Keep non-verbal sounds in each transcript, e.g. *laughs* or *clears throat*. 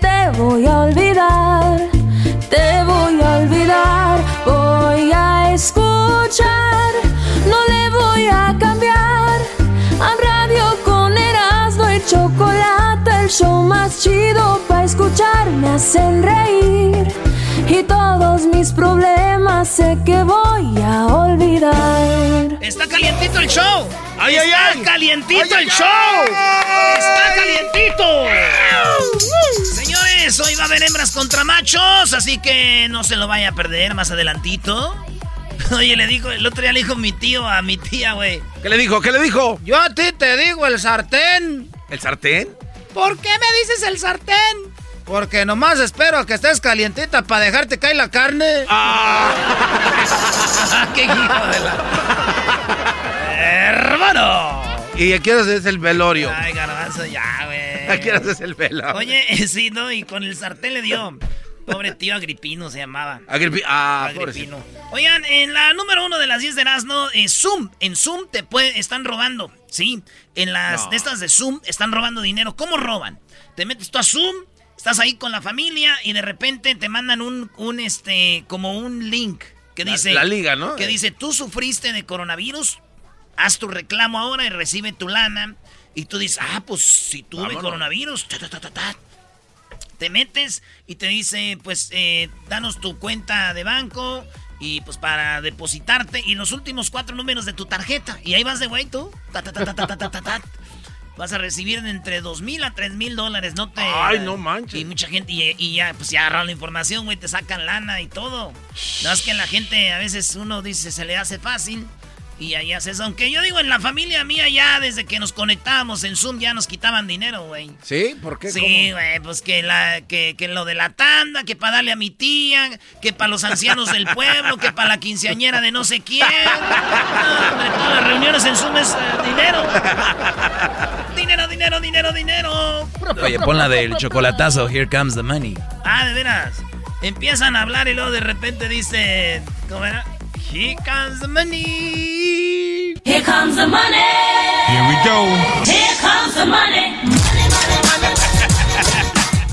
te voy a olvidar. Te voy a olvidar. Voy a escuchar. No le voy a cambiar. A radio con Erasmo y chocolate. El show más chido para escuchar. Me hacen reír. Y todos mis problemas sé que voy a olvidar. Está calientito el show. ¡Ay, ay, Está ay! calientito ¡Ay, el ay, show. ay! Está calientito. Señores, hoy va a haber hembras contra machos, así que no se lo vaya a perder más adelantito. *laughs* Oye, le dijo, el otro día le dijo mi tío a mi tía, güey. ¿Qué le dijo? ¿Qué le dijo? Yo a ti te digo el sartén. ¿El sartén? ¿Por qué me dices el sartén? Porque nomás espero a que estés calientita para dejarte caer la carne. Ah. *laughs* ¡Qué hijo de la... *laughs* ¡Hermano! ¿Y a qué hora es el velorio? Ay, garbanzo, ya, güey. ¿A qué hora es el velorio? Oye, *laughs* sí, ¿no? Y con el sartén le dio. Pobre tío Agripino se llamaba. Agripi- ah, Agripino. Oigan, en la número uno de las 10 de Erasmo, eh, Zoom. En Zoom te puede, están robando. Sí, en las No. de estas de Zoom están robando dinero. ¿Cómo roban? Te metes tú a Zoom, estás ahí con la familia y de repente te mandan un, un este, como un link que La- dice. la liga, ¿no? Que dice, tú sufriste de coronavirus, haz tu reclamo ahora y recibe tu lana. Y tú dices, ah, pues si tuve Vámonos. coronavirus, ta, te metes y te dice, pues eh, danos tu cuenta de banco y pues para depositarte y los últimos cuatro números de tu tarjeta. Y ahí vas de güey tú. Vas a recibir entre dos mil a tres mil dólares, no te... Ay, no manches. Y mucha gente, y, ya, pues ya agarran la información, güey, te sacan lana y todo. No es que la gente, a veces uno dice, se le hace fácil. Y ahí haces, aunque yo digo, en la familia mía ya, desde que nos conectábamos en Zoom, ya nos quitaban dinero, güey. ¿Sí? ¿Por qué? Sí, güey, pues que, la, que, que lo de la tanda, que para darle a mi tía, que para los ancianos del pueblo, que para la quinceañera de no sé quién. No, hombre, todas las reuniones en Zoom es eh, dinero. Dinero, dinero, dinero, dinero. Oye, pon la del chocolatazo, Here Comes the Money. Ah, de veras. Empiezan a hablar y luego de repente dice, ¿cómo era? Here comes the money. Here comes the money. Here we go. Here comes the money.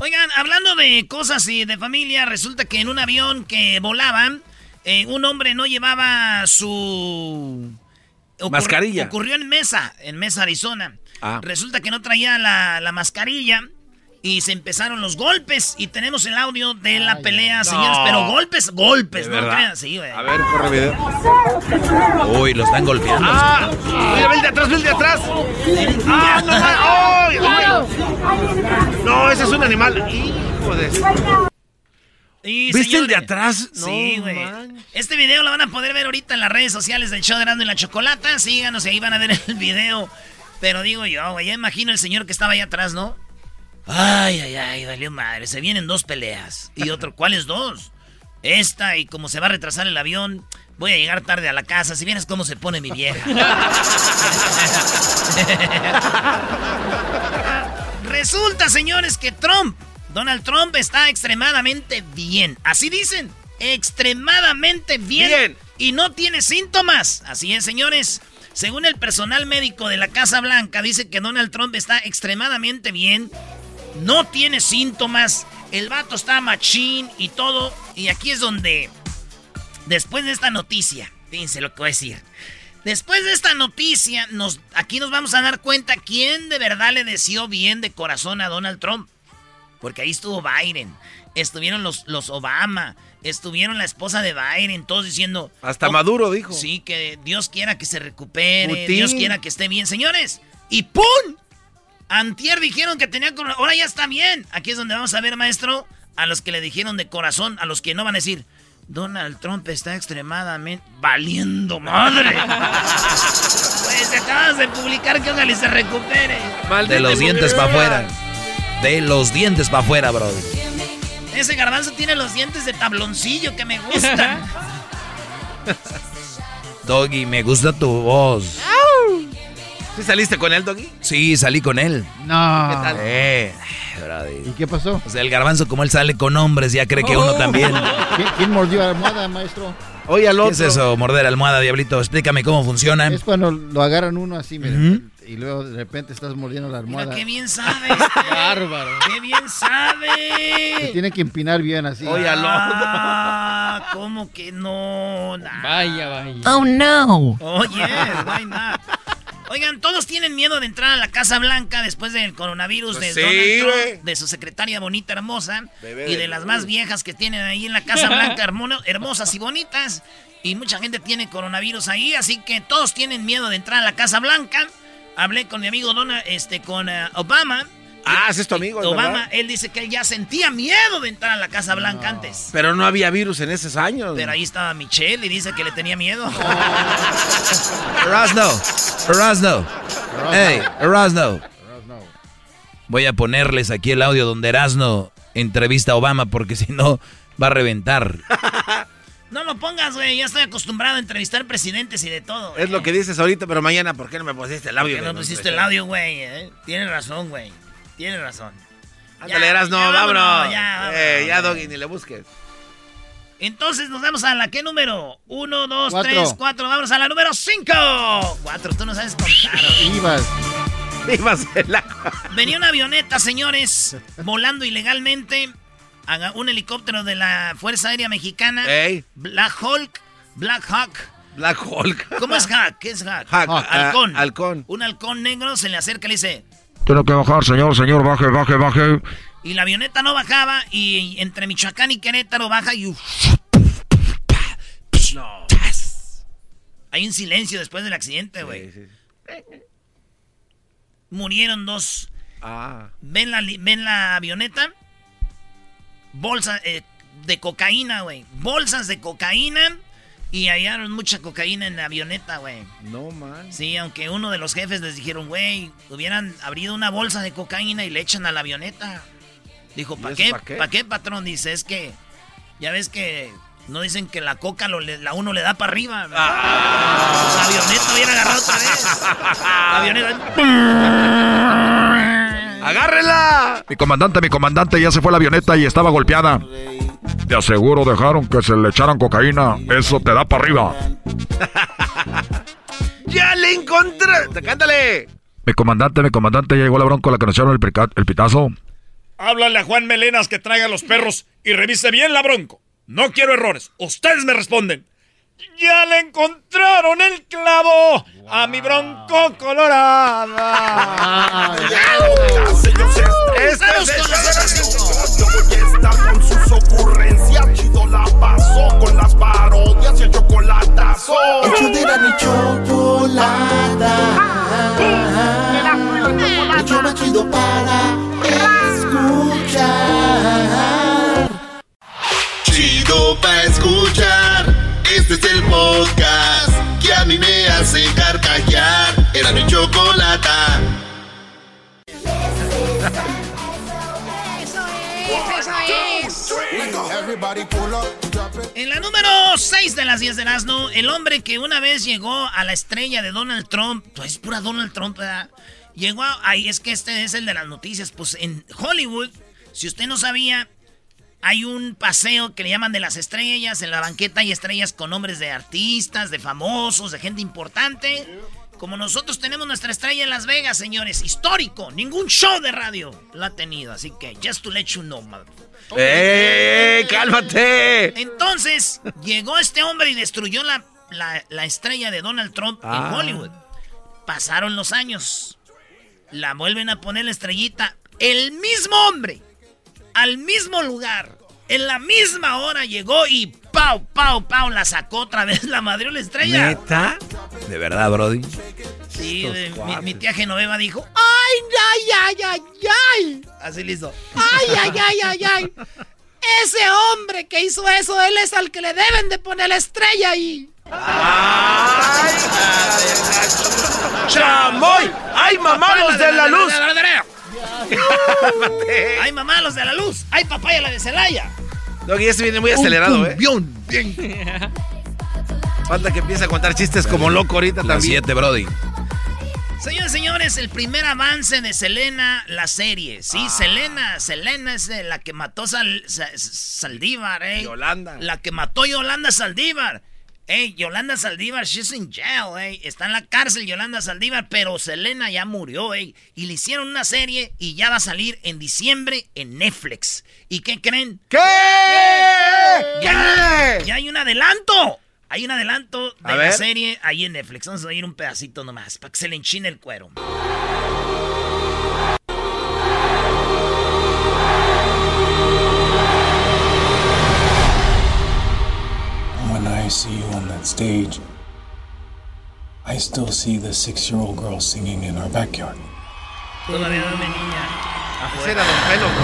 *laughs* Oigan, hablando de cosas y de familia, resulta que en un avión que volaban, eh, un hombre no llevaba su... Mascarilla. Ocurrió en Mesa, en Mesa, Arizona. Ah. Resulta que no traía la, la mascarilla y se empezaron los golpes y tenemos el audio de la pelea, señores, pero golpes, golpes, ¿De no crean, sí, güey. A ver, corre video. Uy, lo están golpeando. ¡Ah! ¡Mira, ven de atrás, ven de atrás! ¡Ah, no ese es un animal. Hijo de... Y, ¿Viste el de atrás? Sí, güey. este video lo van a poder ver ahorita en las redes sociales del show de Erasmo y la Chocolata. Síganos y ahí van a ver el video. Pero digo yo, güey, ya imagino el señor que estaba allá atrás, ¿no? Ay, ay, ay, valió madre. Se vienen dos peleas. Y otro, ¿cuáles dos? Esta y como se va a retrasar el avión, voy a llegar tarde a la casa. Si vienes cómo se pone mi vieja. *laughs* Resulta, señores, que Trump Donald Trump está extremadamente bien. Así dicen. Extremadamente bien. Bien. Y no tiene síntomas. Así es, señores. Según el personal médico de la Casa Blanca, dice que Donald Trump está extremadamente bien. No tiene síntomas. El vato está machín y todo. Y aquí es donde, después de esta noticia, fíjense lo que voy a decir. Después de esta noticia, nos, aquí nos vamos a dar cuenta quién de verdad le deseó bien de corazón a Donald Trump. Porque ahí estuvo Biden, estuvieron los, los Obama, estuvieron la esposa de Biden, todos diciendo... Hasta "Oh, Maduro dijo. Sí, que Dios quiera que se recupere, Putin. Dios quiera que esté bien. Señores, y ¡pum! Antier dijeron que tenía corona, ahora ya está bien. Aquí es donde vamos a ver, maestro, a los que le dijeron de corazón, a los que no van a decir, Donald Trump está extremadamente valiendo madre. *laughs* pues acabas de publicar que ojalá y se recupere. De los dientes para afuera. De los dientes para afuera, bro. Ese garbanzo tiene los dientes de tabloncillo que me gustan. *laughs* Doggy, me gusta tu voz. ¿Sí saliste con él, Doggy? Sí, salí con él. No. ¿Qué tal? Eh. ¿Y qué pasó? O sea, el garbanzo, como él sale con hombres, ya cree que uno también. *laughs* ¿Quién, quién mordió la almohada, maestro? Oye, al ¿Qué otro. es eso, morder almohada, diablito? Explícame cómo funciona. Es cuando lo agarran uno así, mira, y luego de repente estás mordiendo la Mira almohada. qué bien sabe. *laughs* este. Bárbaro. ¡Qué bien Se sabe! tiene que empinar bien así. Oye, al otro. Ah, *laughs* ¿cómo que no? Nah. Vaya, vaya. Oh, no. Oye, why not? Oigan, todos tienen miedo de entrar a la Casa Blanca después del coronavirus Pues de sí, Donald Trump, de su secretaria bonita, hermosa, Bebé y de las más viejas que tienen ahí en la Casa Blanca, *laughs* hermono- hermosas y bonitas. Y mucha gente tiene coronavirus ahí, así que todos tienen miedo de entrar a la Casa Blanca. Hablé con mi amigo Donald, este, con eh, Obama. Ah, ese es tu amigo, Obama, verdad. él dice que él ya sentía miedo de entrar a la Casa Blanca antes. Pero no había virus en esos años. Pero ahí estaba Michelle y dice que le tenía miedo. *laughs* Erasno. Erasno. Hey, Erasno. Voy a ponerles aquí el audio donde Erasno entrevista a Obama porque si no va a reventar. *laughs* No lo pongas, güey. Ya estoy acostumbrado a entrevistar presidentes y de todo. Es lo que dices ahorita, pero mañana, ¿por qué no me pusiste el audio? Que de no pusiste el audio, güey. eh? Tienes razón, güey. Tienes razón. Ándale, eras, no, vámonos. vámonos, ya, vámonos. Eh, ya, Doggy, ni le busques. Entonces nos vamos a la ¿qué número? Uno, dos, Cuatro. tres, cuatro. Vamos a la número cinco. Cuatro, tú no sabes contar. Ibas. Ibas en la... Venía una avioneta, señores, volando ilegalmente. Un helicóptero de la Fuerza Aérea Mexicana. Ey, Black Hulk. Black Hawk. Black Hulk. ¿Cómo es Hawk? ¿Qué es Hawk? Hawk, Hawk. ah, Halcón. halcón. Un halcón negro se le acerca y le dice. Tiene que bajar, señor, señor, baje, baje, baje. Y la avioneta no bajaba y entre Michoacán y Querétaro baja y... No. Hay un silencio después del accidente, güey. Sí, sí. Murieron dos. Ah. ¿Ven la, ven la avioneta? Bolsas eh, de cocaína, güey. Bolsas de cocaína. Y hallaron mucha cocaína en la avioneta, güey. No, man. Sí, aunque uno de los jefes les dijeron, güey, hubieran abrido una bolsa de cocaína y le echan a la avioneta. Dijo, ¿Y ¿para qué? pa' qué? ¿Para qué, patrón? Dice, es que ya ves que no dicen que la coca lo la uno le da para arriba. Ah. La avioneta hubiera agarrado otra vez. La avioneta... *laughs* ¡Agárrela! Mi comandante, mi comandante, ya se fue la avioneta y estaba golpeada. Te aseguro, dejaron que se le echaran cocaína. Eso te da para arriba. *laughs* ¡Ya le encontré! ¡Cántale! Mi comandante, mi comandante, ya llegó la bronca la que nos echaron el, el pitazo. Háblale a Juan Melenas que traiga los perros y revise bien la bronco. No quiero errores. Ustedes me responden. Ya le encontraron el clavo a mi bronco colorada. Este es con el- con sus ocurrencias, chido la pasó con las parodias y el chocolatazo. Hecho de la chocolata. Show más chido para escuchar. Chido para escuchar. Este es el podcast que a mí me hace carcajear. Era mi chocolata. En la número 6 de las 10 de Erasmo, el hombre que una vez llegó a la estrella de Donald Trump, pues es pura Donald Trump, ¿verdad? Llegó a, ahí es que este es el de las noticias, pues en Hollywood Si usted no sabía, hay un paseo que le llaman de las estrellas. En la banqueta hay estrellas con nombres de artistas, de famosos, de gente importante. Como nosotros tenemos nuestra estrella en Las Vegas, señores, histórico. Ningún show de radio la ha tenido. Así que, just to let you know, motherfucker. ¡Eh! ¡Cálmate! Entonces, llegó este hombre y destruyó la, la- la estrella de Donald Trump Ah. en Hollywood. Pasaron los años. La vuelven a poner la estrellita. El mismo hombre, al mismo lugar, en la misma hora llegó y ¡pau, pau, pau! La sacó otra vez, la madrió la estrella. ¿Neta? ¿De verdad, Brody? Sí, mi, tía Genoveva dijo, ¡ay, ay, ay, ay, ay! Así le hizo. ¡Ay, ay, ay, ay, ay! Ese hombre que hizo eso, él es al que le deben de poner la estrella ahí. ¡Chamoy! ¡Ay, mamá, los de la luz! ¡Ay, mamá, los de la luz! ¡Ay, papaya, la de Celaya! Doggy, este viene muy acelerado, ¿eh? Bien, bien. Falta que empiece a contar chistes como loco ahorita Las también. 7, Brody. Señores, señores, el primer avance de Selena, la serie. Sí, Selena, Selena es de la que mató Sal- Sa- Saldívar, ¿eh? Yolanda. La que mató Yolanda Saldívar. Ey, Yolanda Saldívar, she's in jail, ey. Está en la cárcel Yolanda Saldívar, pero Selena ya murió, ey. Y le hicieron una serie y ya va a salir en diciembre en Netflix. ¿Y qué creen? ¿Qué? Ya, ya hay un adelanto. Hay un adelanto de A la ver. serie ahí en Netflix. Vamos a oír un pedacito nomás para que se le enchine el cuero. I see you on that stage, I still see the six year old girl singing in our backyard. Todavía no me niña. Ese era Don Pelo, ¿no?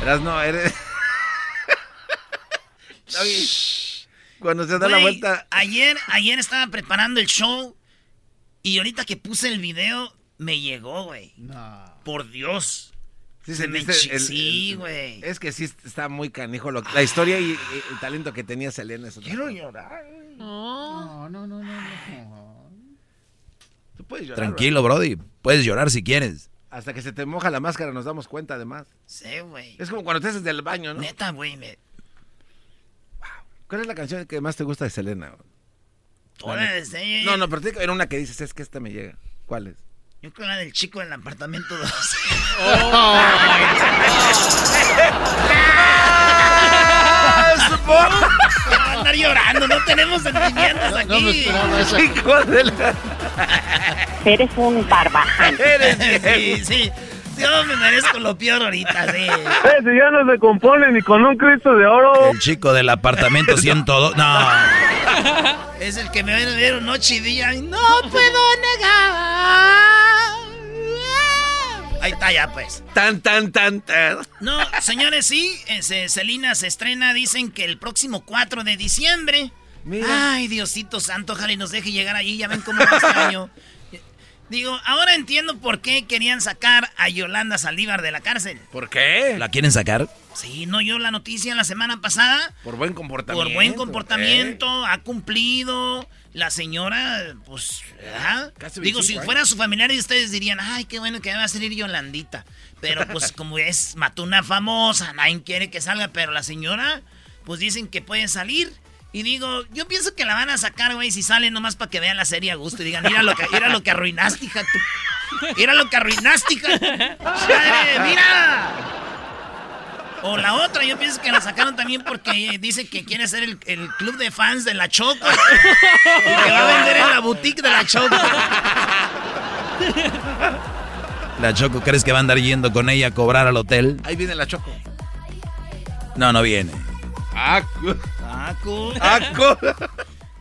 Verás, no, eres... *laughs* Cuando se da la Güey, vuelta... Ayer, ayer estaba preparando el show y ahorita que puse el video me llegó, güey. Por Dios. Sí, Se me el- sí, el- güey. Es que sí está muy canijo. lo- la historia y, y el talento que tenía Selena. Es otra Quiero cosa. llorar. No, no, no, no. no. Tú puedes llorar. Tranquilo, Brody. Puedes llorar si quieres. Hasta que se te moja la máscara nos damos cuenta, además. Sí, güey. Es como cuando te haces del baño, ¿no? Neta, güey. me- ¿Cuál es la canción que más te gusta de Selena? Todas, eh. No, no, pero tiene que haber una que dices, es que esta me llega. ¿Cuál es? Yo creo la del chico del apartamento 2. Van a andar llorando, no tenemos sentimientos aquí. no me esperaba esa. Hijo de la... Eres un barbaján. sí, sí. Yo me merezco lo peor ahorita, sí. Ese ya no se compone ni con un Cristo de oro. El chico del apartamento 102. No. *laughs* Es el que me ven ver noche y día y no puedo negar. Ahí está ya, pues. Tan, tan, tan, tan. No, señores, sí, Selena se estrena, dicen que el próximo 4 de diciembre. Ay, Diosito Santo, ojalá y nos deje llegar allí, ya ven cómo va este *laughs* año. Digo, ahora entiendo por qué querían sacar a Yolanda Saldívar de la cárcel. ¿Por qué? ¿La quieren sacar? Sí, no yo la noticia la semana pasada. Por buen comportamiento. Por buen comportamiento, ha cumplido. La señora, pues, ¿verdad? Casi Digo, 25 si fuera su familiar, ustedes dirían, ay, qué bueno que va a salir Yolandita. Pero, pues, *laughs* como es, mató una famosa, nadie quiere que salga, pero la señora, pues dicen que puede salir. Y digo, yo pienso que la van a sacar, güey, si sale nomás para que vean la serie a gusto y digan, mira lo que, mira lo que arruinaste, hija, tú. Mira lo que arruinaste, hija. *laughs* Madre, mira. O la otra, yo pienso que la sacaron también porque dice que quiere ser el, el club de fans de la Choco. Y que va a vender en la boutique de la Choco. ¿La Choco crees que va a andar yendo con ella a cobrar al hotel? Ahí viene la Choco. No, no viene. Acu. Acu. Acu.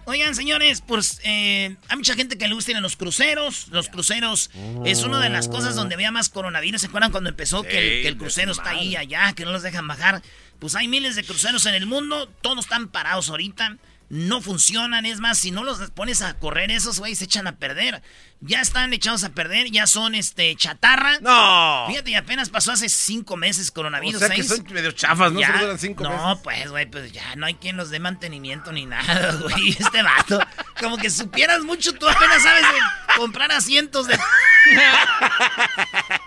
Oigan, señores, pues eh, hay mucha gente que le gusta ir a los cruceros. Los cruceros es una de las cosas donde había más coronavirus. ¿Se acuerdan cuando empezó que, el, que el crucero está ahí, allá, que no los dejan bajar? Pues hay miles de cruceros en el mundo, todos están parados ahorita. No funcionan. Es más, si no los pones a correr, esos güeyes se echan a perder. Ya están echados a perder, ya son este chatarra. No. Fíjate, y apenas pasó hace cinco meses coronavirus. O sea que son medio chafas, ¿no? Ya. Solo duran cinco no, meses. pues, güey, pues ya no hay quien los dé mantenimiento ni nada, *laughs* güey. Este vato, como que supieras mucho, tú apenas sabes de comprar asientos de... *laughs*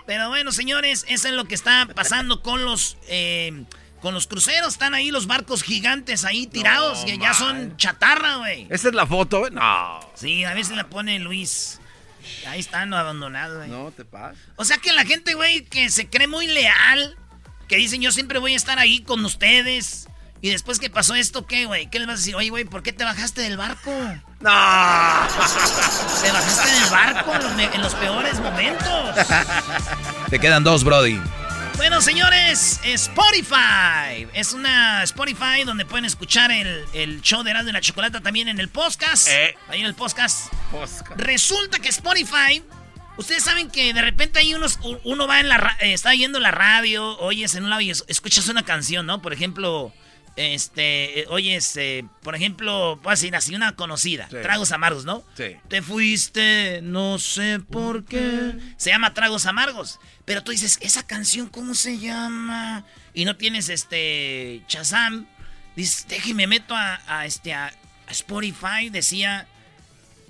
Pero bueno, señores, eso es lo que está pasando con los... eh, con los cruceros, están ahí los barcos gigantes ahí tirados, que ya son chatarra, güey. ¿Esa es la foto? güey? No. Sí, a veces la pone Luis. Ahí están abandonados, güey. No te pasa. O sea que la gente, güey, que se cree muy leal, que dicen yo siempre voy a estar ahí con ustedes. Y después que pasó esto, ¿qué, güey? ¿Qué les vas a decir? Oye, güey, ¿por qué te bajaste del barco? No. Te bajaste del barco en los, en los peores momentos. *laughs* Te quedan dos, Brody. Bueno, señores, Spotify. Es una Spotify donde pueden escuchar el, el show de Erasmo y la Chocolata también en el podcast. Ahí en el podcast. Resulta que Spotify. Ustedes saben que de repente hay unos. Uno va en la. eh, está yendo la radio, oyes en un lado y es- escuchas una canción, ¿no? Por ejemplo. Este, oyes, eh, por ejemplo, decir así, una conocida, Sí. Tragos Amargos, ¿no? Sí. Te fuiste, no sé por qué. Se llama Tragos Amargos. Pero tú dices, ¿esa canción cómo se llama? Y no tienes este Shazam. Dices, déjeme meto a, a este a, a Spotify. Decía,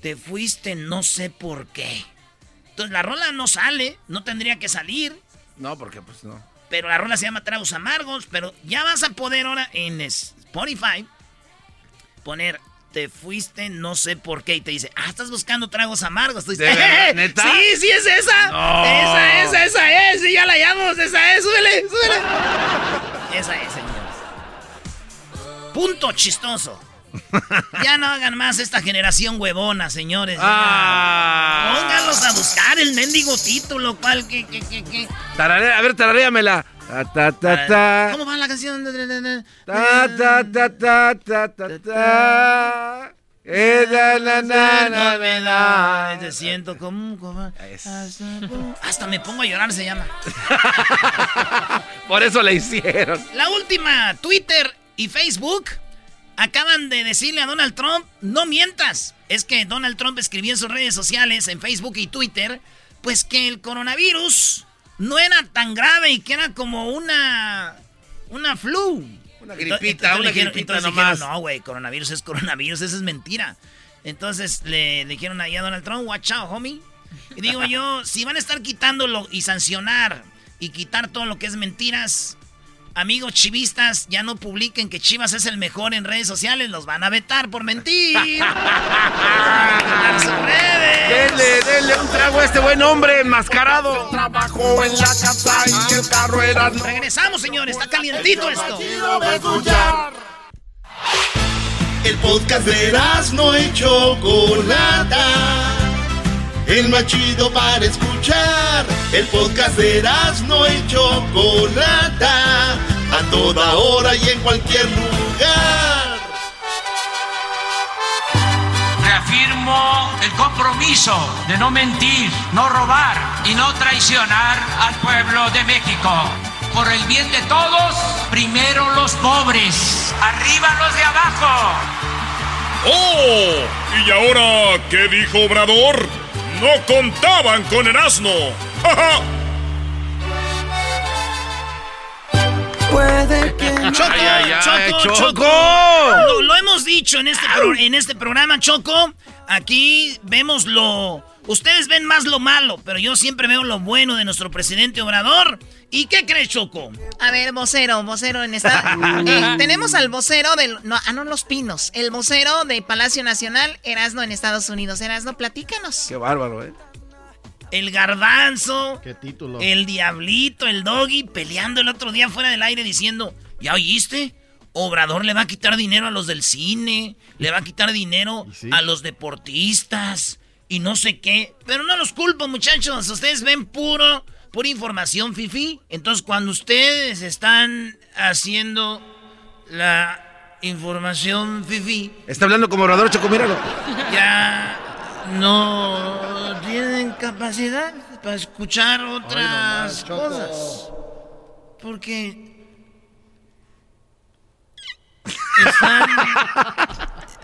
te fuiste, no sé por qué. Entonces la rola no sale, no tendría que salir. No, porque pues no. Pero la rola se llama Tragos Amargos. Pero ya vas a poder ahora en Spotify poner te fuiste, no sé por qué. Y te dice, ah, estás buscando tragos amargos. Tú dices, ¿De verdad? "Eh, ¿Neta? Sí, sí, es esa. No. Esa, esa, esa es. Sí, ya la llamamos. Esa es. Súbele, súbele. *laughs* esa es, señores. Punto chistoso. Ya no hagan más esta generación huevona, señores. Ah. Pónganlos a buscar el mendigo título, cual que, que, que, que. Tararea, a ver, tararéamela. Ta, ta, ta, ta. ¿Cómo va la canción? Ta, ta, ta, ta, ta, ta, ta. Na, na, na. Te siento como un cobarde. Hasta me pongo a llorar, se llama. *laughs* Por eso la hicieron. La última, Twitter y Facebook acaban de decirle a Donald Trump, no mientas. Es que Donald Trump escribió en sus redes sociales, en Facebook y Twitter, pues que el coronavirus no era tan grave y que era como una una flu. Una gripita, entonces una dijeron- gripita entonces nomás. dijeron, no, güey, coronavirus es coronavirus, eso es mentira. Entonces le, le dijeron ahí a Donald Trump, watch out, homie. Y digo yo, si van a estar quitándolo y sancionar y quitar todo lo que es mentiras, amigos chivistas, ya no publiquen que Chivas es el mejor en redes sociales, los van a vetar por mentir. *laughs* Sus redes. Denle, denle un trago a este buen hombre enmascarado. Trabajo en la casa y el carro era Regresamos, señores, está calientito esto. El podcast de no y Chocolata. El más chido para escuchar. El podcast de no y Chocolata. A toda hora y en cualquier lugar. Reafirmo el compromiso de no mentir, no robar y no traicionar al pueblo de México. Por el bien de todos, primero los pobres, arriba los de abajo. ¡Oh! ¿Y ahora qué dijo Obrador? No contaban con el asno. *laughs* ¡Ja, ja! Puede que Choco, Ay, ay, ay, Choco, Choco. Choco. Lo, lo hemos dicho en este, pro- en este programa, Choco. Aquí vemos lo. Ustedes ven más lo malo, pero yo siempre veo lo bueno de nuestro presidente Obrador. ¿Y qué crees, Choco? A ver, vocero, vocero en esta. Eh, *laughs* tenemos al vocero del. No, ah, no, Los Pinos. El vocero de Palacio Nacional, Erasno en Estados Unidos. Erasno, platícanos. Qué bárbaro, ¿eh? El garbanzo. ¿Qué título? El diablito, el doggy, peleando el otro día fuera del aire diciendo, ¿ya oíste? Obrador le va a quitar dinero a los del cine, le va a quitar dinero a los deportistas y no sé qué. Pero no los culpo, muchachos. Ustedes ven puro, pura información, Fifi. Entonces, cuando ustedes están haciendo la información, Fifi, Está hablando como orador Choco, míralo. ya no tienen capacidad para escuchar otras cosas. Porque *laughs* están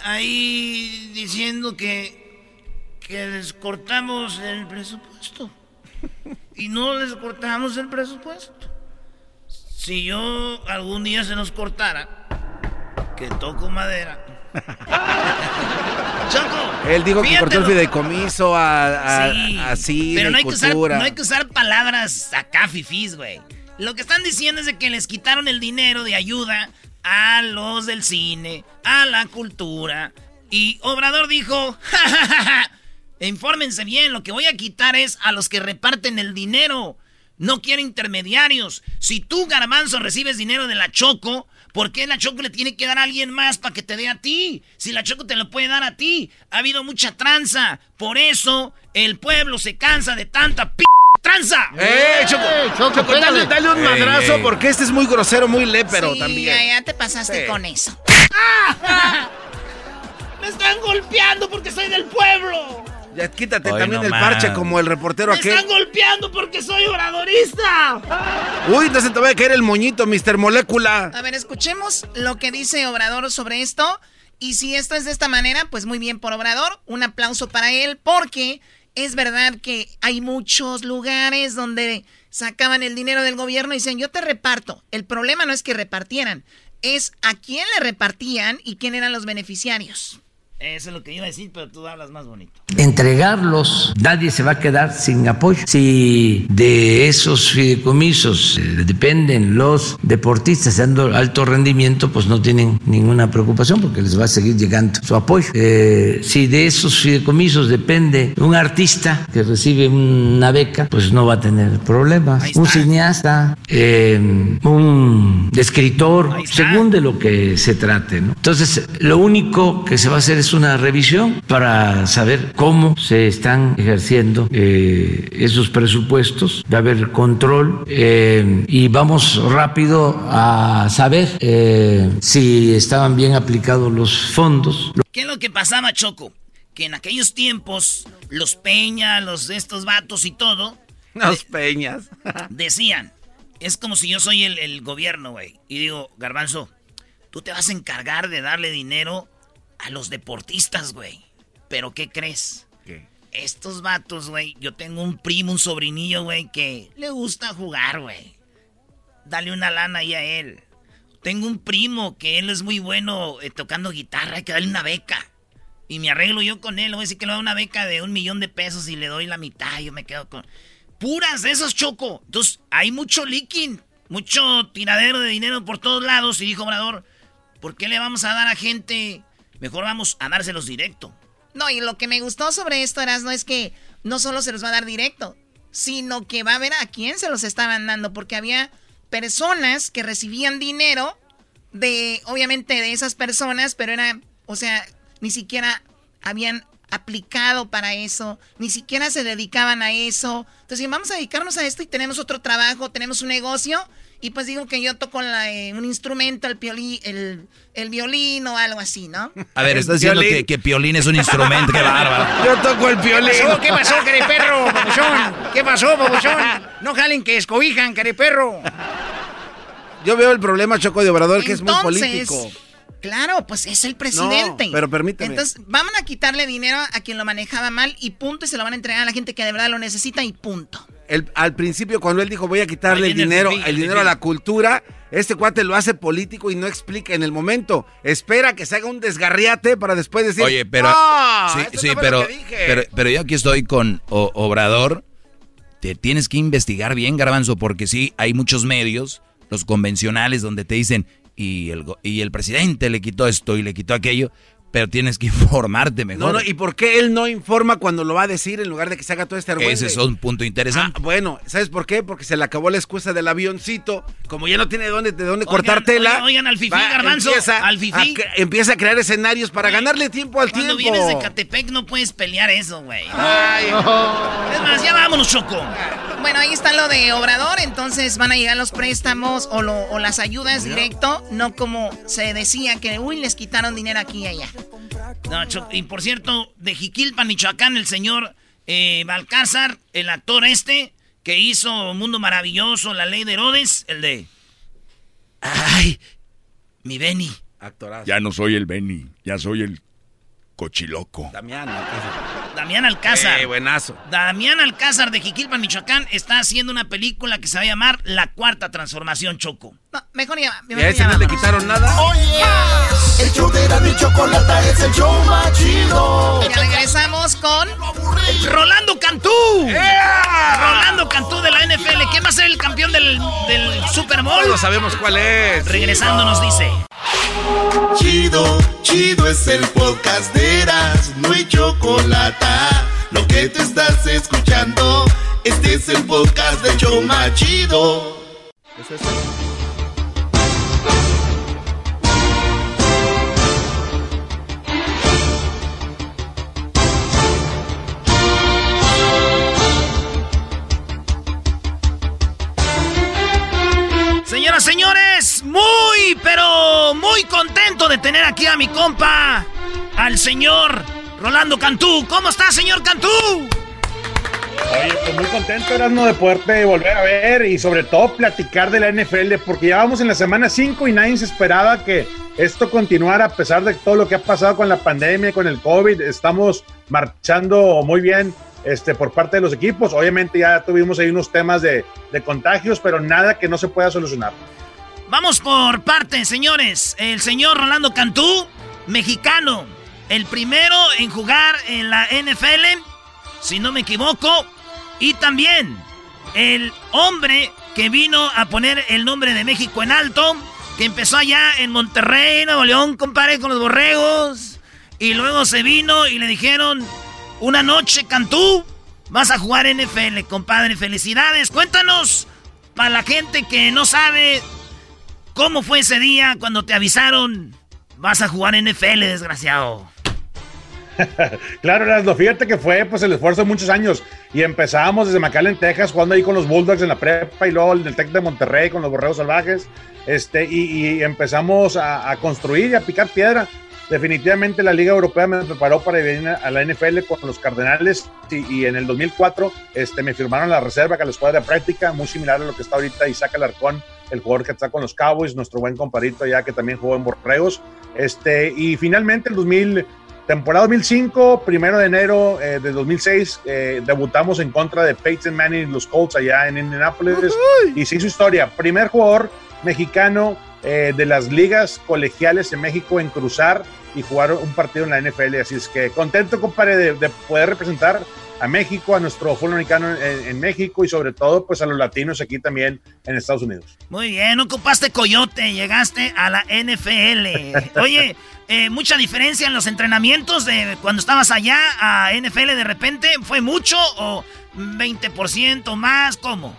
ahí diciendo que, que les cortamos el presupuesto. Y no les cortamos el presupuesto. Si yo algún día se nos cortara, que toco madera. *laughs* Choco. Él dijo que cortó el fideicomiso a, a, Sí, a cine pero no hay, y que usar, cultura. no hay que usar palabras acá fifís, güey. Lo que están diciendo es de que les quitaron el dinero de ayuda a los del cine, a la cultura. Y Obrador dijo, *laughs* "Ja, ja, ja, ja, infórmense bien, lo que voy a quitar es a los que reparten el dinero. No quiero intermediarios. Si tú, Garbanzo, recibes dinero de la Choco, ¿por qué la Choco le tiene que dar a alguien más para que te dé a ti? Si la Choco te lo puede dar a ti. Ha habido mucha tranza. Por eso el pueblo se cansa de tanta p tranza. ¡Eh, Choco! Choco, dale, dale un madrazo ey. porque este es muy grosero, muy lépero sí, también. Ya, ya te pasaste Sí. con eso. *laughs* *laughs* ¡Me están golpeando porque soy del pueblo! Ya quítate Hoy también no el parche como el reportero ¡Me aquel. están golpeando porque soy obradorista! Uy, no se te va a caer el moñito, Mr. Molécula. A ver, escuchemos lo que dice Obrador sobre esto. Y si esto es de esta manera, pues muy bien por Obrador. Un aplauso para él porque es verdad que hay muchos lugares donde sacaban el dinero del gobierno y dicen, yo te reparto. El problema no es que repartieran, es a quién le repartían y quién eran los beneficiarios. Eso es lo que iba a decir, pero tú hablas más bonito. entregarlos, nadie se va a quedar sin apoyo. Si de esos fideicomisos eh, dependen los deportistas de alto rendimiento, pues no tienen ninguna preocupación porque les va a seguir llegando su apoyo. Eh, si de esos fideicomisos depende un artista que recibe una beca, pues no va a tener problemas. Un cineasta, eh, un escritor, según de lo que se trate. ¿no? Entonces, lo único que se va a hacer es una revisión para saber cómo se están ejerciendo eh, esos presupuestos, va a haber control eh, y vamos rápido a saber eh, si estaban bien aplicados los fondos. ¿Qué es lo que pasaba, Choco? Que en aquellos tiempos, los Peña, los de estos vatos y todo, Los peñas. *laughs* decían, es como si yo soy el, el gobierno, güey. Y digo, Garbanzo, tú te vas a encargar de darle dinero a los deportistas, güey. Pero ¿qué crees? Estos vatos, güey, yo tengo un primo, un sobrinillo, güey, que le gusta jugar, güey. Dale una lana ahí a él. Tengo un primo que él es muy bueno eh, tocando guitarra, hay que darle una beca. Y me arreglo yo con él, voy a decir que le doy una beca de un millón de pesos y le doy la mitad, yo me quedo con... Puras de esos, Choco. Entonces, hay mucho leaking, mucho tiradero de dinero por todos lados. Y dijo Obrador, ¿por qué le vamos a dar a gente? Mejor vamos a dárselos directo. No, y lo que me gustó sobre esto, Erasmo, es que no solo se los va a dar directo, sino que va a ver a quién se los estaban dando, porque había personas que recibían dinero de, obviamente, de esas personas, pero era, o sea, ni siquiera habían aplicado para eso, ni siquiera se dedicaban a eso. Entonces, vamos a dedicarnos a esto y tenemos otro trabajo, tenemos un negocio. Y pues digo que yo toco la, eh, un instrumento, el, piolí, el, el violín o algo así, ¿no? A ver, estás diciendo que, que Piolín es un instrumento, qué bárbaro. *laughs* Yo toco el piolín. ¿Qué pasó? ¿Qué pasó, *laughs* careperro, papuchón? ¿Qué pasó, papuchón? No jalen que escobijan, careperro. Yo veo el problema, Choco de Obrador, que es muy político. Claro, pues es el presidente. No, pero permíteme. Entonces, van a quitarle dinero a quien lo manejaba mal y punto, y se lo van a entregar a la gente que de verdad lo necesita y punto. El- al principio, cuando él dijo voy a quitarle el dinero, el el dinero a la cultura, este cuate lo hace político y no explica en el momento. Espera que se haga un desgarriate para después decir. Oye, pero. "No, sí, no pero, lo que dije". pero. Pero yo aquí estoy con O- Obrador. Te tienes que investigar bien, Garbanzo, porque sí, hay muchos medios, los convencionales, donde te dicen, y el, y el presidente le quitó esto y le quitó aquello, pero tienes que *laughs* informarte mejor. No, no, ¿y por qué él no informa cuando lo va a decir en lugar de que se haga todo este argüente? Ese es un punto interesante. Ah, bueno, ¿sabes por qué? Porque se le acabó la excusa del avioncito. Como ya no tiene de dónde, de dónde Oigan, cortar tela. oigan, oigan al fifí, va, Garbanzo, Empieza, al fifí. a empieza a crear escenarios para ganarle tiempo al Cuando tiempo. vienes de Catepec no puedes pelear eso, güey. Ay. Es más, ya vámonos, Choco. Bueno, ahí está lo de Obrador, entonces van a llegar los préstamos o, lo- o las ayudas directo, no como se decía que, uy, les quitaron dinero aquí y allá. No, y por cierto, de Jiquilpan, Michoacán, el señor eh, Balcázar, el actor este, que hizo Mundo Maravilloso, La Ley de Herodes, el de... Ay, mi Benny. Actorazo. Ya no soy el Benny, ya soy el Cochiloco. Damián Damián Alcázar. Eh, buenazo. Damián Alcázar de Jiquilpan, Michoacán, está haciendo una película que se va a llamar La Cuarta Transformación Choco. No, mejor ya. ¿Y a ese no le quitaron nada? El show de la chocolata es el show más chido. Ya regresamos con Rolando Cantú. Rolando Cantú de la NFL. ¿Quién va a ser el campeón del, del Super Bowl? Todos sabemos cuál es. Regresando nos dice. Chido, chido es el podcast de Eras, no hay chocolate. Lo que te estás escuchando, este es el podcast de Choma Chido. Señores, muy, pero muy contento de tener aquí a mi compa, al señor Rolando Cantú. ¿Cómo está, señor Cantú? Oye, pues muy contento, Erasmo, de poderte volver a ver y sobre todo platicar de la NFL, porque ya vamos en la semana 5 y nadie se esperaba que esto continuara a pesar de todo lo que ha pasado con la pandemia, con el COVID. Estamos marchando muy bien este, por parte de los equipos. Obviamente ya tuvimos ahí unos temas de, de contagios, pero nada que no se pueda solucionar. Vamos por partes, señores. El señor Rolando Cantú, mexicano, el primero en jugar en la NFL, si no me equivoco, y también el hombre que vino a poner el nombre de México en alto, que empezó allá en Monterrey, Nuevo León, compadre, con los borregos, y luego se vino y le dijeron, una noche, Cantú, vas a jugar NFL, compadre, felicidades, cuéntanos, para la gente que no sabe ¿Cómo fue ese día cuando te avisaron vas a jugar NFL, desgraciado? *laughs* claro, Erasmo, fíjate que fue pues el esfuerzo de muchos años y empezábamos desde McAllen, Texas, jugando ahí con los Bulldogs en la prepa y luego en el Tec de Monterrey con los Borregos Salvajes, este, y, y empezamos a, a, construir y a picar piedra. Definitivamente la Liga Europea me preparó para ir a la NFL con los Cardenales y, y en el 2004 este, me firmaron la reserva que la escuadra de práctica, muy similar a lo que está ahorita Isaac Alarcón, el jugador que está con los Cowboys, nuestro buen comparito ya que también jugó en Borregos. Este, y finalmente el 2000, temporada 2005, primero de enero eh, de 2006, eh, debutamos en contra de Peyton Manning y los Colts allá en Indianapolis y se hizo historia. Primer jugador mexicano eh, de las ligas colegiales en México en cruzar y jugar un partido en la NFL. Así es que contento, compadre, de, de poder representar a México, a nuestro fútbol americano en, en, México y sobre todo pues a los latinos aquí también en Estados Unidos. Muy bien, ocupaste coyote, llegaste a la NFL. *laughs* Oye, eh, mucha diferencia en los entrenamientos de cuando estabas allá a NFL de repente, ¿fue mucho o 20% más? ¿Cómo?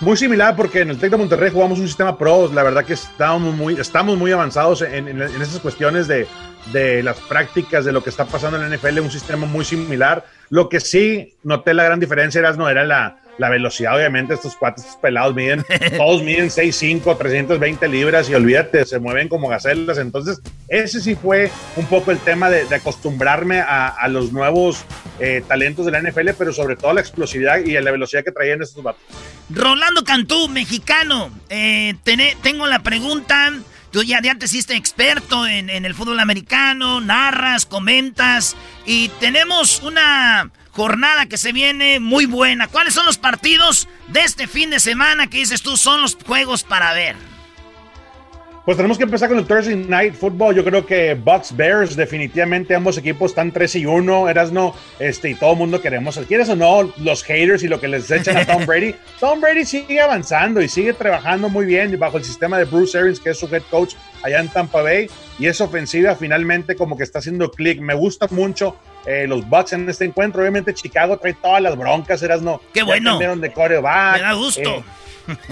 Muy similar porque en el Tec de Monterrey jugamos un sistema pro, la verdad que estamos muy, estamos muy avanzados en, en, en esas cuestiones de, de las prácticas, de lo que está pasando en la NFL, un sistema muy similar. Lo que sí noté la gran diferencia era, no, era la, la velocidad, obviamente, estos cuates estos pelados miden, *laughs* todos miden 6'5, 320 libras y olvídate, se mueven como gacelas. Entonces, ese sí fue un poco el tema de, de acostumbrarme a, a, los nuevos eh, talentos de la NFL, pero sobre todo la explosividad y la velocidad que traían estos vatos. Rolando Cantú, mexicano, eh, tené, tengo la pregunta. Tú ya, ya te hiciste experto en, en, el fútbol americano, narras, comentas y tenemos una jornada que se viene muy buena. ¿Cuáles son los partidos de este fin de semana que dices tú son los juegos para ver? Pues tenemos que empezar con el Thursday Night Football. Yo creo que Bucks Bears, definitivamente ambos equipos están 3 y 1. Erasno, este, y todo el mundo queremos, ¿quieres o no? Los haters y lo que les echan a Tom *laughs* Brady. Tom Brady sigue avanzando y sigue trabajando muy bien bajo el sistema de Bruce Arians, que es su head coach allá en Tampa Bay. Y esa ofensiva finalmente como que está haciendo clic. Me gusta mucho eh, los Bucks en este encuentro. Obviamente Chicago trae todas las broncas, Erasno. ¡Qué bueno! De coreback. Me da gusto. Eh,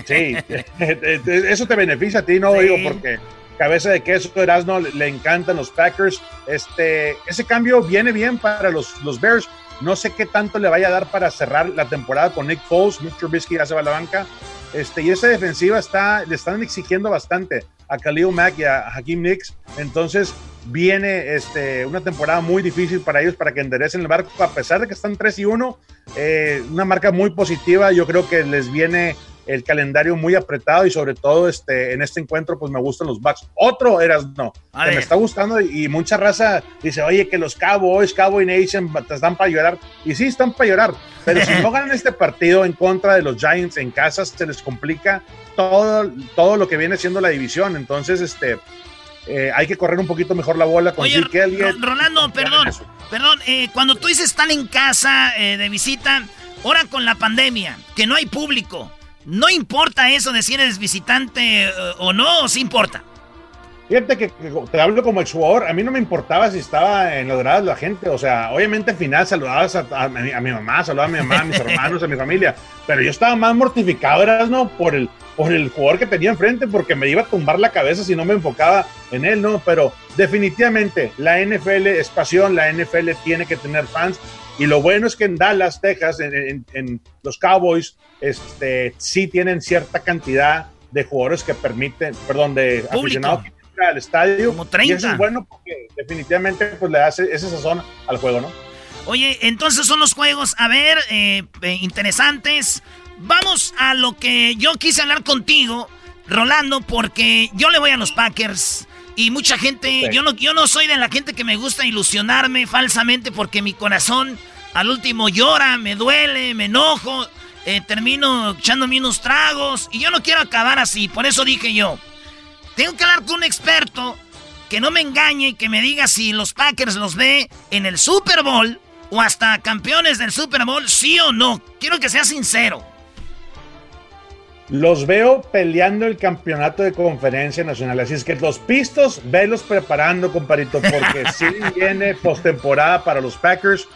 Sí, *laughs* eso te beneficia a ti, no sí. digo, porque cabeza de queso Erasmo le encantan los Packers. Este, ese cambio viene bien para los, los Bears. No sé qué tanto le vaya a dar para cerrar la temporada con Nick Foles. Mitch Trubisky ya se va a la banca. Este, y esa defensiva está, le están exigiendo bastante a Khalil Mack y a Hakim Nicks. Entonces viene este, una temporada muy difícil para ellos para que enderecen el barco, a pesar de que están 3 y 1. Eh, una marca muy positiva. Yo creo que les viene el calendario muy apretado y sobre todo este, en este encuentro pues me gustan los Bucks. Otro eras no, que me está gustando y, y mucha raza dice, oye, que los Cowboys, Cowboy Nation te están para llorar. Y sí, están para llorar, pero si no *laughs* ganan este partido en contra de los Giants en casa, se les complica todo, todo lo que viene siendo la división. Entonces, este... eh, hay que correr un poquito mejor la bola con Oye, Zeke Elliott. Ro- Rolando, perdón, perdón, eh, cuando tú dices están en casa eh, de visita, ahora con la pandemia, que no hay público, ¿no importa eso de si eres visitante eh, o no, o sí importa? Fíjate que, que te hablo como exjugador, a mí no me importaba si estaba en los grados la gente, o sea, obviamente al final saludabas a, a mi, a mi mamá, saludaba a mi mamá, a mis *laughs* hermanos, a mi familia, pero yo estaba más mortificado, eras, ¿no? Por el, por el jugador que tenía enfrente, porque me iba a tumbar la cabeza si no me enfocaba en él, ¿no? Pero definitivamente la NFL es pasión, la NFL tiene que tener fans, y lo bueno es que en Dallas, Texas, en, en- en los Cowboys, este, sí tienen cierta cantidad de jugadores que permiten, perdón, de aficionados al estadio. Como 30. Y eso es bueno porque definitivamente pues, le hace esa sazón al juego, ¿no? Oye, entonces son los juegos, a ver, eh, eh, interesantes. Vamos a lo que yo quise hablar contigo, Rolando, porque yo le voy a los Packers. Y mucha gente, Sí. yo, no, yo no soy de la gente que me gusta ilusionarme falsamente porque mi corazón al último llora, me duele, me enojo, eh, termino echándome unos tragos y yo no quiero acabar así. Por eso dije yo, tengo que hablar con un experto que no me engañe y que me diga si los Packers los ve en el Super Bowl o hasta campeones del Super Bowl, sí o no. Quiero que sea sincero. Los veo peleando el campeonato de conferencia nacional. Así es que los pistos, velos preparando, comparito, porque *laughs* sí viene postemporada para los Packers.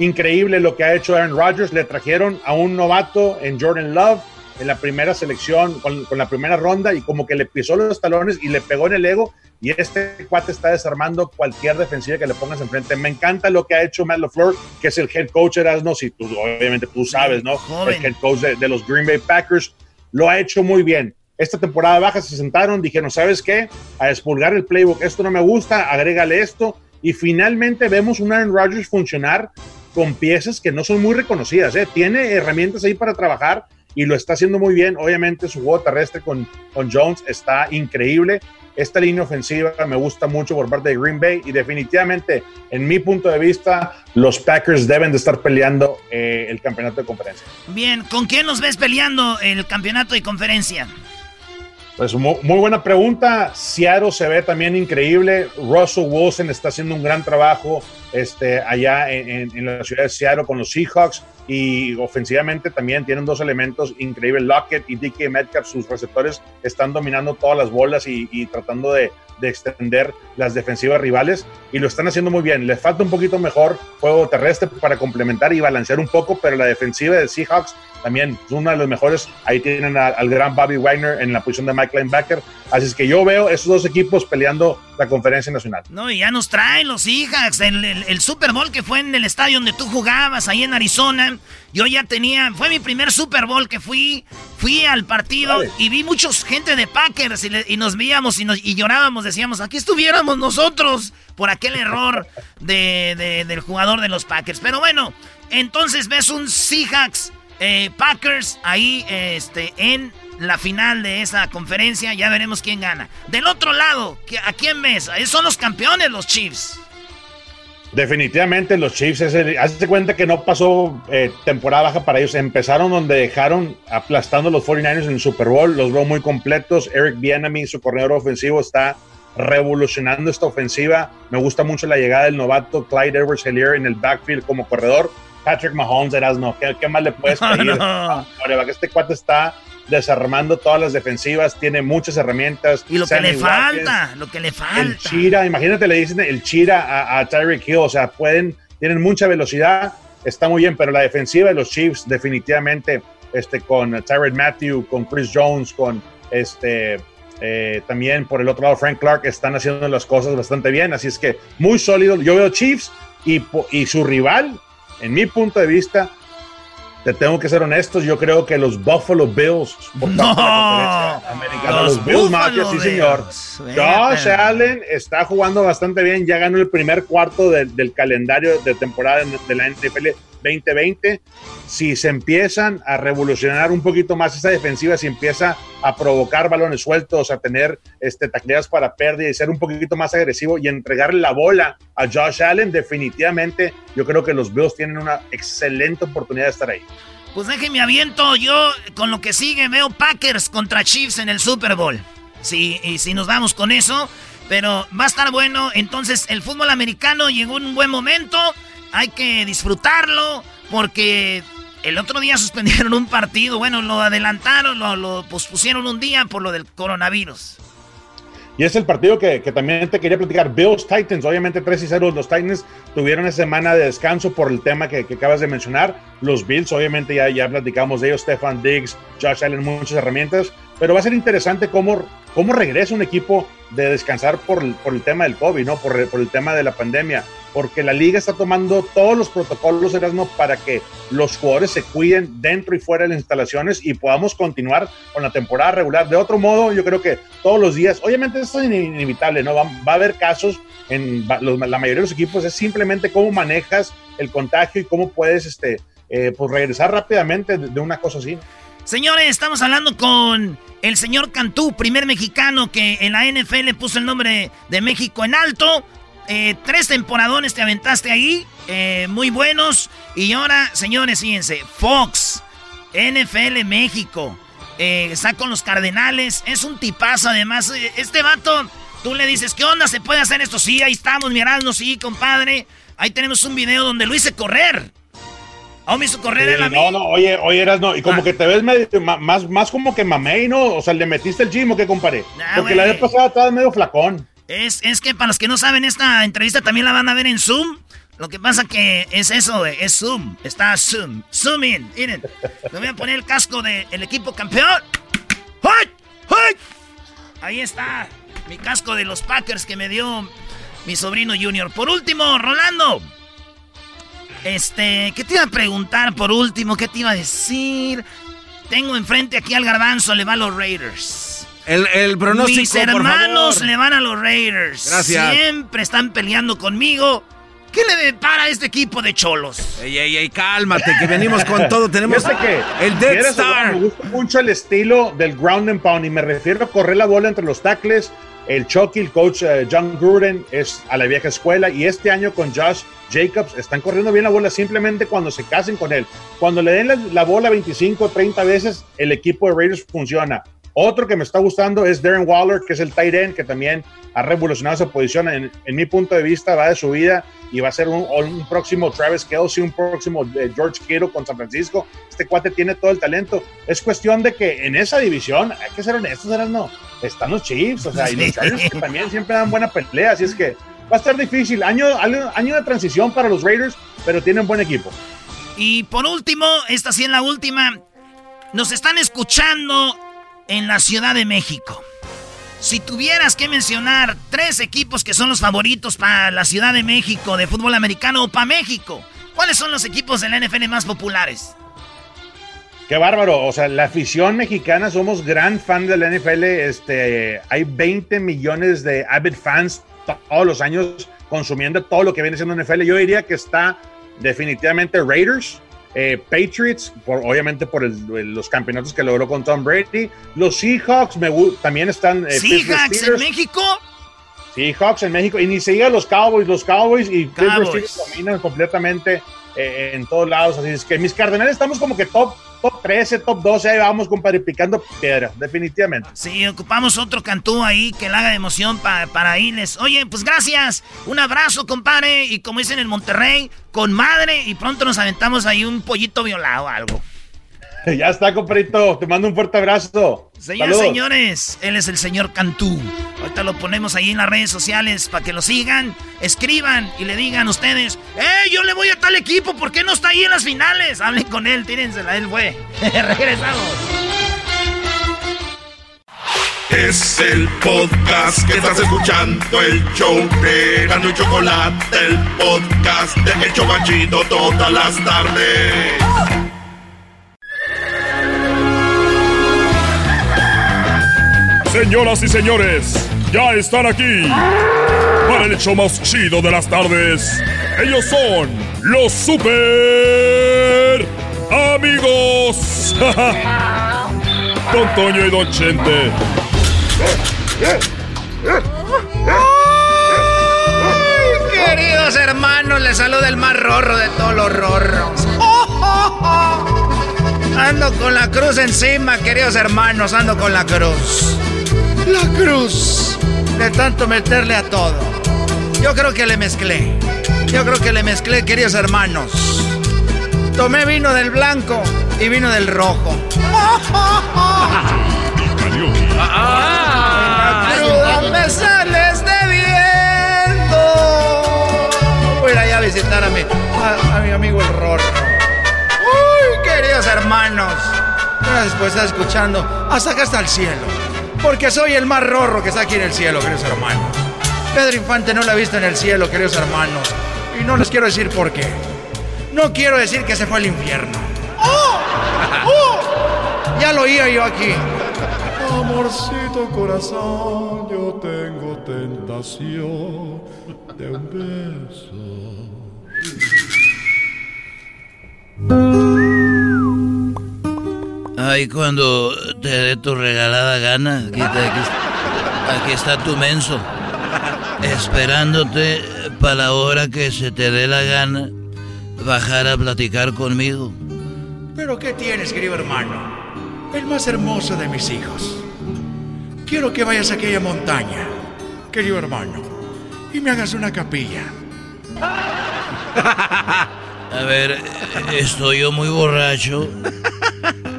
Increíble lo que ha hecho Aaron Rodgers. Le trajeron a un novato en Jordan Love en la primera selección, con, con la primera ronda, y como que le pisó los talones y le pegó en el ego. Y este cuate está desarmando cualquier defensiva que le pongas enfrente. Me encanta lo que ha hecho Matt LaFleur, que es el head coach, Erasmo, si tú, obviamente tú sabes, ¿no? El head coach de, de los Green Bay Packers. Lo ha hecho muy bien. Esta temporada baja se sentaron, dijeron, ¿sabes qué? A despulgar el playbook, esto no me gusta, agrégale esto. Y finalmente vemos un Aaron Rodgers funcionar con piezas que no son muy reconocidas. ¿eh? Tiene herramientas ahí para trabajar y lo está haciendo muy bien. Obviamente su juego terrestre con, con Jones está increíble. Esta línea ofensiva me gusta mucho por parte de Green Bay y definitivamente, en mi punto de vista, los Packers deben de estar peleando eh, el campeonato de conferencia. Bien, ¿con quién nos ves peleando el campeonato de conferencia? Pues mu- muy, buena pregunta. Seattle se ve también increíble. Russell Wilson está haciendo un gran trabajo este, allá en, en- en la ciudad de Seattle con los Seahawks y ofensivamente también tienen dos elementos increíbles. Lockett y DK Metcalf, sus receptores, están dominando todas las bolas y, y tratando de, de extender las defensivas rivales y lo están haciendo muy bien. Les falta un poquito mejor juego terrestre para complementar y balancear un poco, pero la defensiva de Seahawks también es una de las mejores. Ahí tienen a- al gran Bobby Wagner en la posición de Mike Linebacker. Así es que yo veo esos dos equipos peleando la conferencia nacional. No, y ya nos traen los Seahawks. El, el- el Super Bowl que fue en el estadio donde tú jugabas, ahí en Arizona. Yo ya tenía, fue mi primer Super Bowl que fui. Fui al partido Vale. y vi muchos gente de Packers y, le- y nos veíamos y, nos, y llorábamos. Decíamos, aquí estuviéramos nosotros por aquel error de, de- del jugador de los Packers. Pero bueno, entonces ves un Seahawks eh, Packers ahí este, en la final de esa conferencia. Ya veremos quién gana. Del otro lado, ¿qué- ¿a quién ves? Ahí Son los campeones, los Chiefs. Definitivamente los Chiefs, es hazte cuenta que no pasó eh, temporada baja para ellos. Empezaron donde dejaron aplastando los 49ers en el Super Bowl. Los veo muy completos. Eric Bieniemy, su corredor ofensivo, está revolucionando esta ofensiva. Me gusta mucho la llegada del novato Clyde edwards helaire en el backfield como corredor. Patrick Mahomes, eras no, ¿qué, qué más le puedes *laughs* pedir? no. Este cuate está desarmando todas las defensivas, tiene muchas herramientas. Y lo que le Watkins, falta, lo que le el falta. Chira, imagínate, le dicen el Chira a, a Tyreek Hill, o sea, pueden, tienen mucha velocidad, está muy bien, pero la defensiva de los Chiefs, definitivamente, este, con Tyrod Matthew, con Chris Jones, con este, eh, también por el otro lado, Frank Clark, están haciendo las cosas bastante bien, así es que muy sólido. Yo veo Chiefs y, y su rival, en mi punto de vista, te tengo que ser honestos, yo creo que los Buffalo Bills, por parte de la conferencia americana, los los, Bills Mafia, sí señor. Josh. Allen está jugando bastante bien, ya ganó el primer cuarto del, del calendario de temporada de la NFL 2020. Si se empiezan a revolucionar un poquito más esa defensiva, si empieza a provocar balones sueltos, a tener este, tacleadas para pérdida y ser un poquito más agresivo y entregarle la bola a Josh Allen, definitivamente yo creo que los Bills tienen una excelente oportunidad de estar ahí. Pues déjenme aviento, yo con lo que sigue veo Packers contra Chiefs en el Super Bowl. Sí, y si nos vamos con eso, pero va a estar bueno. Entonces, el fútbol americano llegó un buen momento. Hay que disfrutarlo porque el otro día suspendieron un partido. Bueno, lo adelantaron, lo, pospusieron un día por lo del coronavirus. Y es el partido que, también te quería platicar. Bills Titans, obviamente 3 y 0. Los Titans tuvieron una semana de descanso por el tema que, acabas de mencionar. Los Bills, obviamente ya, ya platicamos de ellos. Stefan Diggs, Josh Allen, muchas herramientas. Pero va a ser interesante cómo, cómo regresa un equipo de descansar por el, por el tema del COVID, ¿no? Por el tema de la pandemia porque la liga está tomando todos los protocolos, Erasmo, para que los jugadores se cuiden dentro y fuera de las instalaciones y podamos continuar con la temporada regular. De otro modo, yo creo que todos los días, obviamente esto es inevitable, ¿no? Va, a haber casos en la mayoría de los equipos, es simplemente cómo manejas el contagio y cómo puedes, este, eh, pues regresar rápidamente de, una cosa así. Señores, estamos hablando con el señor Cantú, primer mexicano que en la NFL puso el nombre de México en alto. Eh, tres temporadones te aventaste ahí, eh, muy buenos. Y ahora, señores, fíjense, Fox, NFL México, eh, está con los Cardenales, es un tipazo además. Este vato, tú le dices, ¿qué onda? ¿Se puede hacer esto? Sí, ahí estamos, mirando, sí, compadre. Ahí tenemos un video donde lo hice correr. ¿Oh, me hizo correr el amigo? No, no, oye, oye, eras no. Y como ah. que te ves medio, más, más como que mamey, ¿no? O sea, le metiste el gym o qué, compadre. Porque la vez pasada estabas medio flacón. Es, es que para los que no saben, esta entrevista también la van a ver en Zoom. Lo que pasa que es eso, es Zoom. Está Zoom. Zoom in. Miren. Me voy a poner el casco del equipo campeón. Ahí está. Mi casco de los Packers que me dio mi sobrino Junior. Por último, Rolando. Este, ¿qué te iba a preguntar por último? ¿Qué te iba a decir? Tengo enfrente aquí al garbanzo, le va a los Raiders. El, el pronóstico, Mis hermanos le van a los Raiders. Gracias. Siempre están peleando conmigo. ¿Qué le depara a este equipo de cholos? Ey, ey, ey, cálmate, que venimos con todo. *laughs* Tenemos que el Dead Star. Me gusta mucho el estilo del ground and pound y me refiero a correr la bola entre los tackles. El Chucky, el coach eh, John Gruden, es a la vieja escuela y este año con Josh Jacobs están corriendo bien la bola simplemente cuando se casen con él. Cuando le den la, la bola 25 o 30 veces, el equipo de Raiders funciona. Otro que me está gustando es Darren Waller, que es el tight end, que también ha revolucionado esa posición. En, mi punto de vista, va de su vida y va a ser un, próximo Travis Kelsey, un próximo eh, George Kittle con San Francisco. Este cuate tiene todo el talento. Es cuestión de que en esa división, hay que ser honestos, no. Están los Chiefs, o sea, y los Chargers que también siempre dan buena pelea, así es que va a estar difícil. Año, año de transición para los Raiders, pero tienen buen equipo. Y por último, esta sí es la última. Nos están escuchando en la Ciudad de México. Si tuvieras que mencionar tres equipos que son los favoritos para la Ciudad de México de fútbol americano o para México, ¿cuáles son los equipos de la NFL más populares? Qué bárbaro, o sea, la afición mexicana somos gran fan de la NFL, este, hay 20 millones de avid fans todos los años consumiendo todo lo que viene siendo NFL. Yo diría que está definitivamente Raiders, eh, Patriots, por, obviamente por los campeonatos que logró con Tom Brady. Los Seahawks me, también están. Eh, ¿Seahawks en México? Seahawks en México. Y ni siquiera los Cowboys. Los Cowboys y Pittsburgh dominan completamente eh, en todos lados. Así es que mis Cardenales estamos como que top top 13, top 12, ahí vamos, compadre, picando piedra, definitivamente. Sí, ocupamos otro cantú ahí que le haga de emoción para irles. Oye, pues gracias, un abrazo, compadre, y como dicen en Monterrey, con madre, y pronto nos aventamos ahí un pollito violado o algo. *laughs* Ya está, compadrito. Te mando un fuerte abrazo. Señores, señores, él es el señor Cantú. Ahorita lo ponemos ahí en las redes sociales para que lo sigan, escriban y le digan a ustedes, ¡Eh, yo le voy a tal equipo! ¿Por qué no está ahí en las finales? Hablen con él, tírensela, él fue. *laughs* Regresamos. Es el podcast que estás escuchando, el show de Gano y Chocolate, el podcast de El Chocachito todas las tardes. Señoras y señores, ya están aquí para el hecho más chido de las tardes. Ellos son los super amigos. *laughs* Don Toño y Don Chente. Queridos hermanos, les saluda el más rorro de todos los rorros. Ando con la cruz encima, queridos hermanos, ando con la cruz. La cruz. De tanto meterle a todo. Yo creo que le mezclé. Yo creo que le mezclé, queridos hermanos. Tomé vino del blanco y vino del rojo. ¡Ah! me sales de viento. Voy a ir allá a visitar a mi, a, a mi amigo el Rorro. Uy, queridos hermanos. Gracias por estar escuchando hasta acá hasta el cielo. Porque soy el más rorro que está aquí en el cielo, queridos hermanos. Pedro Infante no la ha visto en el cielo, queridos hermanos. Y no les quiero decir por qué. No quiero decir que se fue al infierno. ¡Oh! ¡Oh! *laughs* Ya lo oía yo aquí. Amorcito corazón, yo tengo tentación de un beso. Ay, cuando te dé tu regalada gana, aquí, está- aquí está- aquí está tu menso, esperándote para la hora que se te dé la gana bajar a platicar conmigo. Pero ¿qué tienes, querido hermano? El más hermoso de mis hijos. Quiero que vayas a aquella montaña, querido hermano, y me hagas una capilla. A ver, ¿estoy yo muy borracho?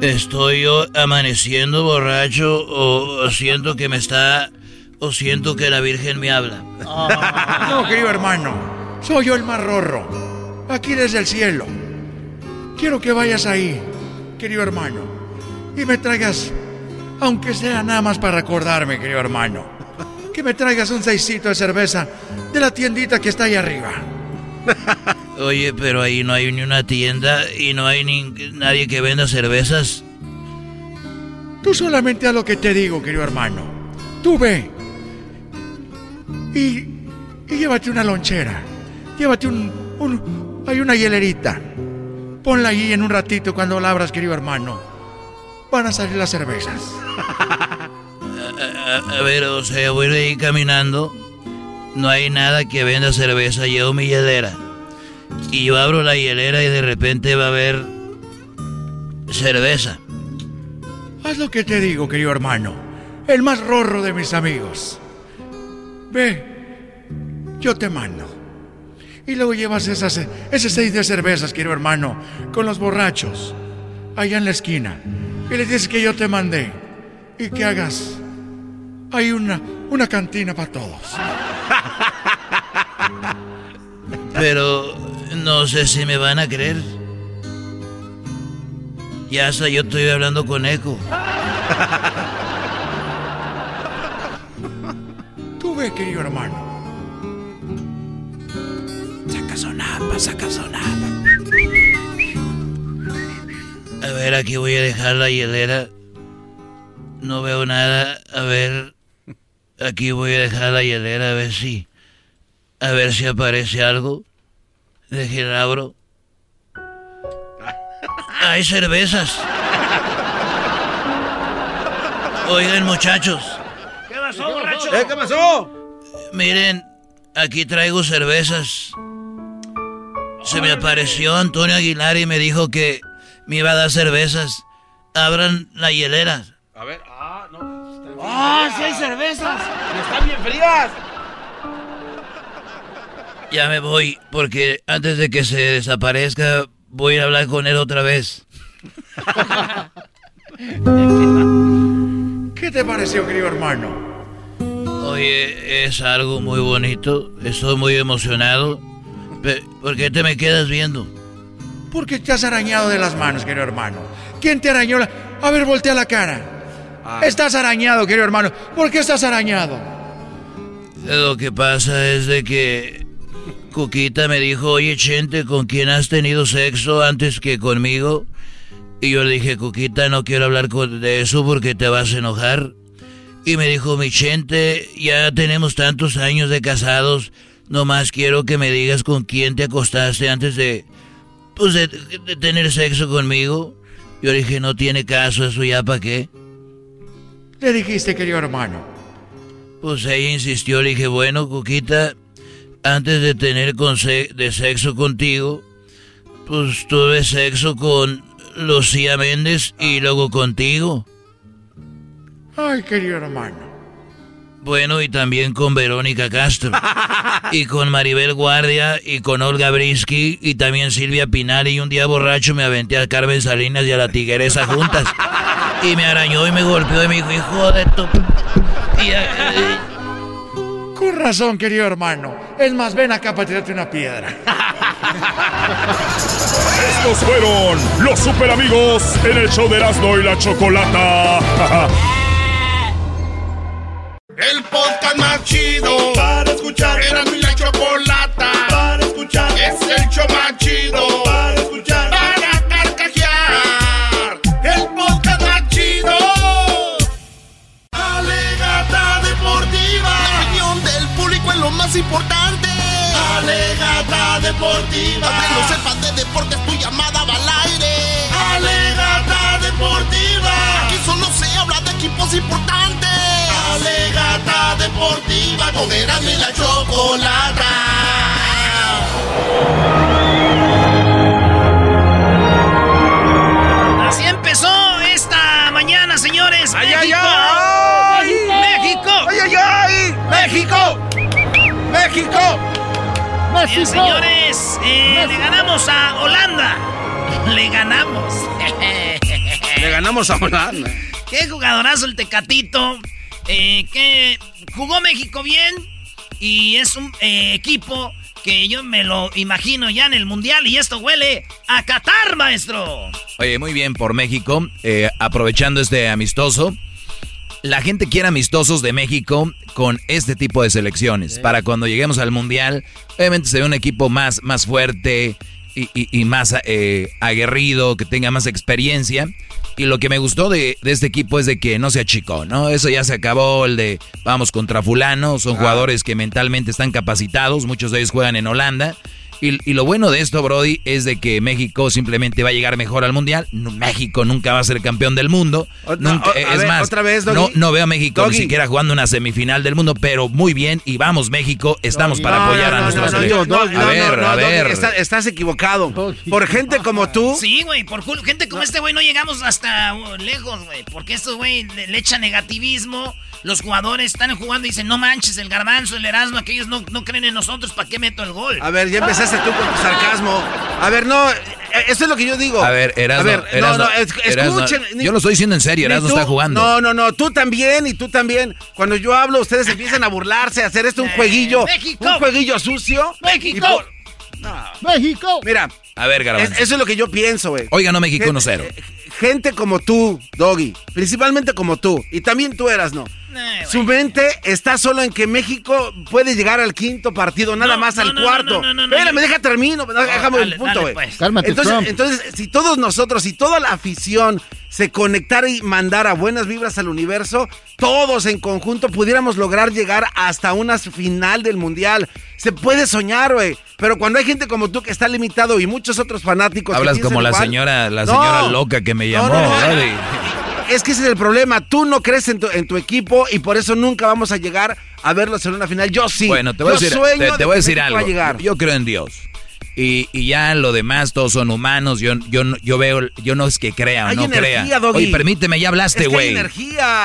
¿Estoy yo amaneciendo borracho o siento que me está... o siento que la Virgen me habla? No, querido hermano, soy yo el más rorro, aquí desde el cielo. Quiero que vayas ahí, querido hermano, y me traigas, aunque sea nada más para recordarme, querido hermano, que me traigas un seisito de cerveza de la tiendita que está ahí arriba. Oye, pero ahí no hay ni una tienda y no hay ni nadie que venda cervezas. Tú solamente haz lo que te digo, querido hermano. Tú ve. Y, y llévate una lonchera. Llévate un, un- Hay una hielerita. Ponla ahí en un ratito cuando la abras, querido hermano. Van a salir las cervezas. *laughs* A, a- a ver, o sea, voy ahí caminando. No hay nada que venda cerveza. Llevo mi hielera. Y yo abro la hielera y de repente va a haber cerveza. Haz lo que te digo, querido hermano. El más rorro de mis amigos. Ve. Yo te mando. Y luego llevas esas, ese seis de cervezas, querido hermano, con los borrachos, allá en la esquina. Y les dices que yo te mandé. Y que hagas. Hay una, una cantina para todos. Pero no sé si me van a creer. Ya hasta yo estoy hablando con eco. *laughs* Tú ve, querido hermano. Saca sonapa, saca sonapa. A ver, aquí voy a dejar la hielera. No veo nada. A ver. Aquí voy a dejar la hielera a ver si. A ver si aparece algo. Deje abro. Hay cervezas. Oigan, muchachos. ¿Qué pasó, borracho? ¿Eh, ¿Qué pasó? Miren, aquí traigo cervezas. Se me apareció Antonio Aguilar y me dijo que me iba a dar cervezas. Abran la hielera. A ver, ah, no. ¡Ah, sí hay cervezas! Están bien frías. Ya me voy, porque antes de que se desaparezca, voy a hablar con él otra vez. *laughs* ¿Qué te pareció, querido hermano? Oye, es algo muy bonito. Estoy muy emocionado. ¿Por qué te me quedas viendo? Porque te has arañado de las manos, querido hermano. ¿Quién te arañó la.? A ver, voltea la cara. Estás arañado, querido hermano. ¿Por qué estás arañado? Lo que pasa es de que Cuquita me dijo, oye Chente, ¿con quién has tenido sexo antes que conmigo? Y yo le dije, Cuquita, no quiero hablar de eso porque te vas a enojar. Y me dijo, mi Chente, ya tenemos tantos años de casados, nomás quiero que me digas con quién te acostaste antes de, pues, de, de tener sexo conmigo. Yo dije, no tiene caso, eso ya para qué. Le dijiste, querido hermano. Pues ella insistió, le dije, bueno, Cuquita, antes de tener de sexo contigo, pues tuve sexo con Lucía Méndez y luego contigo. Ay, querido hermano. Bueno, y también con Verónica Castro. *laughs* y con Maribel Guardia y con Olga Brisky y también Silvia Pinal. Y un día borracho me aventé a Carmen Salinas y a la tigresa juntas. Y me arañó y me golpeó y me dijo, hijo de tu... Y, eh, Con razón, querido hermano. Es más, ven acá para tirarte una piedra. *laughs* Estos fueron los super amigos en el show de Erasmo y la Chocolata. *laughs* El podcast más chido para escuchar. Era mi la chocolata para escuchar. Es el show más importante. Alegata deportiva. Aunque no sepas de deportes, tu llamada va al aire. Alegata deportiva. Aquí solo se habla de equipos importantes. Alegata deportiva. Con y la chocolata. Así empezó esta mañana, señores. ¡Ay, ay, México. ay! ¡México! Bien, señores, eh, le ganamos a Holanda. *laughs* Le ganamos. Le ganamos a Holanda. Qué jugadorazo el Tecatito. Eh, que jugó México bien. Y es un eh, equipo que yo me lo imagino ya en el Mundial. Y esto huele a Qatar, maestro. Oye, muy bien por México. Eh, aprovechando este amistoso. La gente quiere amistosos de México con este tipo de selecciones. Para cuando lleguemos al Mundial, obviamente se ve un equipo más, más fuerte y, y- y más eh, aguerrido, que tenga más experiencia. Y lo que me gustó de, de este equipo es de que no se achicó, ¿no? Eso ya se acabó, el de vamos contra fulano. Son jugadores que mentalmente están capacitados, muchos de ellos juegan en Holanda. Y, y lo bueno de esto, Brody, es de que México simplemente va a llegar mejor al Mundial. México nunca va a ser campeón del mundo. O- Nunca- o- a es ver, más, otra vez, no, veo a México Doggy. ni siquiera jugando una semifinal del mundo, pero muy bien. Y vamos, México, estamos para No, apoyar no, a no, nuestra no, no, selección. no, a ver, no, a Doggy, ver. está- estás equivocado. Por gente como tú. Sí, güey, por gente como este güey no llegamos hasta uh, lejos, güey. Porque estos güey le, le echan negativismo. Los jugadores están jugando y dicen, no manches, el garbanzo, el erasmo, aquellos no, no creen en nosotros, ¿para qué meto el gol? A ver, ya empezaste tú con tu sarcasmo. A ver, no, eh, eso es lo que yo digo. A ver, Erasmo, A ver, Erasmo, no, no, es- Erasmo, escuchen. ni- yo lo estoy diciendo en serio, Erasmo tú- está jugando. No, no, no, tú también y tú también. Cuando yo hablo, ustedes empiezan a burlarse, a hacer esto un jueguillo. México. Un jueguillo sucio. México. Y por- ¡México! Mira, A ver, es- Garbanzo. eso es lo que yo pienso, güey. Hoy ganó México Gente- 1-0. Gente como tú, Doggy, principalmente como tú, y también tú eras, ¿no? Eh, Su mente está solo en que México puede llegar al quinto partido, nada No, más no, al no, cuarto. no, no, no, no, Espérame, deja termino, déjame dale, el punto, güey. pues. Cálmate, entonces, Trump. entonces, si todos nosotros, si toda la afición se conectara y mandara buenas vibras al universo, todos en conjunto pudiéramos lograr llegar hasta una final del mundial. Se puede soñar, güey. Pero cuando hay gente como tú que está limitado y muchos otros fanáticos. que Hablas como la igual- señora, la No. señora loca que me No, llamó, no. Es que ese es el problema. Tú no crees en tu, en tu equipo y por eso nunca vamos a llegar a verlos en una final. Yo sí. Bueno, te voy a decir, te, de voy a decir algo. a. Yo creo en Dios. Y, y ya lo demás, todos son humanos. Yo, yo, no- yo veo, yo no es que crea o Hay no energía, crea. Doggy. Oye, permíteme, ya hablaste, Es que hay güey.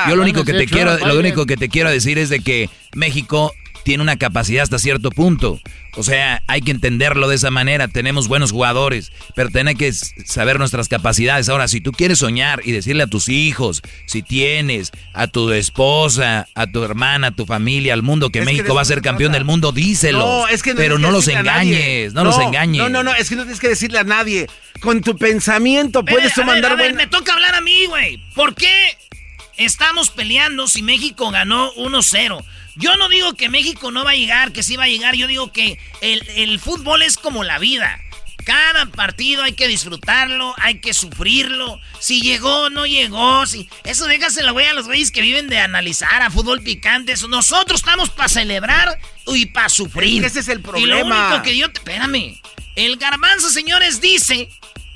Yo lo único que te quiero, lo único que te quiero decir es de que México tiene una capacidad hasta cierto punto. O sea, hay que entenderlo de esa manera. Tenemos buenos jugadores, pero tenemos que saber nuestras capacidades. Ahora, si tú quieres soñar y decirle a tus hijos, si tienes a tu esposa, a tu hermana, a tu familia, al mundo que Es México va a ser se campeón del mundo, díselo. No, es que no pero tienes no que los decirle a nadie. engañes, no, los engañes. No, no, no, es que no tienes que decirle a nadie. Con tu pensamiento puedes tú a ver, mandar a ver, me toca hablar a mí, güey. ¿Por qué estamos peleando si México ganó 1-0? Yo no digo que México no va a llegar, que sí va a llegar. Yo digo que el, el fútbol es como la vida. Cada partido hay que disfrutarlo, hay que sufrirlo. Si llegó, no llegó. Si... Eso déjaselo, güey, a los güeyes que viven de analizar a fútbol picante. Nosotros estamos para celebrar y para sufrir. ese es el problema. Y lo único que yo... Espérame. El garbanzo, señores, dice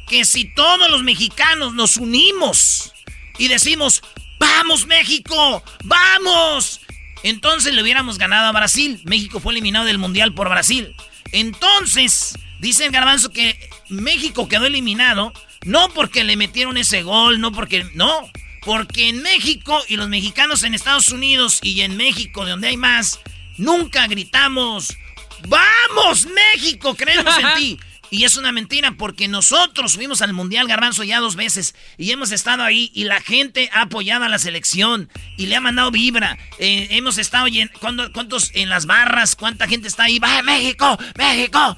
que si todos los mexicanos nos unimos y decimos, vamos México, vamos, entonces le hubiéramos ganado a Brasil. México fue eliminado del Mundial por Brasil. Entonces, dice el garbanzo que México quedó eliminado no porque le metieron ese gol, no porque... No, porque en México y los mexicanos en Estados Unidos y en México, de donde hay más, nunca gritamos, ¡Vamos México! Creemos en *laughs* ti. Y es una mentira porque nosotros fuimos al Mundial Garbanzo ya dos veces y hemos estado ahí y la gente ha apoyado a la selección y le ha mandado vibra. Eh, hemos estado en, ¿cuántos en las barras? ¿Cuánta gente está ahí? ¡Va, México! ¡México!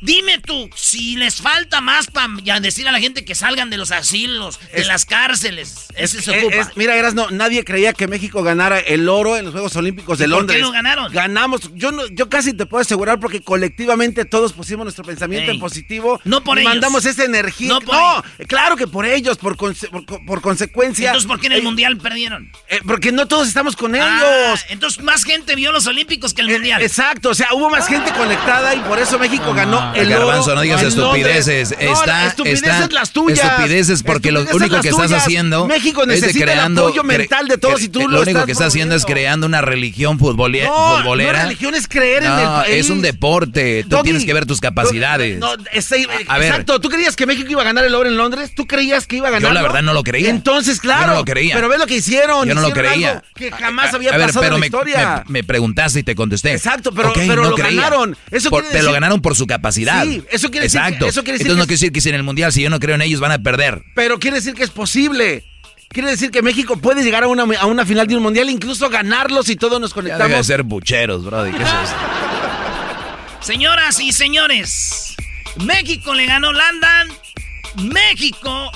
Dime tú, si les falta más para decir a la gente que salgan de los asilos, de las cárceles. Ese se ocupa. mira, Eras, no, nadie creía que México ganara el oro en los Juegos Olímpicos de Londres. ¿Por qué lo ganaron? Ganamos. Yo no, yo casi te puedo asegurar porque colectivamente todos pusimos nuestro pensamiento en positivo. No por y ellos. Mandamos esa energía. No, por no claro que por ellos, por, por, consecuencia. Entonces, ¿por qué en el eh, Mundial perdieron? Eh, porque no todos estamos con Ah, ellos. entonces, más gente vio los Olímpicos que el Eh, Mundial. exacto, o sea, hubo más gente conectada y por eso México ganó el. Garbanzo, no digas estupideces. No, está, estupideces está, las tuyas. Estupideces porque lo único que estás haciendo México es de necesita el creando, apoyo mental de todos y tú lo, lo único estás que estás haciendo es creando una religión No, futbolera. no religión es creer en el país. es un deporte. Tú Doggy, tienes que ver tus capacidades. No, ese- A ver. exacto. ¿Tú creías que México iba a ganar el oro en Londres? ¿Tú creías que iba a ganar? Yo la verdad no lo creía. Entonces, claro. Yo no lo creía. Pero ve lo que hicieron. Yo no lo creía. Que jamás había a ver, pasado pero en la historia. me- me preguntaste y te contesté. Exacto, pero- lo creía. ganaron. Eso Por- quiere Pero lo ganaron por su capacidad. Sí, eso quiere decir eso quiere decir Entonces no que- quiere decir que si en el mundial, si yo no creo en ellos, van a perder. Pero quiere decir que es posible. Quiere decir que México puede llegar a una, a una final de un mundial, incluso ganarlo si todos nos Ya deja de conectamos. ser bucheros, brody. ¿Qué es esto? *laughs* Señoras y señores, México le ganó Landan. México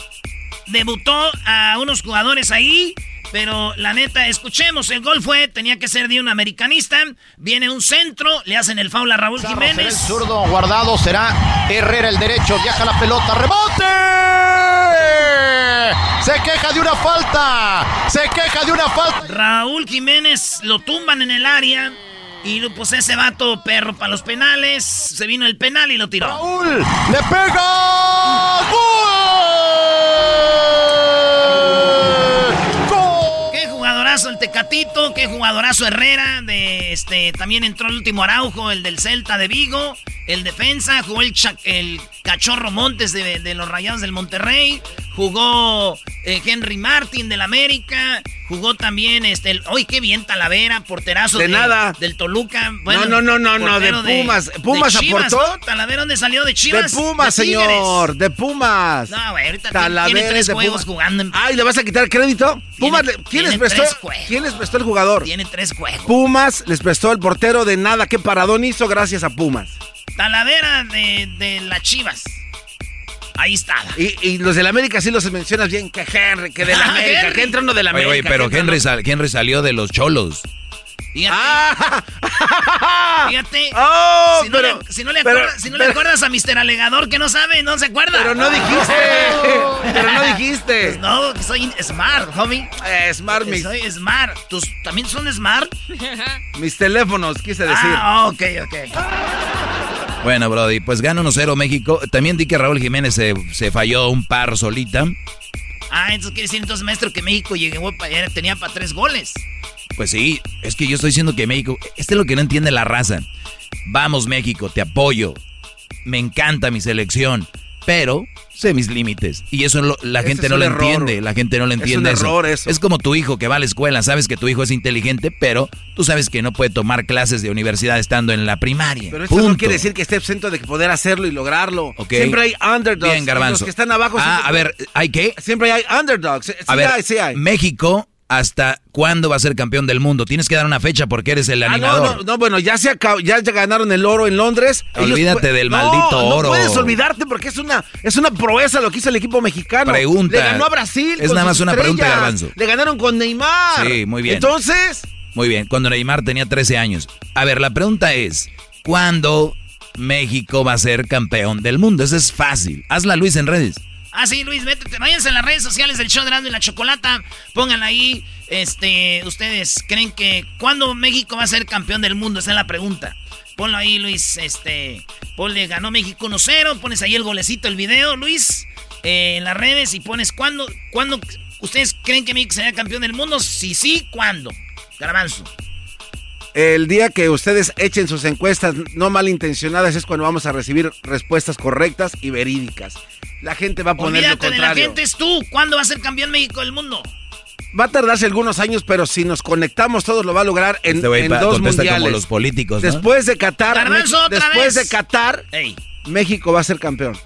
debutó a unos jugadores ahí. Pero la neta, escuchemos, el gol fue, tenía que ser de un americanista. Viene un centro, le hacen el foul a Raúl Será el Jiménez. zurdo guardado, será Herrera el derecho, viaja la pelota, rebote. Se queja de una falta, se queja de una falta. Raúl Jiménez lo tumban en el área. Y pues ese vato perro para los penales. Se vino el penal y lo tiró. Raúl le pega. Qué jugadorazo el Tecatito, qué jugadorazo Herrera, de este también entró el último Araujo, el del Celta de Vigo, el defensa, jugó el, Cachorro Montes de, de los Rayados del Monterrey, jugó eh, Henry Martin del América, jugó también este, el, ¡ay, qué bien Talavera, porterazo De nada. del Toluca! No, no, no, no, no, de Pumas. Pumas Chivas, aportó. ¿no? Talavera, ¿dónde salió? ¿De Chivas? de Pumas, señor. De Pumas. No, güey, ahorita Talavera tiene tres juegos Pumas. jugando en Ay, ¿le vas a quitar crédito? Pumas, ¿quién, les prestó, juegos. ¿quién les prestó el jugador? Tiene tres juegos. Pumas les prestó el portero de nada. ¿Qué paradón hizo gracias a Pumas? Talavera de, de las Chivas. Ahí está. Y, y los del América sí los mencionas bien. Que Henry, que de la Ah, América. Henry. Que entra uno de la Oye, América. oye, pero sal- Henry salió de los cholos. Fíjate. Fíjate. *laughs* Oh, si, no pero- le, si no le pero- acuerdas, si no le pero- acuerdas a Mr. Alegador que no sabe, no se acuerda. Pero no dijiste. *laughs* pero no dijiste. Pues no, que soy smart, homie. Eh, smart, mis, Soy smart. ¿Tus también son smart? *laughs* mis teléfonos, quise decir. Ah, ok, ok. Bueno, Brody, pues gana 1-0 México. También di que Raúl Jiménez se, se falló un par solita. Ah, entonces quiere decir entonces, maestro, que México llegó pa- era- tenía para tres goles. Pues sí, es que yo estoy diciendo que México, este es lo que no entiende la raza. Vamos México, te apoyo. Me encanta mi selección, pero sé mis límites. Y eso lo- la gente es no lo error. entiende, la gente no lo Es un entiende error eso. Es como tu hijo que va a la escuela, sabes que tu hijo es inteligente, pero tú sabes que no puede tomar clases de universidad estando en la primaria. Pero eso no quiere decir que esté exento de poder hacerlo y lograrlo. Ok. Siempre hay underdogs. Bien, Garbanzo. Los que están abajo. Ah, siempre- a ver, ¿hay qué? Siempre hay underdogs. Sí A ver, hay, sí hay. México, ¿hasta cuándo va a ser campeón del mundo? Tienes que dar una fecha porque eres el Ah, no, animador. no, no, bueno, ya se acabó, ya ganaron el oro en Londres. Olvídate del No, maldito no oro. puedes olvidarte porque es una, es una proeza lo que hizo el equipo mexicano. Pregunta. Le ganó a Brasil. Es con nada más una pregunta, estrellas. Garbanzo. Le ganaron con Neymar. Sí, muy bien. Entonces, Muy bien, cuando Neymar tenía 13 años. A ver, la pregunta es, ¿cuándo México va a ser campeón del mundo. Eso es fácil. Hazla, Luis, en redes. Ah, sí, Luis, métete. Váyanse en las redes sociales del show de Erasmo y la Chocolata. Pongan ahí, este, ustedes creen que ¿cuándo México va a ser campeón del mundo? Esa es la pregunta. Ponlo ahí, Luis, este, ponle, ganó México 1-0, pones ahí el golecito, el video, Luis, eh, en las redes y pones cuándo, cuándo ustedes creen que México será campeón del mundo. Si sí, ¿cuándo? Garbanzo. El día que ustedes echen sus encuestas no malintencionadas es cuando vamos a recibir respuestas correctas y verídicas. La gente va a poner Olvídate lo de la contrario. gente, es tú. ¿Cuándo va a ser campeón México del mundo? Va a tardarse algunos años, pero si nos conectamos todos lo va a lograr en, Este en dos mundiales. como los políticos, ¿no? Después de Qatar, después vez. de Qatar, Ey. México va a ser campeón.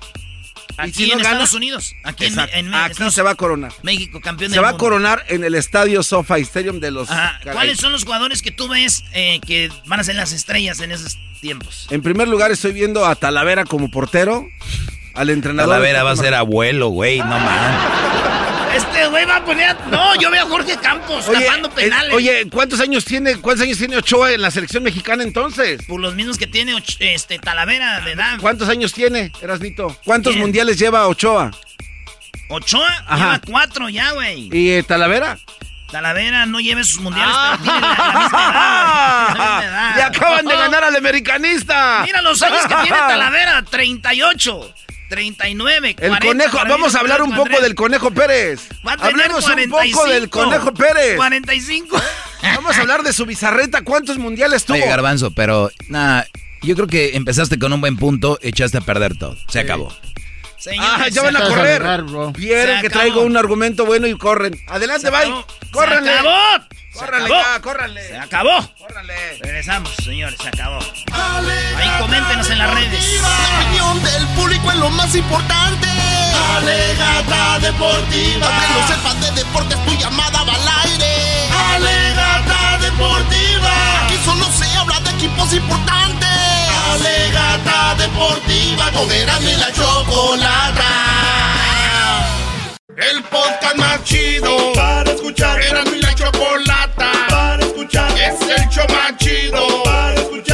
Aquí si en no gana- Estados Unidos. Aquí en, Exacto. en Aquí Estados- se va a coronar. México campeón Se del va a coronar en el estadio SoFi Stadium de los. Ajá. ¿Cuáles son los jugadores que tú ves eh, que van a ser las estrellas en esos tiempos? En primer lugar, estoy viendo a Talavera como portero. Al entrenador. Talavera va a ser abuelo, güey, no mames. *laughs* Este güey va a poner. No, yo veo a Jorge Campos Oye, tapando penales. oye, ¿cuántos años tiene cuántos años tiene Ochoa en la selección mexicana entonces? Por los mismos que tiene este Talavera de edad. ¿Cuántos años tiene, Erasnito? ¿Cuántos mundiales lleva Ochoa? Ochoa Ajá. lleva cuatro ya, güey. ¿Y eh, Talavera? Talavera no lleva sus mundiales, pero tiene la, la misma edad. la misma *laughs* edad. ¡Le acaban de ganar al americanista! Mira los años que tiene *laughs* Talavera: 38, 39, El 40, conejo, para vamos a hablar un Andrés. poco del conejo Pérez. Hablemos un 45. poco del conejo Pérez. 45. Vamos a hablar de su bizarreta. ¿Cuántos mundiales tuvo? Oye, Garbanzo, pero nada, yo creo que empezaste con un buen punto, echaste a perder todo. Se acabó. Ah, ya van a correr. Vieron Se que traigo un argumento bueno y corren. Adelante, bye. Córranle. Se acabó. Córranle Se acabó. ya, córranle. Se acabó. Regresamos, señores, se acabó. Ahí coméntenos en las redes. La opinión del público es lo más importante. Alegata deportiva. Que no sepas de deportes, tu llamada va al aire. Alegata deportiva. Aquí solo se habla de equipos importantes. Alegata deportiva. Con y la chocolata. El podcast más chido para escuchar. Erasmo y la chocolata para escuchar. Es el show más chido para escuchar.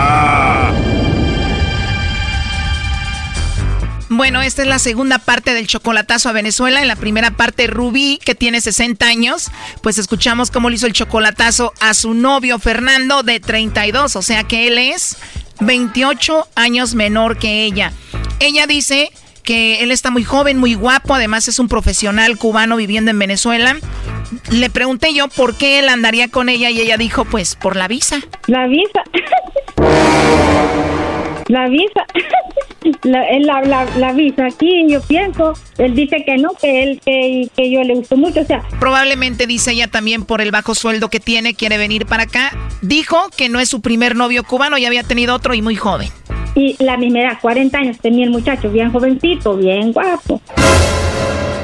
Bueno, esta es la segunda parte del chocolatazo a Venezuela. En la primera parte, Rubí, que tiene 60 años, pues escuchamos cómo le hizo el chocolatazo a su novio Fernando de 32, o sea que él es 28 años menor que ella. Ella dice que él está muy joven, muy guapo, además es un profesional cubano viviendo en Venezuela. Le pregunté yo por qué él andaría con ella y ella dijo, pues por la visa. La visa. *laughs* La visa. *laughs* La, él la, la, la visa aquí, yo pienso. Él dice que no, que él, que, que yo le gusto mucho. O sea, Probablemente dice ella también por el bajo sueldo que tiene, quiere venir para acá. Dijo que no es su primer novio cubano, ya había tenido otro y muy joven. y la misma edad, 40 años tenía el muchacho, bien jovencito, bien guapo.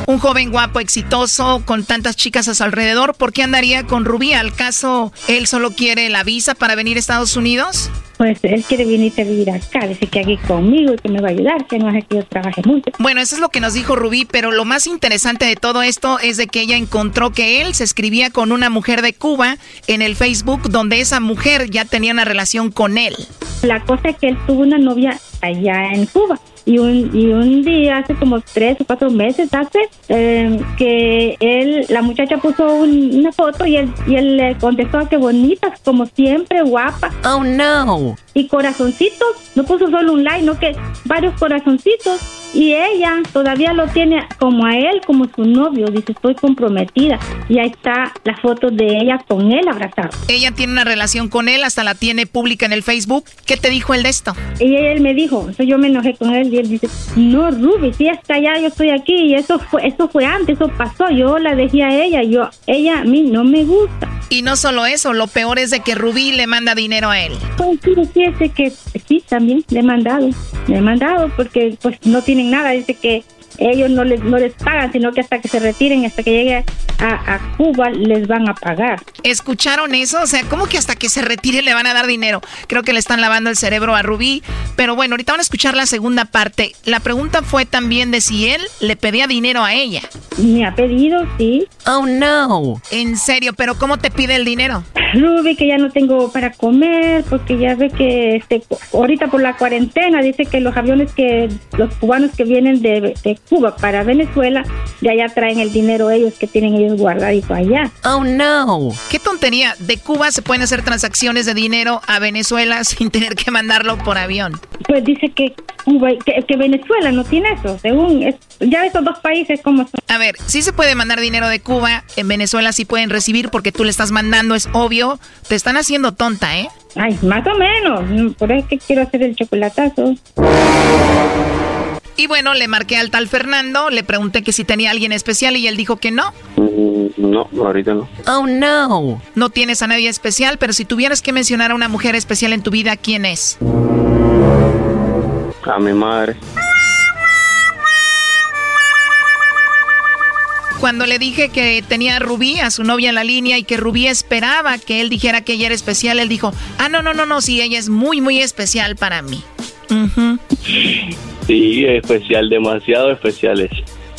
Un joven guapo, exitoso, con tantas chicas a su alrededor. ¿Por qué andaría con Rubí? ¿Al caso él solo quiere la visa para venir a Estados Unidos? Pues él quiere venir a vivir acá, dice que aquí conmigo y que me va a ayudar, que no hace que yo trabaje mucho. Bueno, eso es lo que nos dijo Rubí, pero lo más interesante de todo esto es de que ella encontró que él se escribía con una mujer de Cuba en el Facebook, donde esa mujer ya tenía una relación con él. La cosa es que él tuvo una novia allá en Cuba. Y un, y un día, hace como tres o cuatro meses, hace eh, que él, la muchacha puso un- una foto y él, y él le contestó que bonitas, como siempre, guapa. Oh no. Y corazoncitos, no puso solo un like, no que varios corazoncitos. Y ella todavía lo tiene como a él, como su novio. Dice, estoy comprometida. Y ahí está la foto de ella con él abrazado. Ella tiene una relación con él, hasta la tiene pública en el Facebook. ¿Qué te dijo él de esto? Y él me dijo, entonces yo me enojé con él y él dice, no, Ruby, si está allá, yo estoy aquí y eso fue, eso fue antes, eso pasó, yo la dejé a ella, yo, ella a mí no me gusta. Y no solo eso, lo peor es de que Rubí le manda dinero a él. Pues sí, fíjese que sí, también le he mandado, le he mandado porque pues no tienen nada, dice que ellos no les, no les pagan, sino que hasta que se retiren, hasta que llegue a, a, Cuba, les van a pagar. ¿Escucharon eso? O sea, ¿cómo que hasta que se retire le van a dar dinero? Creo que le están lavando el cerebro a Rubí. Pero bueno, ahorita van a escuchar la segunda parte. La pregunta fue también de si él le pedía dinero a ella. Me ha pedido, sí. Oh, no. En serio, pero ¿cómo te pide el dinero? Ruby, que ya no tengo para comer, porque ya ve que este, ahorita por la cuarentena dice que los aviones que, los cubanos que vienen de, de Cuba para Venezuela, de allá traen el dinero ellos que tienen ellos guardadito allá. Oh no. Qué tontería. De Cuba se pueden hacer transacciones de dinero a Venezuela *laughs* sin tener que mandarlo por avión. Pues dice que Cuba, que, que Venezuela no tiene eso, según es, ya esos dos países como son. A ver, sí se puede mandar dinero de Cuba, en Venezuela sí pueden recibir porque tú le estás mandando, es obvio. Te están haciendo tonta, ¿eh? Ay, más o menos. Por eso es que quiero hacer el chocolatazo. Y bueno, le marqué al tal Fernando, le pregunté que si tenía alguien especial y él dijo que no. Mm, no, ahorita no. Oh, no. No tienes a nadie especial, pero si tuvieras que mencionar a una mujer especial en tu vida, ¿quién es? A mi madre. Cuando le dije que tenía a Rubí, a su novia en la línea, y que Rubí esperaba que él dijera que ella era especial, él dijo, ah, no, no, no, no, sí, ella es muy, muy especial para mí. Uh Sí, especial, demasiado especiales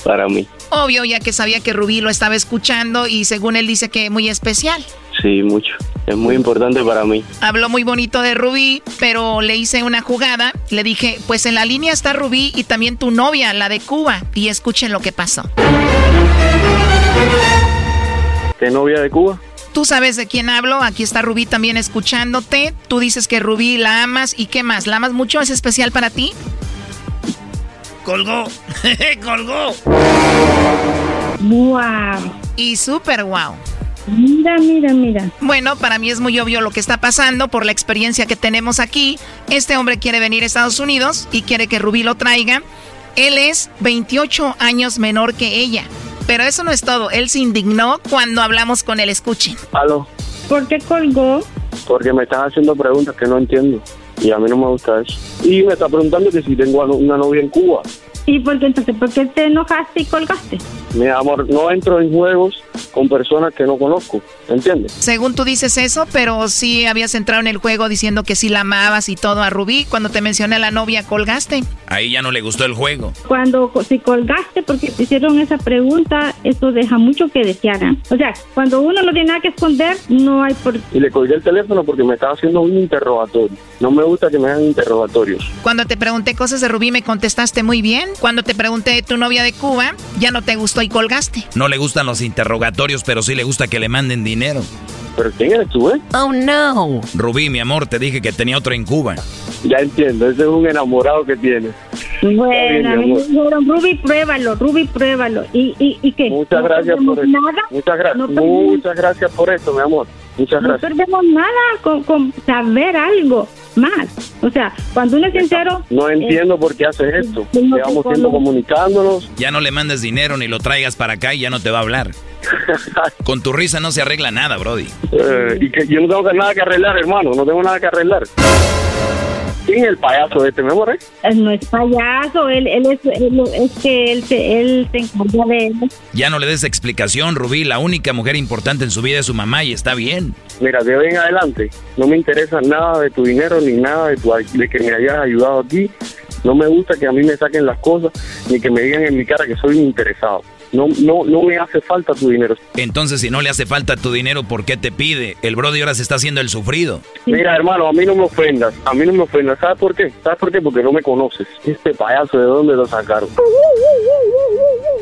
para mí. Obvio, ya que sabía que Rubí lo estaba escuchando y según él dice que muy especial. Sí, mucho. Es muy importante para mí. Habló muy bonito de Rubí, pero le hice una jugada. Le dije, pues en la línea está Rubí y también tu novia, la de Cuba. Y escuchen lo que pasó. ¿Qué novia de Cuba? Tú sabes de quién hablo. Aquí está Rubí también escuchándote. Tú dices que Rubí la amas. ¿Y qué más? ¿La amas mucho? ¿Es especial para ti? Colgó. *laughs* colgó. Wow. Y súper wow. Mira, mira, mira. Bueno, para mí es muy obvio lo que está pasando por la experiencia que tenemos aquí. Este hombre quiere venir a Estados Unidos y quiere que Rubí lo traiga. Él es 28 años menor que ella. Pero eso no es todo. Él se indignó cuando hablamos con él. Escuchen. ¿Aló? ¿Por qué colgó? Porque me están haciendo preguntas que no entiendo. Y a mí no me gusta eso. Y me está preguntando que si tengo una novia en Cuba. ¿Y por qué entonces? ¿Por qué te enojaste y colgaste? Mi amor, no entro en juegos con personas que no conozco, ¿entiendes? Según tú dices eso, pero sí habías entrado en el juego diciendo que sí la amabas y todo a Rubí. Cuando te mencioné a la novia, colgaste. Ahí ya no le gustó el juego. Cuando si colgaste porque te hicieron esa pregunta, eso deja mucho que desear. ¿eh? O sea, cuando uno no tiene nada que esconder, no hay por Y le colgué el teléfono porque me estaba haciendo un interrogatorio. No me gusta que me hagan interrogatorios. Cuando te pregunté cosas de Rubí, me contestaste muy bien. Cuando te pregunté de tu novia de Cuba, ya no te gustó y colgaste. No le gustan los interrogatorios, pero sí le gusta que le manden dinero. ¿Pero quién eres tú, eh? Oh, no. Rubí, mi amor, te dije que tenía otro en Cuba. Ya entiendo, ese es un enamorado que tienes. Bueno, me dijeron, Ruby, pruébalo, Ruby, pruébalo. ¿Y, y, y qué? Muchas ¿No gracias por eso. Nada? Muchas gracias. No perdemos- Muchas gracias por eso, mi amor. Muchas No gracias. perdemos nada con, con saber algo más. O sea, cuando uno es sincero... No eh, entiendo por qué haces esto. no Llevamos tiempo conozco. comunicándonos. Ya no le mandes dinero ni lo traigas para acá y ya no te va a hablar. *laughs* Con tu risa no se arregla nada, Brody. Eh, y que yo no tengo que- nada que arreglar, hermano. No tengo nada que arreglar. ¿Quién es el payaso este, mi amor? eh? Él no es payaso, él, él es, él- es que él se, él se encarga de él. Ya no le des explicación, Rubí. La única mujer importante en su vida es su mamá y está bien. Mira, de hoy en adelante no me interesa nada de tu dinero ni nada de, tu, de que me hayas ayudado aquí. No me gusta que a mí me saquen las cosas ni que me digan en mi cara que soy un interesado. No, no, no me hace falta tu dinero. Entonces, si no le hace falta tu dinero, ¿por qué te pide? El Brody ahora se está haciendo el sufrido. Mira, hermano, a mí no me ofendas. A mí no me ofendas. ¿Sabes por qué? ¿Sabes por qué? Porque no me conoces. Este payaso, ¿de dónde lo sacaron?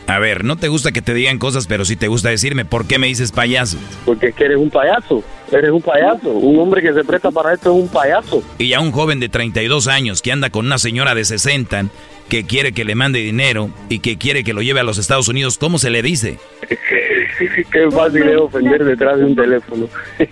A ver, no te gusta que te digan cosas, pero sí te gusta decirme, ¿por qué me dices payaso? Porque es que eres un payaso. Eres un payaso. Un hombre que se presta para esto es un payaso. Y a un joven de 32 años que anda con una señora de 60 que quiere que le mande dinero y que quiere que lo lleve a los Estados Unidos, ¿cómo se le dice? Qué *laughs* fácil es ofender detrás de un teléfono. *laughs*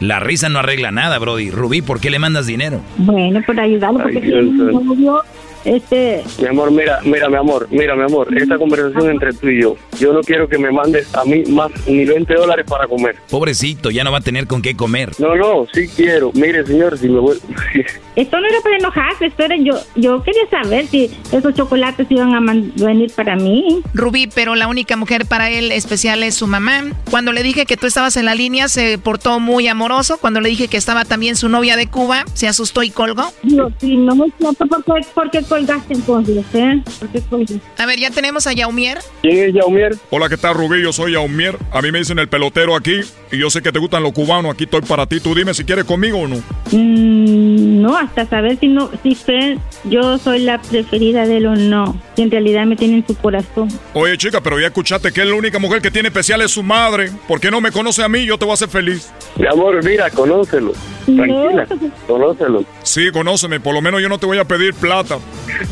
La risa no arregla nada, Brody. Rubí, ¿por qué le mandas dinero? Bueno, por ayudarlo, porque Ay, tiene Dios un novio este... Mi amor, mira, mira, mi amor, mira, mi amor, esta conversación entre tú y yo, yo no quiero que me mandes a mí más ni 20 dólares para comer. Pobrecito, ya no va a tener con qué comer. No, no, sí quiero. Mire, señor, si me voy... *laughs* Esto no era para enojarse, esto era yo, yo quería saber si esos chocolates iban a venir para mí. Rubí, pero la única mujer para él especial es su mamá. Cuando le dije que tú estabas en la línea, se portó muy amoroso. Cuando le dije que estaba también su novia de Cuba, se asustó y colgó. No, sí, no me siento porque, porque colgaste entonces, ¿eh? Porque colgaste. A ver, ya tenemos a Yaumier. ¿Quién es Yaumier? Hola, ¿qué tal, Rubí? Yo soy Yaumier. A mí me dicen el pelotero aquí y yo sé que te gustan los cubanos. Aquí estoy para ti. Tú dime si quieres conmigo o no. Mm, no, hasta saber si no, si fe, yo soy la preferida de él o no. Si en realidad me tiene en su corazón. Oye, chica, pero ya escuchaste que es la única mujer que tiene especial es su madre. ¿Por qué no me conoce a mí? Yo te voy a hacer feliz. Mi amor, mira, conócelo. Tranquila, conócelo. Sí, conóceme. Por lo menos yo no te voy a pedir plata.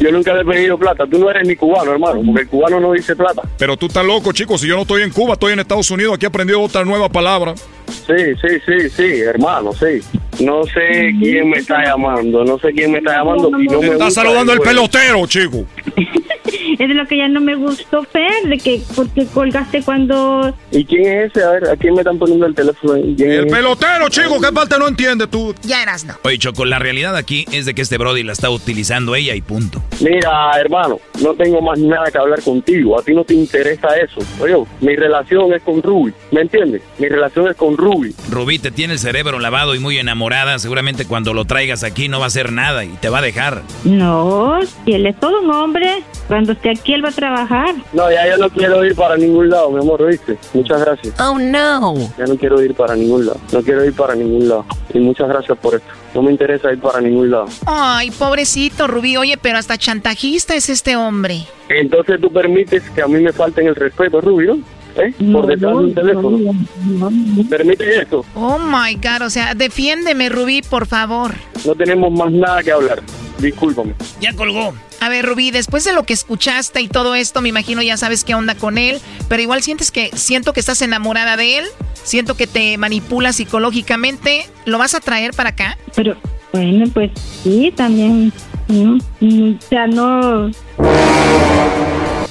Yo nunca le he pedido plata. Tú no eres ni cubano, hermano, porque el cubano no dice plata. Pero tú estás loco, chicos. Si yo no estoy en Cuba, estoy en Estados Unidos. Aquí he aprendido otra nueva palabra. Sí, sí, sí, sí, hermano, sí. No sé quién me está llamando, no sé quién me está llamando y no me Está saludando el juego. pelotero, chico. *laughs* *laughs* Es de lo que ya no me gustó, Fer, de que porque colgaste cuando... ¿Y quién es ese? A ver, ¿a quién me están poniendo el teléfono? El es? pelotero, chico. ¿Qué parte no entiendes tú? Ya eras, no. Oye, Choco, la realidad aquí es de que este Brody la está utilizando ella y punto. Mira, hermano, no tengo más nada que hablar contigo. A ti no te interesa eso. Oye, mi relación es con Ruby, ¿me entiendes? Mi relación es con Ruby. Rubí te tiene el cerebro lavado y muy enamorada. Seguramente cuando lo traigas aquí no va a hacer nada y te va a dejar. No, si él es todo un hombre, cuando esté aquí él va a trabajar. No, ya yo no quiero ir para ningún lado, mi amor, ¿viste? Muchas gracias. Oh, no. Ya no quiero ir para ningún lado. No quiero ir para ningún lado. Y muchas gracias por esto. No me interesa ir para ningún lado. Ay, pobrecito Rubí. Oye, pero hasta chantajista es este hombre. Entonces tú permites que a mí me falten el respeto, Ruby, ¿no? ¿Eh? Por detrás de un teléfono. ¿Permite eso? Oh my God, o sea, defiéndeme, Rubí, por favor. No tenemos más nada que hablar. Discúlpame. Ya colgó. A ver, Rubí, después de lo que escuchaste y todo esto, me imagino ya sabes qué onda con él, pero igual sientes que siento que estás enamorada de él, siento que te manipula psicológicamente, ¿lo vas a traer para acá? Pero, bueno, pues sí, también. ¿no? Mm, O sea, no...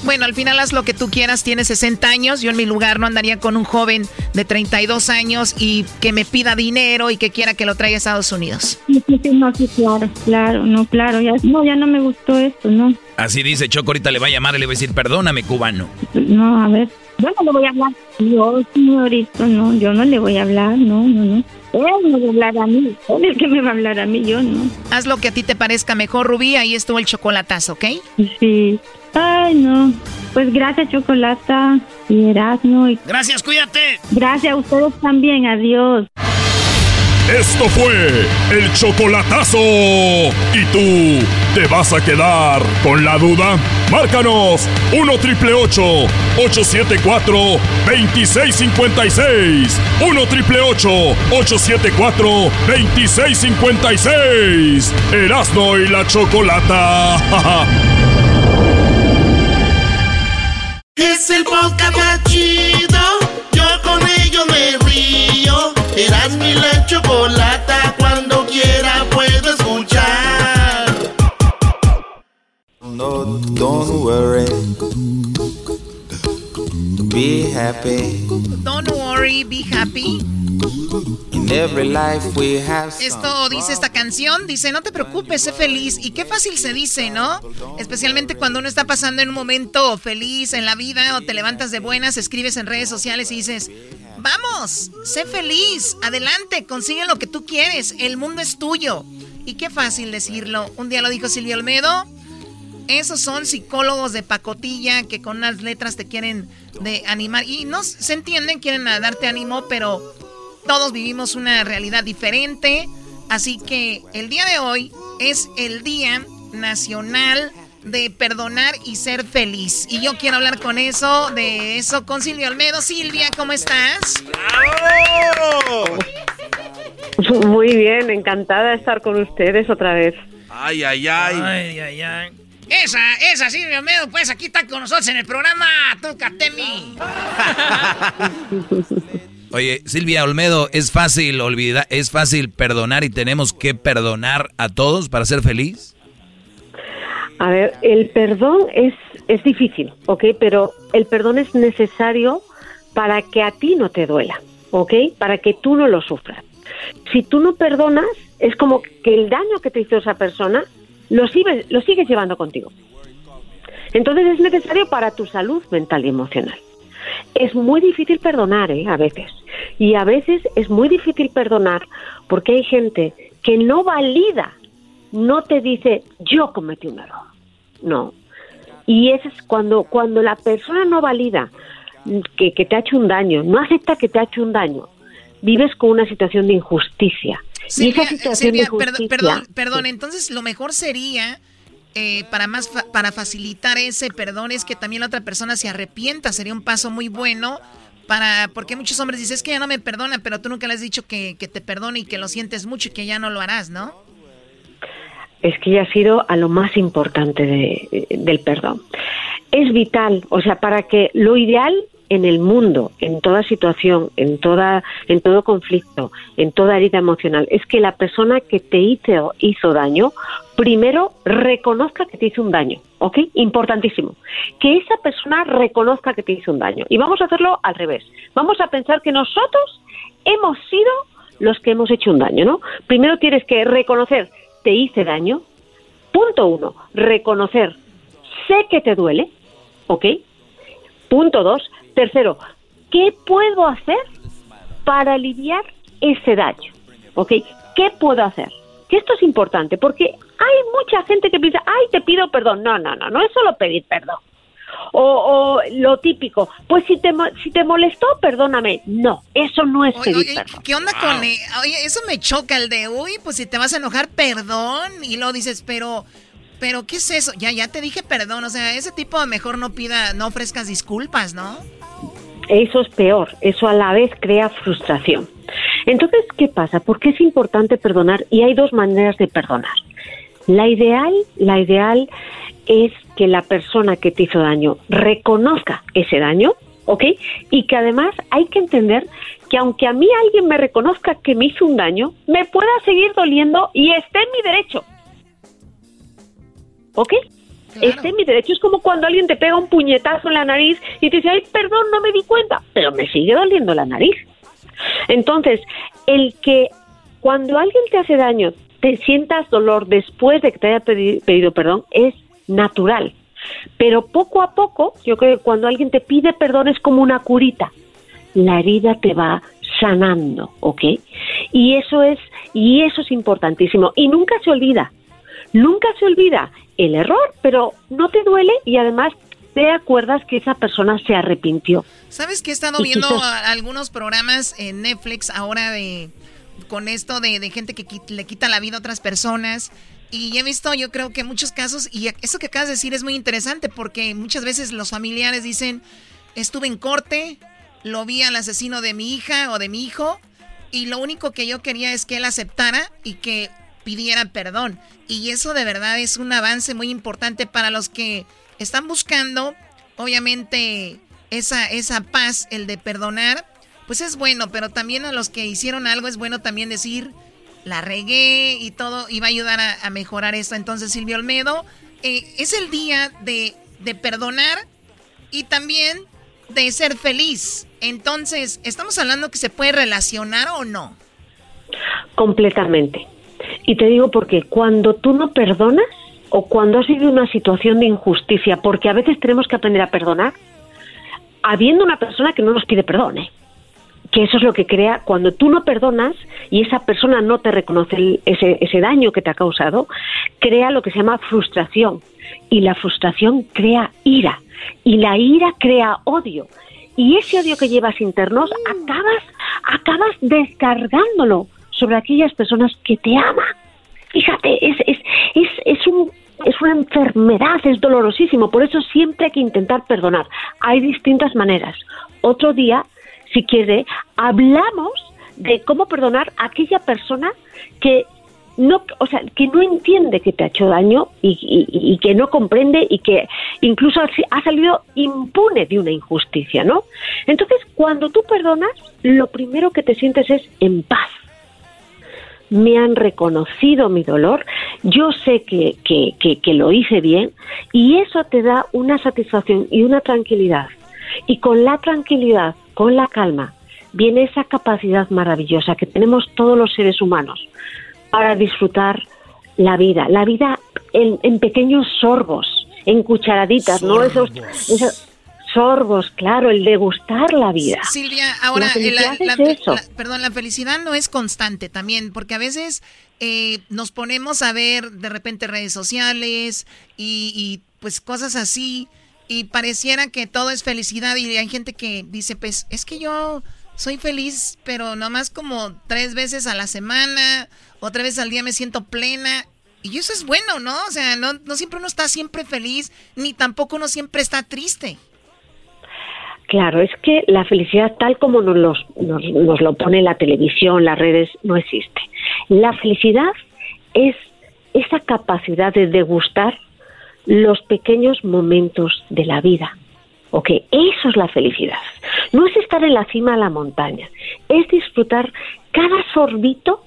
Bueno, al final haz lo que tú quieras, tienes 60 años, yo en mi lugar no andaría con un joven de 32 años y que me pida dinero y que quiera que lo traiga a Estados Unidos. Sí, sí, sí, no, sí, claro, claro, no, claro, ya, no, ya no me gustó esto, no, Así dice Choco, ahorita le va a llamar y le va a decir, perdóname, cubano. no, a ver, yo no le voy a hablar, yo, señorito, no, yo no le voy a hablar, no, no, no, él me va a hablar a mí, él es el que me va a hablar a mí, yo no. Haz lo que a ti te parezca mejor, Rubí, ahí estuvo el chocolatazo, ¿ok? Sí, ay, no, pues gracias, Chocolata y Erasmo, y Gracias, cuídate. gracias a ustedes también, adiós. Esto fue el chocolatazo. ¿Y tú te vas a quedar con la duda? Márcanos 1 triple 874 2656. 1 triple 874 2656. Erasno y la chocolata. *laughs* Es el podcast más chido. Yo con ello me río. Eras mi la chocolata. Cuando quiera puedo escuchar. No, don't worry. Be happy. Don't worry, be happy. Esto dice esta canción, dice, no te preocupes, sé feliz. Y qué fácil se dice, ¿no? Especialmente cuando uno está pasando en un momento feliz en la vida o te levantas de buenas, escribes en redes sociales y dices, vamos, sé feliz, adelante, consigue lo que tú quieres, el mundo es tuyo. Y qué fácil decirlo. Un día lo dijo Silvio Olmedo. Esos son psicólogos de pacotilla que con unas letras te quieren de animar. Y no se entienden, quieren darte ánimo, pero todos vivimos una realidad diferente. Así que el día de hoy es el Día Nacional de Perdonar y Ser Feliz. Y yo quiero hablar con eso, de eso con Silvia Olmedo. Silvia, ¿cómo estás? Muy bien, encantada de estar con ustedes otra vez. Ay, ay, ay. Ay, ay, ay. Esa, esa Silvia Olmedo, pues aquí está con nosotros en el programa, tú, Catemi. *laughs* Oye, Silvia Olmedo, es fácil olvidar, es fácil perdonar y tenemos que perdonar a todos para ser feliz. A ver, el perdón es, es difícil, ¿ok? Pero el perdón es necesario para que a ti no te duela, ¿ok? Para que tú no lo sufras. Si tú no perdonas, es como que el daño que te hizo esa persona lo sigues, lo sigues llevando contigo. Entonces es necesario para tu salud mental y emocional. Es muy difícil perdonar, ¿eh? A veces. Y a veces es muy difícil perdonar porque hay gente que no valida, no te dice, yo cometí un error. No. Y eso es cuando, cuando la persona no valida que, que te ha hecho un daño, no acepta que te ha hecho un daño, vives con una situación de injusticia. y esa situación Silvia, de perdón, perdón, perdón, entonces lo mejor sería eh, para más fa- para facilitar ese perdón es que también la otra persona se arrepienta, sería un paso muy bueno para porque muchos hombres dicen es que ya no me perdona, pero tú nunca le has dicho que, que te perdone y que lo sientes mucho y que ya no lo harás, ¿no? es que ya ha sido a lo más importante de- del perdón. Es vital, o sea, para que lo ideal en el mundo, en toda situación, en toda, en todo conflicto, en toda herida emocional, es que la persona que te hizo, hizo daño, primero reconozca que te hizo un daño, ¿ok? Importantísimo. Que esa persona reconozca que te hizo un daño. Y vamos a hacerlo al revés. Vamos a pensar que nosotros hemos sido los que hemos hecho un daño, ¿no? Primero tienes que reconocer, te hice daño. Punto uno, reconocer, sé que te duele, ¿ok? Punto dos, tercero, ¿qué puedo hacer para aliviar ese daño? ¿Ok? ¿Qué puedo hacer? Que esto es importante porque hay mucha gente que piensa, ay, te pido perdón. No, no, no, no es solo pedir perdón. O, o lo típico, pues si te, mo- si te molestó, perdóname. No, eso no es Oye, pedir oye, perdón. ¿qué onda con eh, Oye, eso me choca el de, uy, pues si te vas a enojar, perdón. Y luego dices, pero, pero, ¿qué es eso? Ya, ya te dije perdón. O sea, ese tipo mejor no pida, no ofrezcas disculpas, ¿no? Eso es peor, eso a la vez crea frustración. Entonces, ¿qué pasa? ¿Por qué es importante perdonar? Y hay dos maneras de perdonar. La ideal, la ideal es que la persona que te hizo daño reconozca ese daño, ¿ok? Y que además hay que entender que aunque a mí alguien me reconozca que me hizo un daño, me pueda seguir doliendo y esté en mi derecho. ¿Ok? Esté en mi derecho. Es como cuando alguien te pega un puñetazo en la nariz y te dice, ay, perdón, no me di cuenta, pero me sigue doliendo la nariz. Entonces, el que cuando alguien te hace daño, te sientas dolor después de que te haya pedi- pedido perdón, es natural. Pero poco a poco, yo creo que cuando alguien te pide perdón es como una curita. La herida te va sanando, ¿ok? Y eso es, y eso es importantísimo. Y nunca se olvida, nunca se olvida el error, pero no te duele y además te acuerdas que esa persona se arrepintió. ¿Sabes que he estado viendo algunos programas en Netflix ahora de con esto de, de gente que le quita la vida a otras personas? Y he visto, yo creo que muchos casos, y eso que acabas de decir es muy interesante porque muchas veces los familiares dicen, estuve en corte, lo vi al asesino de mi hija o de mi hijo, y lo único que yo quería es que él aceptara y que pidiera perdón. Y eso de verdad es un avance muy importante para los que están buscando, obviamente, esa, esa paz, el de perdonar, pues es bueno, pero también a los que hicieron algo es bueno también decir, la regué y todo, y va a ayudar a, a mejorar esto. Entonces, Silvio Olmedo, eh, es el día de, de perdonar y también de ser feliz. Entonces, ¿estamos hablando que se puede relacionar o no? Completamente. Y te digo porque cuando tú no perdonas o cuando has vivido una situación de injusticia, porque a veces tenemos que aprender a perdonar, habiendo una persona que no nos pide perdón, ¿eh? que eso es lo que crea cuando tú no perdonas y esa persona no te reconoce el- ese, ese daño que te ha causado, crea lo que se llama frustración. Y la frustración crea ira. Y la ira crea odio. Y ese odio que llevas internos acabas acabas descargándolo sobre aquellas personas que te aman. Fíjate, es, es, es, es, un, es una enfermedad, es dolorosísimo, por eso siempre hay que intentar perdonar. Hay distintas maneras. Otro día, si quiere, hablamos de cómo perdonar a aquella persona que no, o sea, que no entiende que te ha hecho daño y, y- que no comprende y que incluso ha, ha salido impune de una injusticia, ¿no? Entonces, cuando tú perdonas, lo primero que te sientes es en paz. Me han reconocido mi dolor, yo sé que, que, que, que lo hice bien y eso te da una satisfacción y una tranquilidad. Y con la tranquilidad, con la calma, viene esa capacidad maravillosa que tenemos todos los seres humanos para disfrutar la vida, la vida en, en pequeños sorbos, en cucharaditas, ¿no? Esos, esos sorbos, claro, el degustar la vida. Silvia, ahora, La felicidad la- es la- perdón, la felicidad no es constante también, porque a veces eh, nos ponemos a ver de repente redes sociales y, y, pues cosas así y pareciera que todo es felicidad y hay gente que dice, pues es que yo soy feliz, pero nomás como tres veces a la semana, otra vez al día me siento plena. Y eso es bueno, ¿no? O sea, no, no siempre uno está siempre feliz, ni tampoco uno siempre está triste. Claro, es que la felicidad tal como nos, los- nos, lo pone la televisión, las redes, no existe. La felicidad es esa capacidad de degustar los pequeños momentos de la vida. ¿Ok? Eso es la felicidad. No es estar en la cima de la montaña, es disfrutar cada sorbito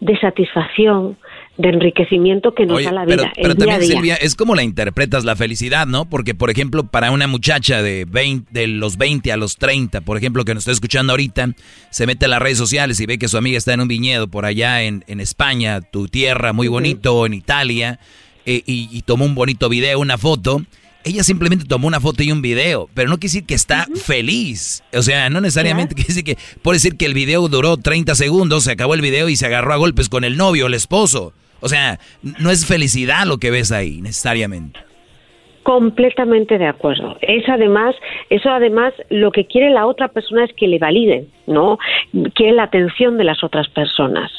de satisfacción, de enriquecimiento que nos Oye, da la vida. pero también, día. Silvia, es como la interpretas la felicidad, ¿no? Porque, por ejemplo, para una muchacha de, 20, de los 20 a los 30, por ejemplo, que nos está escuchando ahorita, se mete a las redes sociales y ve que su amiga está en un viñedo por allá en, en España, tu tierra, muy bonito, en Italia, eh, y, y tomó un bonito video, una foto. Ella simplemente tomó una foto y un video, pero no quiere decir que está feliz. O sea, no necesariamente quiere decir que, puede decir que el video duró 30 segundos, se acabó el video y se agarró a golpes con el novio, el esposo. O sea, no es felicidad lo que ves ahí, necesariamente. Completamente de acuerdo. Es además, eso además lo que quiere la otra persona es que le validen, ¿no? Quiere la atención de las otras personas.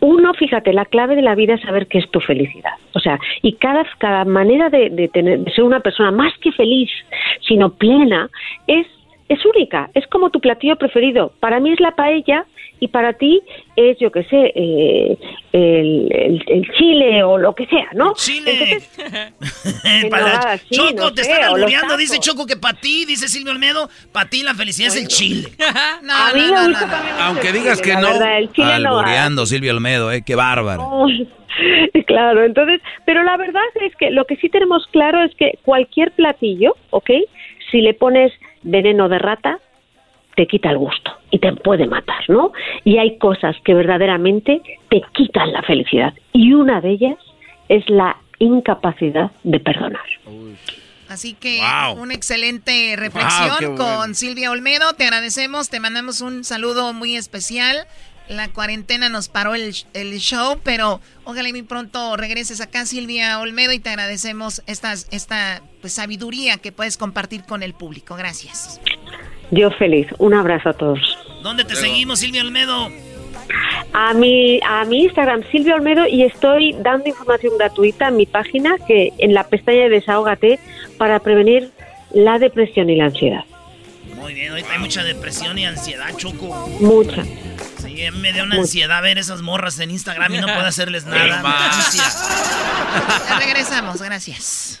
Uno, fíjate, la clave de la vida es saber qué es tu felicidad. O sea, y cada, cada manera de, de tener, de ser una persona más que feliz, sino plena, es, es única. Es como tu platillo preferido. Para mí es la paella y para ti es, yo qué sé, eh, el, el- el chile o lo que sea, ¿no? Chile. *laughs* Para- sí, Choco, no te sé, están albureando. Dice. Choco que para ti, dice Silvio Olmedo, para ti la felicidad es el chile. *laughs* no, a mí también mucho Aunque el digas chile, que no. verdad, el chile no. Albureando, Silvio Olmedo, eh, qué bárbaro. Oh, *laughs* claro, entonces, pero la verdad es que lo que sí tenemos claro es que cualquier platillo, ¿ok? Si le pones veneno de rata, te quita el gusto y te puede matar, ¿no? Y hay cosas que verdaderamente te quitan la felicidad y una de ellas es la incapacidad de perdonar. Así que Wow. una excelente reflexión Wow, qué bueno. con Silvia Olmedo. Te agradecemos, te mandamos un saludo muy especial. La cuarentena nos paró el, el show, pero ojalá y muy pronto regreses acá, Silvia Olmedo, y te agradecemos estas, esta pues, sabiduría que puedes compartir con el público. Gracias. Yo feliz. Un abrazo a todos. ¿Dónde te seguimos, Silvio Olmedo? A mi, a mi Instagram, Silvia Olmedo, y estoy dando información gratuita en mi página, que en la pestaña de Desahógate, para prevenir la depresión y la ansiedad. Muy bien, ahorita hay mucha depresión y ansiedad, Choco. Mucha. Sí, me da una Mucha. ansiedad ver esas morras en Instagram y no puedo hacerles *laughs* nada. Regresamos, gracias.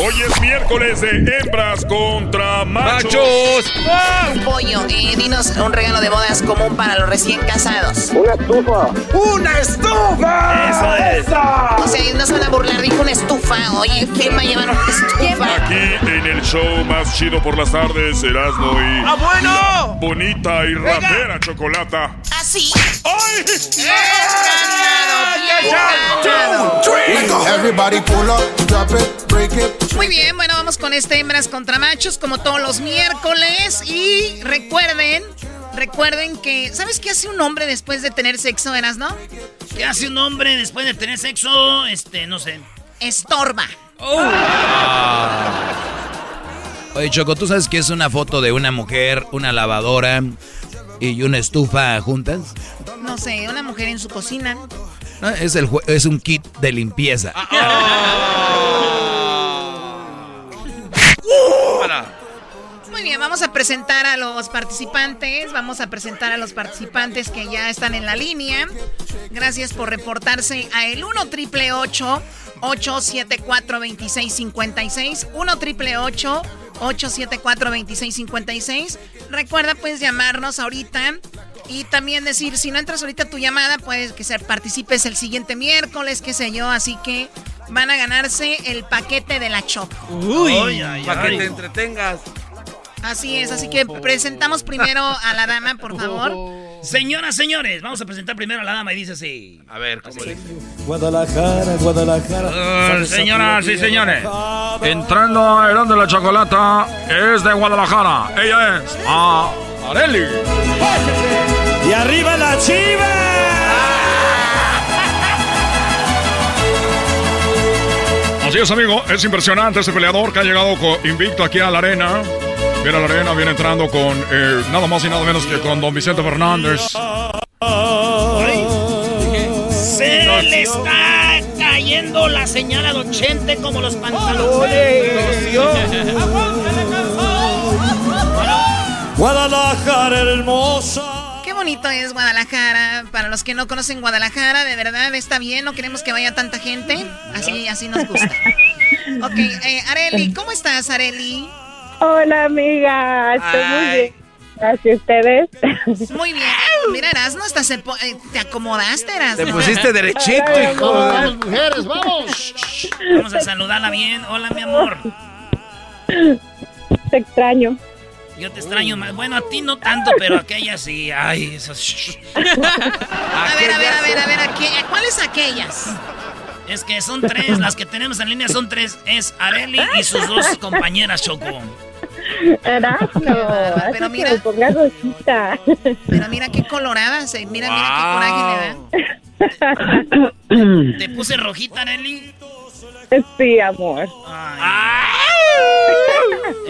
Hoy es miércoles de hembras contra machos. Un pollo, eh, dinos un regalo de bodas común para los recién casados. Una estufa. ¡Una estufa! Eso es. O sea, no se van a burlar, dijo una estufa. Oye, ¿quién va a llevar una estufa? Aquí en el show más chido por las tardes, Erasmo y. ¡Ah, bueno! Bonita y Venga. rapera chocolata. Así. ¡Ay! Everybody pull up, drop it, break it. Muy bien, bueno, vamos con este hembras contra machos como todos los miércoles y recuerden, recuerden que ¿sabes qué hace un hombre después de tener sexo, eras, no? ¿Qué hace un hombre después de tener sexo? Este, no sé. Estorba. Oye, Choco, ¿tú sabes qué es una foto de una mujer, una lavadora y una estufa juntas? No sé, una mujer en su cocina. No, es, el, es un kit de limpieza. Muy bien, vamos a presentar a los participantes, vamos a presentar a los participantes que ya están en la línea. Gracias por reportarse a el 1 triple 874 2656 1 triple 874 2656 Recuerda, pues llamarnos ahorita y también decir, si no entras ahorita tu llamada, pues que se participes el siguiente miércoles, qué sé yo. Así que van a ganarse el paquete de la Choco. Uy, para que te entretengas. Así es, así que presentamos primero a la dama, por favor. *laughs* Señoras, señores, vamos a presentar primero a la dama y dice así. A ver, ¿cómo dice? Guadalajara, Guadalajara. Uh, señoras y señores, entrando a Herón de la Chocolata, es de Guadalajara. Ella es a Areli. Y arriba la chiva. Así es, amigo. Es impresionante este peleador que ha llegado invicto aquí a la arena. Viene a la arena, viene entrando con eh, nada más y nada menos que con don Vicente Fernández. Se le está cayendo la señal a Don Chente como los pantalones. Guadalajara hermosa. Bonito es Guadalajara. Para los que no conocen Guadalajara, de verdad está bien. No queremos que vaya tanta gente. Así, así nos gusta. Ok, eh, Areli, ¿cómo estás, Areli? Hola, amiga. Estoy muy bien. Gracias a ustedes. Muy bien. Mira, Erasmo, hasta se po- eh, te acomodaste, Erasmo. Te pusiste derechito, Ay, hijo. Vamos, mujeres, vamos. Vamos a saludarla bien. Hola, mi amor. Te extraño. Yo te extraño más. Bueno, a ti no tanto, pero a aquella sí. Ay, esas. *laughs* A ver, a ver, a ver, a ver, aquella- ¿cuáles aquellas? Es que son tres, las que tenemos en línea son tres. Es Areli y sus dos compañeras Choco. Erasmo. *laughs* Pero mira. que me pongas rosita. Pero mira qué colorada. se- Mira, mira qué coraje le da. ¿Te puse rojita, Areli? Sí, amor.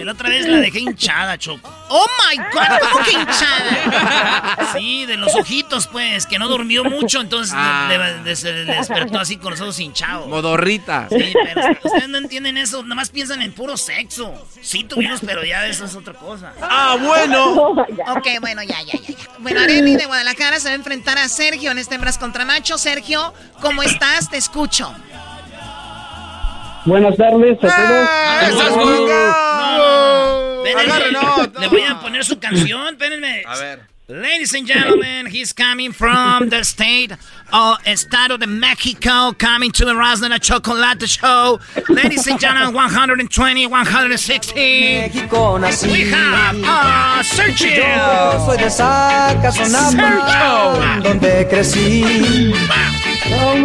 El otra vez la dejé hinchada, Choco. ¡Oh, my God! ¿Cómo que hinchada? Sí, de los ojitos, pues, que no durmió mucho, entonces le- le- le- se le despertó así con los ojos hinchados. Modorrita. Sí, pero ustedes no entienden eso, nada más piensan en puro sexo. Sí tuvimos, pero ya eso es otra cosa. Ah, bueno. *laughs* Ok, bueno, ya, ya, ya. ya. Bueno, Areli de Guadalajara se va a enfrentar a Sergio en este hembras contra macho. Sergio, ¿cómo estás? Te escucho. Buenas tardes a Ah, estás jugando. Espérenme, Agarre, no, Le voy a poner su canción, espérenme. A ver. Ladies and gentlemen, he's coming from the state of Estado de Mexico, coming to the Rosna Chocolate Show. Ladies and gentlemen, 120, 160. México nací. We have uh, Sergio. Yo soy de Zacazonapa, Sergio. donde crecí.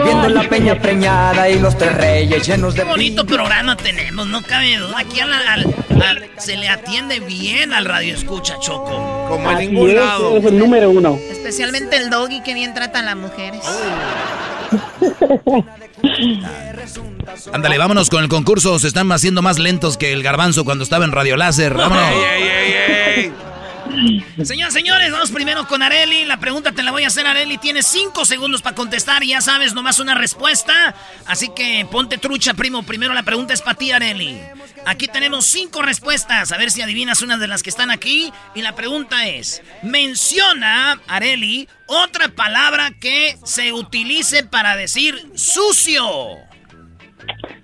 Viendo la peña preñada y los tres reyes llenos de Qué bonito programa tenemos, no cabe duda. Aquí al- al- al- se le atiende bien al radio escucha, Choco. Como en ningún es, lado. es el número uno. Especialmente el doggy que bien trata a las mujeres. Ándale, vámonos con el concurso. Se están haciendo más lentos que el garbanzo cuando estaba en Radio Láser. Vámonos. Señoras, señores, vamos primero con Areli. La pregunta te la voy a hacer, Areli. Tienes cinco segundos para contestar y ya sabes, nomás una respuesta. Así que ponte trucha, primo. Primero la pregunta es para ti, Areli. Aquí tenemos cinco respuestas. A ver si adivinas una de las que están aquí. Y la pregunta es: Menciona, Areli, otra palabra que se utilice para decir sucio.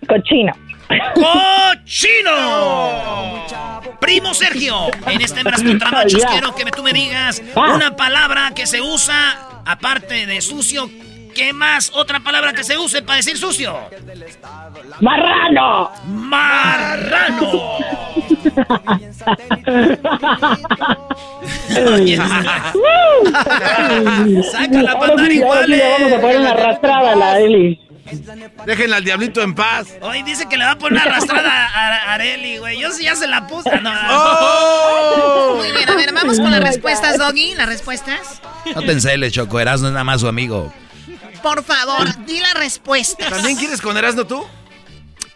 Cochino. ¡Cochino! Primo Sergio, en este Hembras contra Machos Ya. quiero que tú me digas Ah. una palabra que se usa, aparte de sucio, ¿qué más otra palabra que se use para decir sucio? ¡Marrano! ¡Marrano! Oye, *laughs* Saca la Ahora bandera sí, ahora sí igual. le vamos a poner una arrastrada a la Eli. Déjenle al diablito en paz. Hoy dice que le va a poner una arrastrada a Areli, güey. Yo sí ya se la puse. No, *laughs* ¡Oh! Muy bien, a ver, vamos con las respuestas, doggy. Las respuestas. No te enceles, Choco. Erasmo es nada más su amigo. Por favor, di las respuestas. ¿También quieres con Erasmo tú?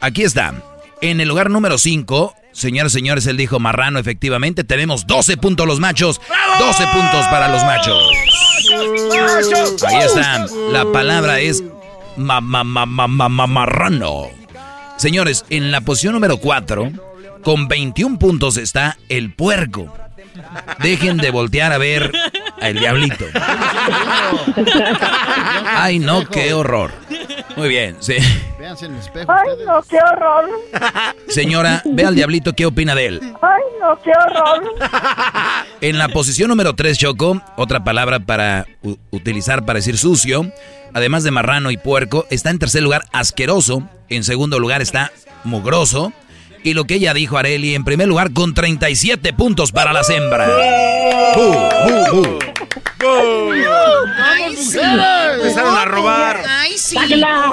Aquí está. En el lugar número 5, señores, señores, él dijo marrano, efectivamente. Tenemos 12 puntos los machos. 12 puntos para los machos. Ahí está. La palabra es ma, ma, ma, ma, ma- ma- marrano. Señores, en la posición número 4, con 21 puntos está el puerco. Dejen de voltear a ver al diablito. Ay, no, qué horror. Muy bien, sí. Véanse en el espejo. Ay, no, qué horror. Señora, ve al diablito, ¿qué opina de él? Ay, no, qué horror. En la posición número 3, Choco, otra palabra para utilizar para decir sucio, además de marrano y puerco, está en tercer lugar asqueroso, en segundo lugar está mugroso, y lo que ella dijo, Areli, en primer lugar con 37 puntos para las hembras. Bu, bu, bu. Ay, sí. Empezaron a robar. Ay, sí. Ya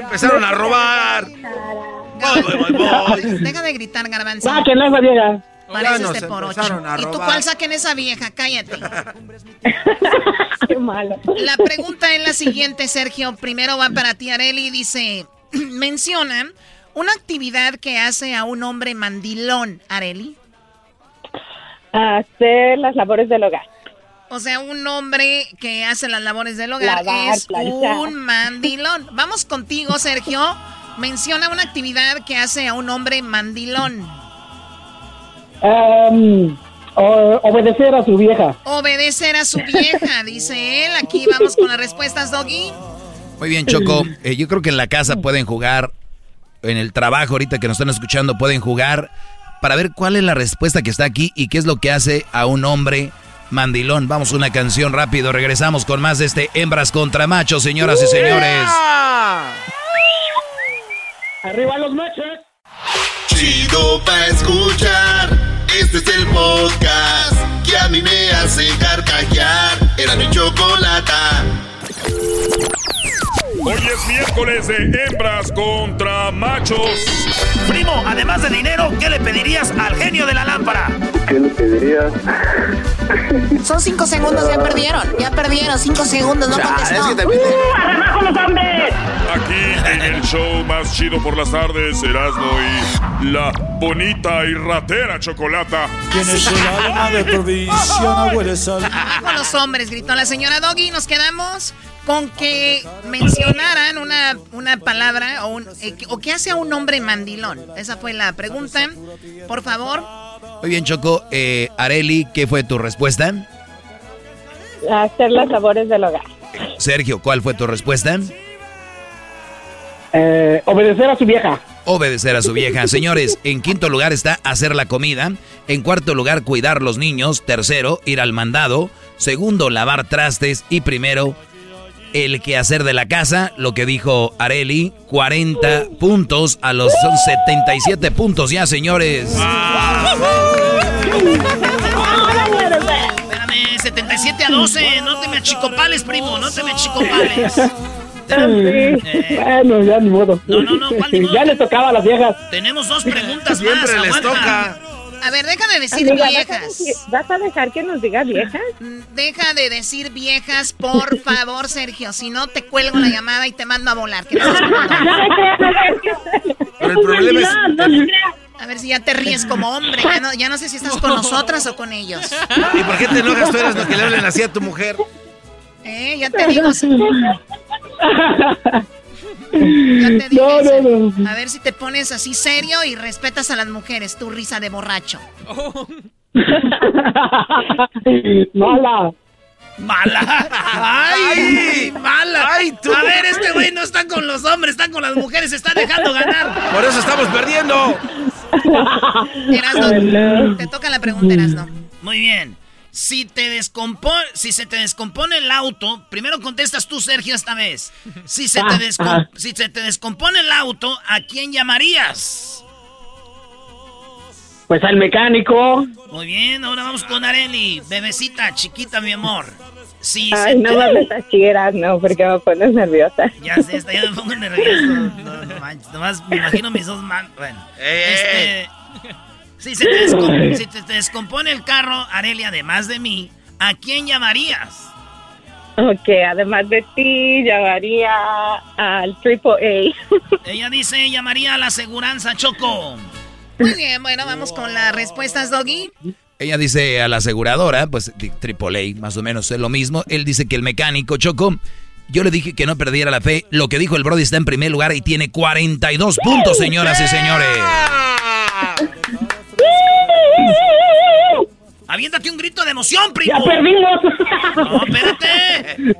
empezaron a robar. Voy, voy, voy, voy. Deja de gritar, garbanzo. Saquen a esa vieja. Pareces de por ocho. ¿Y tú cuál saquen esa vieja? Cállate. *laughs* Qué malo. La pregunta es la siguiente, Sergio. Primero va para ti, Areli. Dice, *clears throat* menciona una actividad que hace a un hombre mandilón, Areli. Hacer las labores del hogar. O sea, un hombre que hace las labores del hogar Lavar, es planchar. un mandilón. Vamos contigo, Sergio. Menciona una actividad que hace a un hombre mandilón. Em, obedecer a su vieja. Obedecer a su vieja, dice él. Aquí vamos con las respuestas, Doggy. Muy bien, Choco. Eh, yo creo que en la casa pueden jugar, en el trabajo ahorita que nos están escuchando pueden jugar para ver cuál es la respuesta que está aquí y qué es lo que hace a un hombre mandilón. Vamos a una canción rápido, regresamos con más de este Hembras contra Machos, señoras y señores. Arriba los machos. Chido pa' escuchar. Este es el podcast que a mí me hace carcajear. Era mi chocolata. Hoy es miércoles de hembras contra machos. Primo, además de dinero, ¿qué le pedirías al genio de la lámpara? ¿Qué le pedirías? Son cinco segundos, ya perdieron. Ya perdieron, cinco segundos, no contestó. ¡Abajo los hombres! Aquí en el show más chido por las tardes, Erasmo y la bonita y ratera Chocolata. Tienes el alma de provisión, huele sal. Abajo los hombres, gritó la señora Doggy. Nos quedamos con que mencionaran una, una palabra o, un, eh, o qué hace a un hombre mandilón. Esa fue la pregunta. Por favor. Muy bien, Choco. Eh, Areli, ¿qué fue tu respuesta? Hacer las labores del hogar. Sergio, ¿cuál fue tu respuesta? Eh, obedecer a su vieja. Obedecer a su vieja. Señores, en quinto lugar está hacer la comida. En cuarto lugar, cuidar los niños. Tercero, ir al mandado. Segundo, lavar trastes. Y primero, el quehacer de la casa. Lo que dijo Areli, 40 puntos a los son 77 puntos ya, señores. Espérame, 77 a 12. No te me achicopales, primo. No te me achicopales. Sí. Bueno, ya ni modo. No, no, no, ¿cuál *laughs* ni modo? Ya les tocaba a las viejas. Tenemos dos preguntas *laughs* Siempre más. les aguanta. toca. A ver, deja de decir Amiga, ¿vas a viejas. ¿Vas a dejar que nos diga viejas? Deja de decir viejas, por *laughs* favor, Sergio. Si no, te cuelgo la llamada y te mando a volar. que no. Pero el problema es. A ver si ya te ríes como hombre. Ya no, ya no sé si estás con nosotras o con ellos. ¿Y por qué te enojas tú eras lo que le hablen así a tu mujer? Eh, ya te digo. Ya te dije. No, no, no. A ver si te pones así serio y respetas a las mujeres. Tu risa de borracho. *laughs* Mala. ¡Mala! ¡Ay! ¡Mala! ¡Ay, tú! A ver, este güey no está con los hombres, está con las mujeres, se está dejando ganar. Por eso estamos perdiendo. Erasno, te toca la pregunta, Erasno. Muy bien. Si te descompone, si se te descompone el auto, primero contestas tú, Sergio, esta vez. Si se te, descom- si se te descompone el auto, ¿a quién llamarías? Pues al mecánico. Muy bien, ahora vamos con Areli, bebecita, chiquita, mi amor. Si Ay, se no te- me hables así, no, porque me pones nerviosa. Ya sé, está, ya me pongo nervioso. No, no manches, nomás me imagino mis dos manos. Bueno, este. Si se te, descom- *laughs* si te- te descompone el carro, Areli, además de mí, ¿a quién llamarías? Ok, además de ti, llamaría al Triple A. *laughs* Ella dice, llamaría a la aseguranza Choco. Muy bien, bueno, vamos con las respuestas, Doggy. Ella dice a la aseguradora, pues AAA, más o menos es lo mismo. Él dice que el mecánico Choco. Yo le dije que no perdiera la fe. Lo que dijo el Brody está en primer lugar y tiene 42 puntos, señoras y señores. *laughs* Aviéntate un grito de emoción, primo. ¡Ya perdimos! No, espérate.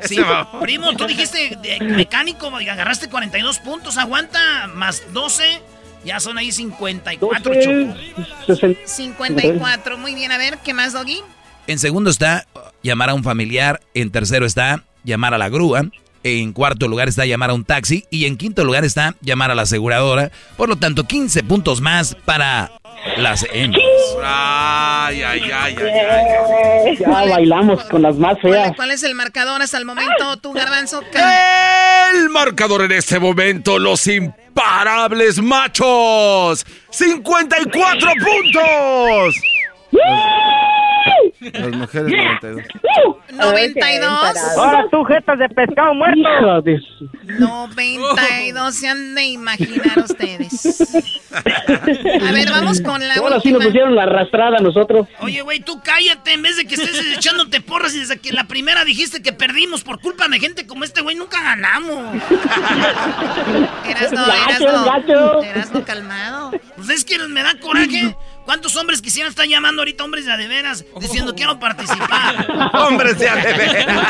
*laughs* Sí, primo, tú dijiste mecánico, agarraste 42 puntos, aguanta, más 12. Ya son ahí 54, Choco. 54, muy bien. A ver, ¿qué más, Doggy? En segundo está llamar a un familiar. En tercero está llamar a la grúa. En cuarto lugar está llamar a un taxi. Y en quinto lugar está llamar a la aseguradora. Por lo tanto, 15 puntos más para las hembras. Ay, ay, ay, ay, Ya bailamos con las más ¿Cuál, feas. cuál es el marcador hasta el momento, tú, Garbanzo? El marcador en este momento, los imparables machos. 54 puntos. Las mujeres 92. 92. Ahora tú, jetas de pescado muerto. 92 se han de imaginar ustedes. *laughs* A ver, vamos con la Ahora sí nos pusieron la arrastrada a nosotros. Oye, güey, tú cállate en vez de que estés echándote porras y desde que la primera dijiste que perdimos por culpa de gente como este güey, nunca ganamos. Erasno, Gacho, Erasno. gacho. Erasno, calmado. Pues es que me da coraje. ¿Cuántos hombres quisieran estar llamando ahorita hombres de a de veras diciendo quiero participar? *laughs* Hombres de a de veras.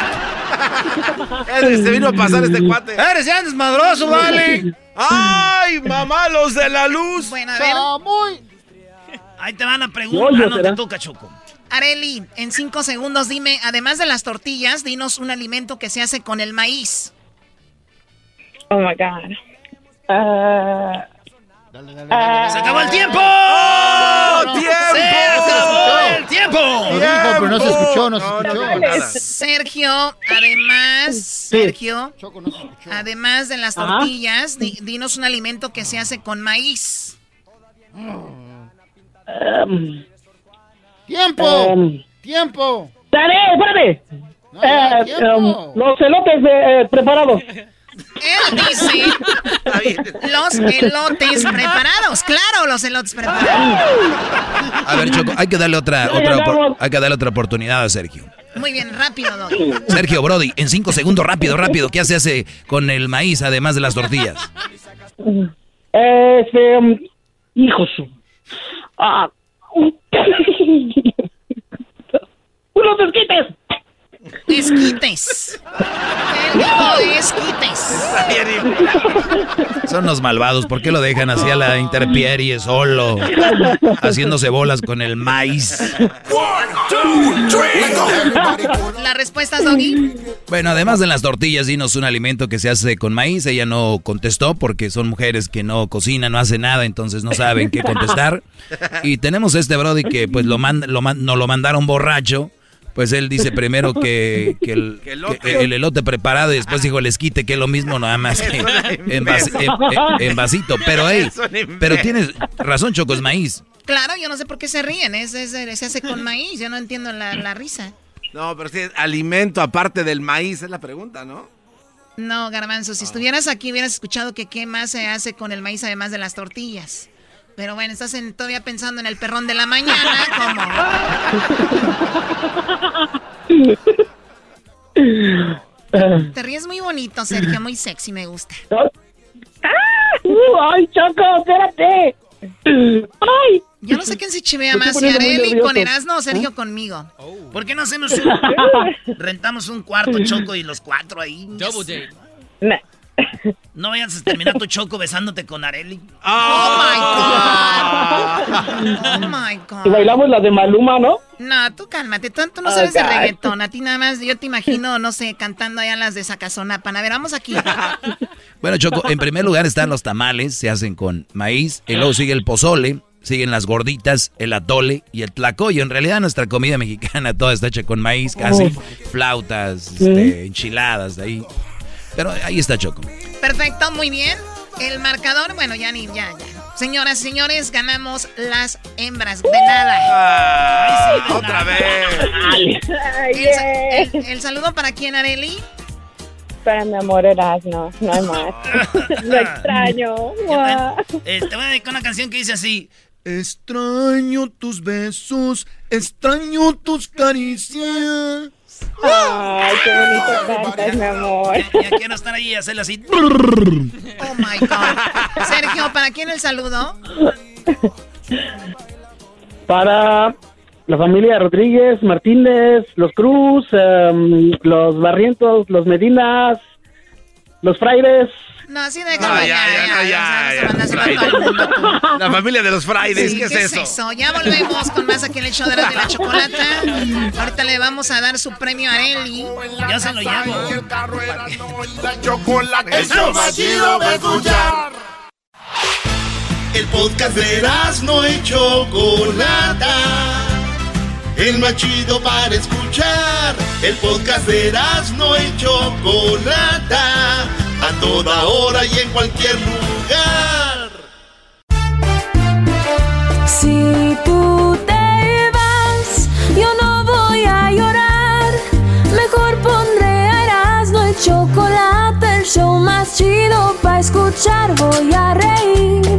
Se vino a pasar este cuate. ¡Eres ya desmadroso, vale! ¡Ay, mamá, los de la luz! Bueno, a ver. Ahí te van a preguntar, yo no te toca, Choco. Areli, en cinco segundos dime, además de las tortillas, dinos un alimento que se hace con el maíz. Oh my God. Ah, ¡Se acabó el tiempo! ¡Oh, tiempo! ¡Se acabó el tiempo! Lo dijo, pero no se escuchó, no se escuchó. Sergio, además, Sergio, además de las Ajá. tortillas, di- dinos un alimento que se hace con maíz. Um, ¡Tiempo! um, ¡Tiempo! ¡Dale, espérate! No, ya, Eh, um, los elotes eh, preparados. Él dice los elotes preparados. Claro, los elotes preparados. A ver, Choco, hay que darle otra, otra, hay que darle otra oportunidad a Sergio. Muy bien, rápido, Doggy. Sergio Brody, en cinco segundos, rápido, rápido. ¿Qué se hace con el maíz además de las tortillas? Este, um, hijos. Ah, *laughs* unos esquites. Esquites. Él dijo esquites. Son los malvados, ¿por qué lo dejan así a la interpierie solo? Haciéndose bolas con el maíz. ¿La respuesta es Doggy? Bueno, además de las tortillas, dinos un alimento que se hace con maíz. Ella no contestó porque son mujeres que no cocinan, no hacen nada, entonces no saben qué contestar. Y tenemos este Brody que pues lo, mand lo man- nos lo mandaron borracho. Pues él dice primero que, que el, *laughs* que el elote preparado y después dijo el esquite, que es lo mismo nada más que en, vas- en- en- en vasito. Pero, hey, pero tienes razón, Choco, es maíz. Claro, yo no sé por qué se ríen. Es, es- se hace con maíz. Yo no entiendo la, la risa. No, pero si es alimento aparte del maíz, es la pregunta, ¿no? No, Garbanzo, si estuvieras aquí hubieras escuchado que qué más se hace con el maíz además de las tortillas. Pero bueno, estás en- todavía pensando en el perrón de la mañana, ¿cómo? *laughs* Te ríes muy bonito, Sergio, muy sexy, me gusta. Uh, ¡Ay, Choco, espérate! ¡Ay! Yo no sé quién se chivea más, si Areli con Erasmo o Sergio conmigo. ¿Por qué no hacemos un... *laughs* Rentamos un cuarto, Choco, y los cuatro ahí. Double date. No vayas a terminar tu Choco besándote con Areli. Oh my God. Oh my God. Y bailamos la de Maluma, ¿no? No, tú cálmate, tú, tú no Oh, sabes de God. reggaetón. A ti nada más, yo te imagino, no sé, cantando allá las de Sacazonapan. A ver, vamos aquí. *laughs* Bueno, Choco, en primer lugar están los tamales, se hacen con maíz, y luego sigue el pozole, siguen las gorditas, el atole y el tlacoyo. En realidad nuestra comida mexicana *laughs* toda está hecha con maíz, casi flautas, este, enchiladas de ahí. Pero ahí está Choco. Perfecto, muy bien. El marcador, bueno, ya ni, ya, ya. Señoras y señores, ganamos las hembras. De nada. Ah, otra vez. El, el- el saludo para quién, Areli. Para mi amor Erasmo, no hay más. *laughs* Lo extraño. Eh, te voy a dedicar una canción que dice así. Extraño tus besos, extraño tus caricias. Ay, qué bonito cantas, mi amor. Ya quiero estar ahí y hacerle así. Oh my God. Sergio, ¿para quién el saludo? Para la familia Rodríguez, Martínez, los Cruz, em, los Barrientos, los Medinas, los Fraides. No, así de No, ya, ya, no, ya, ya. La familia de los Fridays, Sí, ¿qué es eso? Ya volvemos con más aquí en el show de la Chocolata. Ahorita le vamos a dar su premio a Areli. Ya se lo llamo. El show más chido para escuchar. El podcast de Erasmo y Chocolata. El más chido para escuchar. El podcast de Erasmo y Chocolata. A toda hora y en cualquier lugar. Si tú te vas, yo no voy a llorar. Mejor pondré a Erasmo y chocolate, el show más chido para escuchar. Voy a reír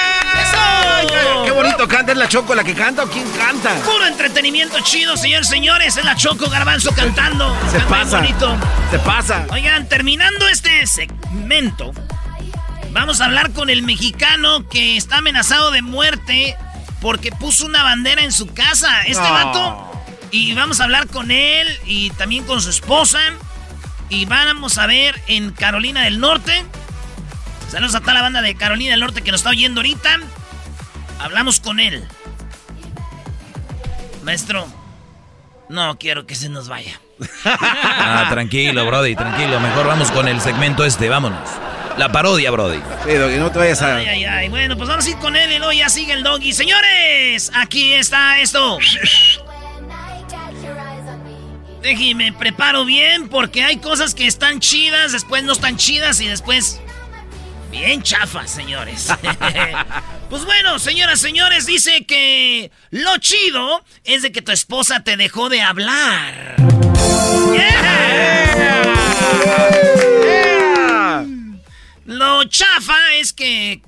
¿es la Choco la que canta o quién canta? Puro entretenimiento chido, señores, señores. Es la Choco Garbanzo cantando. Se Canta pasa. bonito. Se pasa. Oigan, terminando este segmento, vamos a hablar con el mexicano que está amenazado de muerte porque puso una bandera en su casa. Este No. vato. Y vamos a hablar con él y también con su esposa. Y vamos a ver en Carolina del Norte. Saludos a toda la banda de Carolina del Norte que nos está oyendo ahorita. Hablamos con él. Maestro, no quiero que se nos vaya. *laughs* Ah, tranquilo, Brody, tranquilo. Mejor vamos con el segmento este, vámonos. La parodia, Brody. Sí, Doggy, no te vayas a... Ay, ay, ay. Bueno, pues vamos a ir con él y luego ya sigue el doggy. Señores, aquí está esto. Déjeme, preparo bien porque hay cosas que están chidas, después no están chidas y después bien chafas, señores. *laughs* pues bueno, señoras, señores, dice que lo chido es de que tu esposa te dejó de hablar. Yeah. Lo chafa es que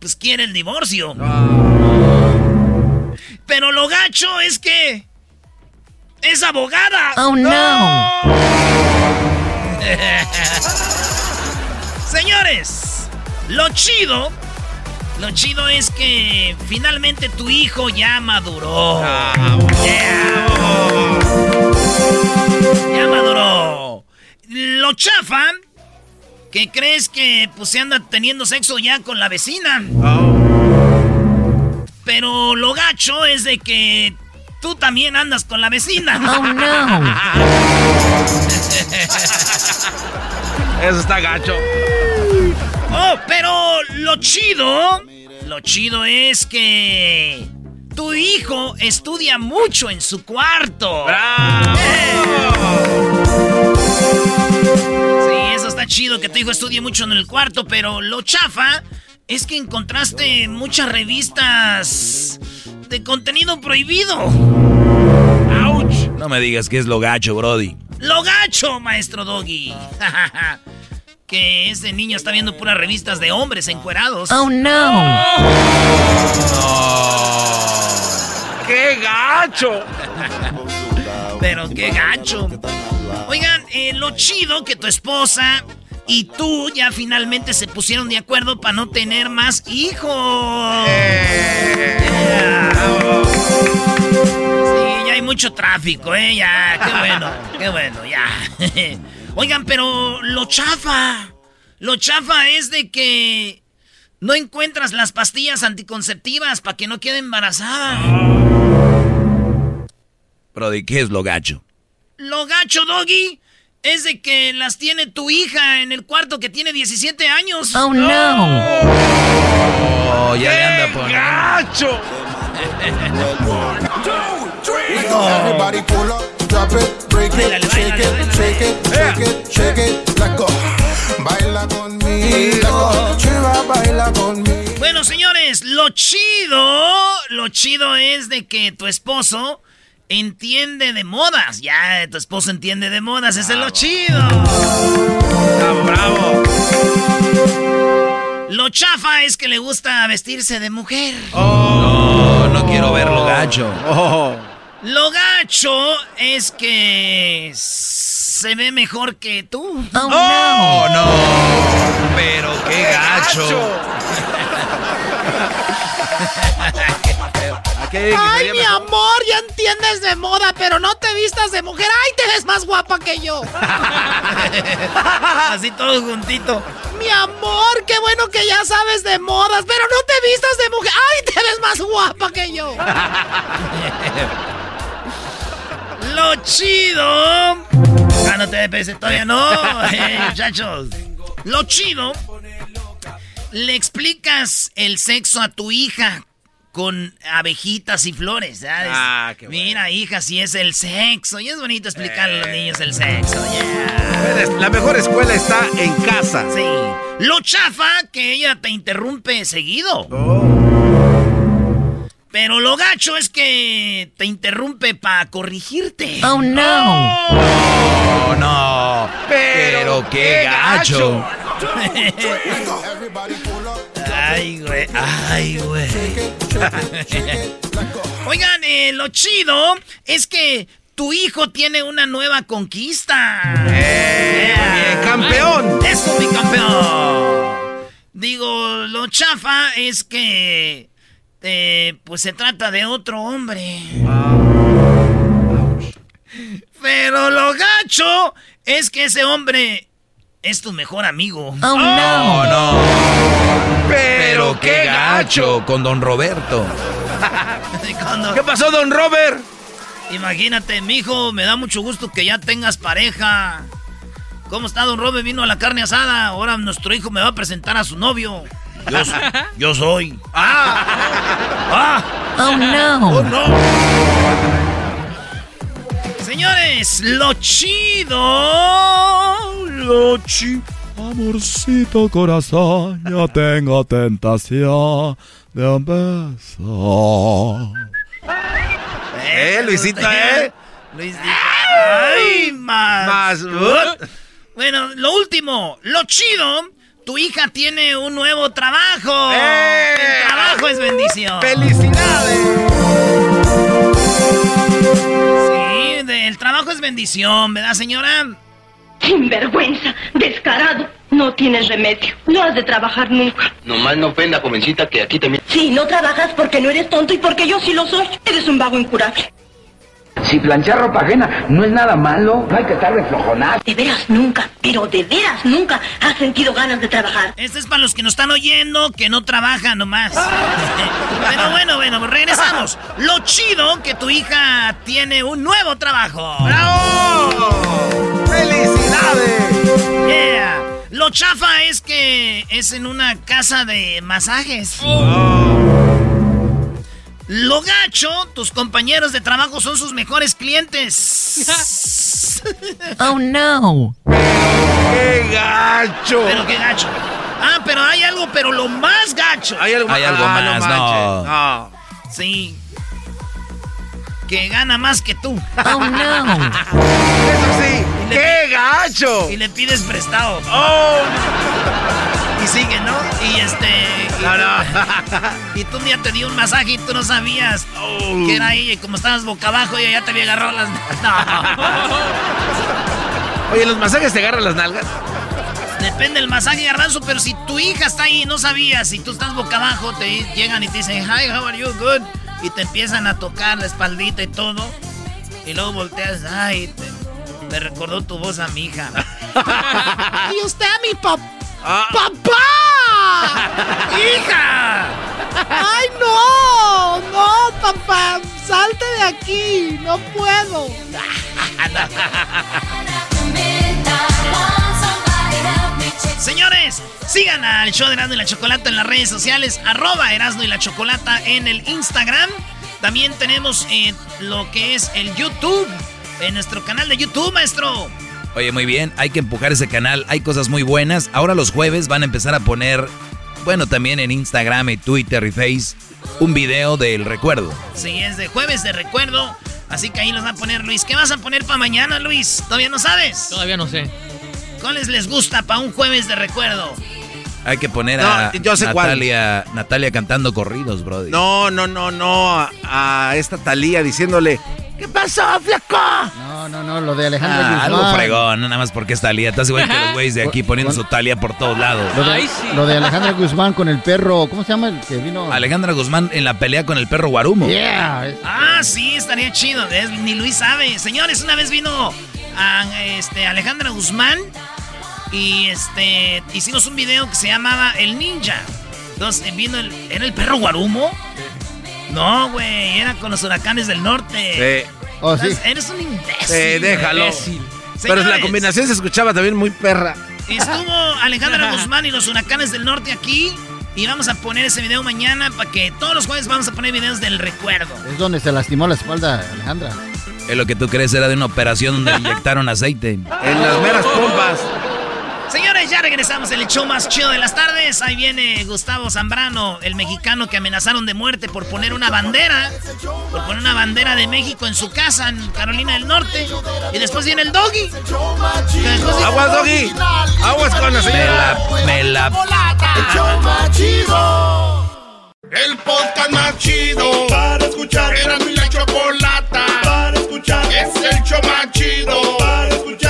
pues quiere el divorcio. Pero lo gacho es que es abogada. Oh, no. *laughs* Señores, lo chido, lo chido es que finalmente tu hijo ya maduró. Yeah. Ya maduró. Lo chafa, que crees que pues se anda teniendo sexo ya con la vecina. Pero lo gacho es de que tú también andas con la vecina. Oh, no. *laughs* Eso está gacho. Oh, pero lo chido, lo chido es que tu hijo estudia mucho en su cuarto. Sí, eso está chido que tu hijo estudie mucho en el cuarto, pero lo chafa es que encontraste muchas revistas de contenido prohibido. No me digas que es lo gacho, Brody. Lo gacho, maestro Doggy. *laughs* que ese niño está viendo puras revistas de hombres encuerados. Oh, no. ¡Qué gacho! Pero qué gacho. Oigan, eh, lo chido que tu esposa y tú ya finalmente se pusieron de acuerdo para no tener más hijos. Yeah. Sí, ya hay mucho tráfico, ¿eh? Ya, qué bueno, qué bueno, ya. Oigan, pero lo chafa. Lo chafa es de que no encuentras las pastillas anticonceptivas para que no quede embarazada. Brody, ¿qué es lo gacho? Lo gacho, Doggy, es de que las tiene tu hija en el cuarto que tiene 17 años. Oh, no. Oh, ya le anda por. ¡Gacho! *laughs* Everybody pull up, drop it, break it, shake it, shake it, shake it, shake it, let go. Baila conmigo, chiva, baila conmigo. Bueno, señores, lo chido, lo chido es de que tu esposo entiende de modas. Ya, tu esposo entiende de modas, ese es lo chido. Bravo, bravo. Lo chafa es que le gusta vestirse de mujer. No, no quiero verlo gacho. Oh. Lo gacho es que se ve mejor que tú. Oh, no. Pero qué gacho. *laughs* Ay, mi amor, ya entiendes de moda, pero no te vistas de mujer. Ay, te ves más guapa que yo. *laughs* Así todos juntitos. Mi amor, qué bueno que ya sabes de modas, pero no te vistas de mujer. Ay, te ves más guapa que yo. *laughs* Lo chido. Ah, no te ves todavía, no, *laughs* eh, muchachos. Lo chido. Le explicas el sexo a tu hija con abejitas y flores. ¿sabes? Ah, qué bueno. Mira, hija, si es el sexo. Y es bonito explicarle a los niños el sexo. yeah. La mejor escuela está en casa. Sí. Lo chafa que ella te interrumpe seguido. Pero lo gacho es que te interrumpe para corregirte. Oh no. Oh, no. Pero, qué gacho. Ay, güey. Ay, güey. *laughs* Oigan, eh, lo chido es que tu hijo tiene una nueva conquista. bien, campeón. Eso, mi campeón. Digo, lo chafa es que eh, pues se trata de otro hombre. Pero lo gacho es que ese hombre es tu mejor amigo. Oh Oh, no. no. Pero qué gacho con don Roberto. *laughs* Cuando- ¿Qué pasó, don Robert? Imagínate, mijo, me da mucho gusto que ya tengas pareja. ¿Cómo está, don Robert? Vino a la carne asada. Ahora nuestro hijo me va a presentar a su novio. Yo, yo soy. ¡Ah! ¡Ah! Oh no. ¡Oh, no! Señores, lo chido. Lo chido. Amorcito corazón, yo tengo tentación de un beso. Eh, Luisito, ¿eh? Luis dijo, ¡Ay, más! Más, good". Bueno, lo último, lo chido, tu hija tiene un nuevo trabajo. ¡Eh! El trabajo es bendición. ¡Felicidades! Sí, de- el trabajo es bendición, ¿verdad, señora? Sinvergüenza, descarado. No tienes remedio. No has de trabajar nunca. Nomás no ofenda, jovencita, que aquí también. Sí, no trabajas porque no eres tonto y porque yo sí lo soy. Eres un vago incurable. Si planchar ropa ajena no es nada malo, no hay que estar de flojonar. De veras nunca, pero de veras nunca has sentido ganas de trabajar. Este es para los que nos están oyendo, que no trabajan nomás. *laughs* Pero bueno, bueno, pues regresamos. Lo chido que tu hija tiene un nuevo trabajo. ¡Bravo! ¡Felicidades! Yeah. Lo chafa es que es en una casa de masajes. Lo gacho, tus compañeros de trabajo son sus mejores clientes. *laughs* Oh no. ¡Qué gacho! Pero qué gacho. Ah, pero hay algo, pero lo más gacho. Hay algo, Hay algo Ah, más, no. No. Sí. Que gana más que tú. Oh no. Eso sí, le- ¡qué gacho! Y le pides prestado. ¡Oh! Y sigue, ¿no? Y este. y- No, no. *laughs* Y tú un día te dio un masaje y tú no sabías que era ella. Y como estabas boca abajo, ella ya te había agarrado las. No. *laughs* Oye, ¿los masajes te agarran las nalgas? Depende del masaje garbanzo, pero si tu hija está ahí y no sabías, y tú estás boca abajo, te llegan y te dicen, hi, how are you, good? Y te empiezan a tocar la espaldita y todo. Y luego volteas, ay, te, me recordó tu voz a mi hija. *laughs* Y usted a mi papá. Ah. ¡Papá! *laughs* ¡Hija! ¡Ay, no! ¡No, papá! ¡Salte de aquí! ¡No puedo! Señores, sigan al show de Erasmo y la Chocolata en las redes sociales, arroba Erasmo y la Chocolata en el Instagram. También tenemos eh, lo que es el YouTube, en nuestro canal de YouTube, maestro. Oye, muy bien, hay que empujar ese canal, hay cosas muy buenas. Ahora los jueves van a empezar a poner, bueno, también en Instagram y Twitter y Face, un video del recuerdo. Sí, es de jueves de recuerdo. Así que ahí los va a poner Luis. ¿Qué vas a poner para mañana, Luis? ¿Todavía no sabes? Todavía no sé. ¿Cuáles les gusta para un jueves de recuerdo? Hay que poner No, a yo sé cuál. Natalia, Natalia cantando corridos, brody. No, no, no, no. A, a esta Talía diciéndole, ¿qué pasó, flaco? No, no, no, lo de Alejandro Ah, Guzmán. algo fregón, nada más porque es Talía. Estás igual que los *laughs* güeyes de aquí poniendo su Talía por todos lados. Lo de, lo de Alejandra Guzmán con el perro, ¿cómo se llama el que vino? Alejandra Guzmán en la pelea con el perro Guarumo. Yeah. Ah, sí, estaría chido. Ni Luis sabe. Señores, una vez vino a, este, Alejandra Guzmán y este hicimos un video que se llamaba El Ninja. Entonces vino el. ¿Era el perro Guarumo? No, güey, era con los huracanes del norte. Sí. Oh, sí. Eres un imbécil. Sí, déjalo. imbécil. Pero la combinación se escuchaba también muy perra. Estuvo Alejandra *laughs* Guzmán y los huracanes del norte aquí. Y vamos a poner ese video mañana para que todos los jueves vamos a poner videos del recuerdo. Es donde se lastimó la espalda Alejandra. Es lo que tú crees era de una operación donde le *laughs* inyectaron aceite. En las meras pompas. Señores, ya regresamos en el show más chido de las tardes. Ahí viene Gustavo Zambrano, el mexicano que amenazaron de muerte por poner una bandera, por poner una bandera de México en su casa en Carolina del Norte. Y después viene el doggy. Aguas, Doggy. Aguas con la señora. Me la. El show más chido. El podcast más chido. Para escuchar. Era mi la chocolata. Para escuchar. Es el show más chido. Para escuchar.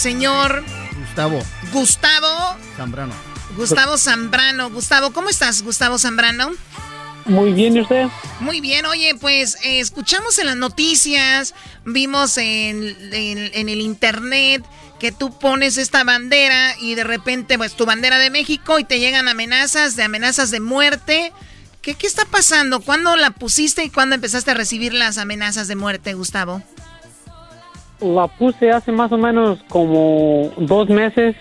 Señor Gustavo Gustavo, Zambrano. Gustavo Zambrano. Gustavo, ¿cómo estás, Gustavo Zambrano? Muy bien, ¿y usted? Muy bien, oye, pues eh, escuchamos en las noticias, vimos en, en- en el internet que tú pones esta bandera y de repente, pues tu bandera de México y te llegan amenazas, de amenazas de muerte. ¿Qué, qué está pasando? ¿Cuándo la pusiste y cuándo empezaste a recibir las amenazas de muerte, Gustavo? La puse hace más o menos como dos meses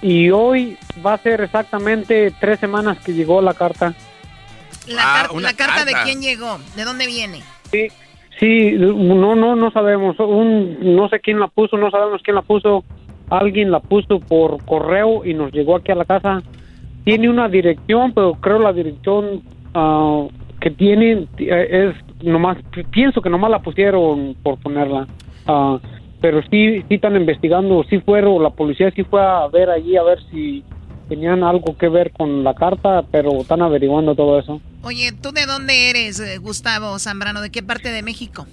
y hoy va a ser exactamente tres semanas que llegó la carta. La, Ah, car- una la carta, de quién llegó, de dónde viene. Sí, sí, no, no, no sabemos. Un, no sé quién la puso, no sabemos quién la puso. Alguien la puso por correo y nos llegó aquí a la casa. Tiene una dirección, pero creo la dirección ah, que tiene eh, es nomás, pienso que nomás la pusieron por ponerla. Ah, pero sí, sí están investigando, sí fueron, la policía sí fue a ver allí a ver si tenían algo que ver con la carta, pero están averiguando todo eso. Oye, ¿tú de dónde eres, eh, Gustavo Zambrano? ¿De qué parte de México?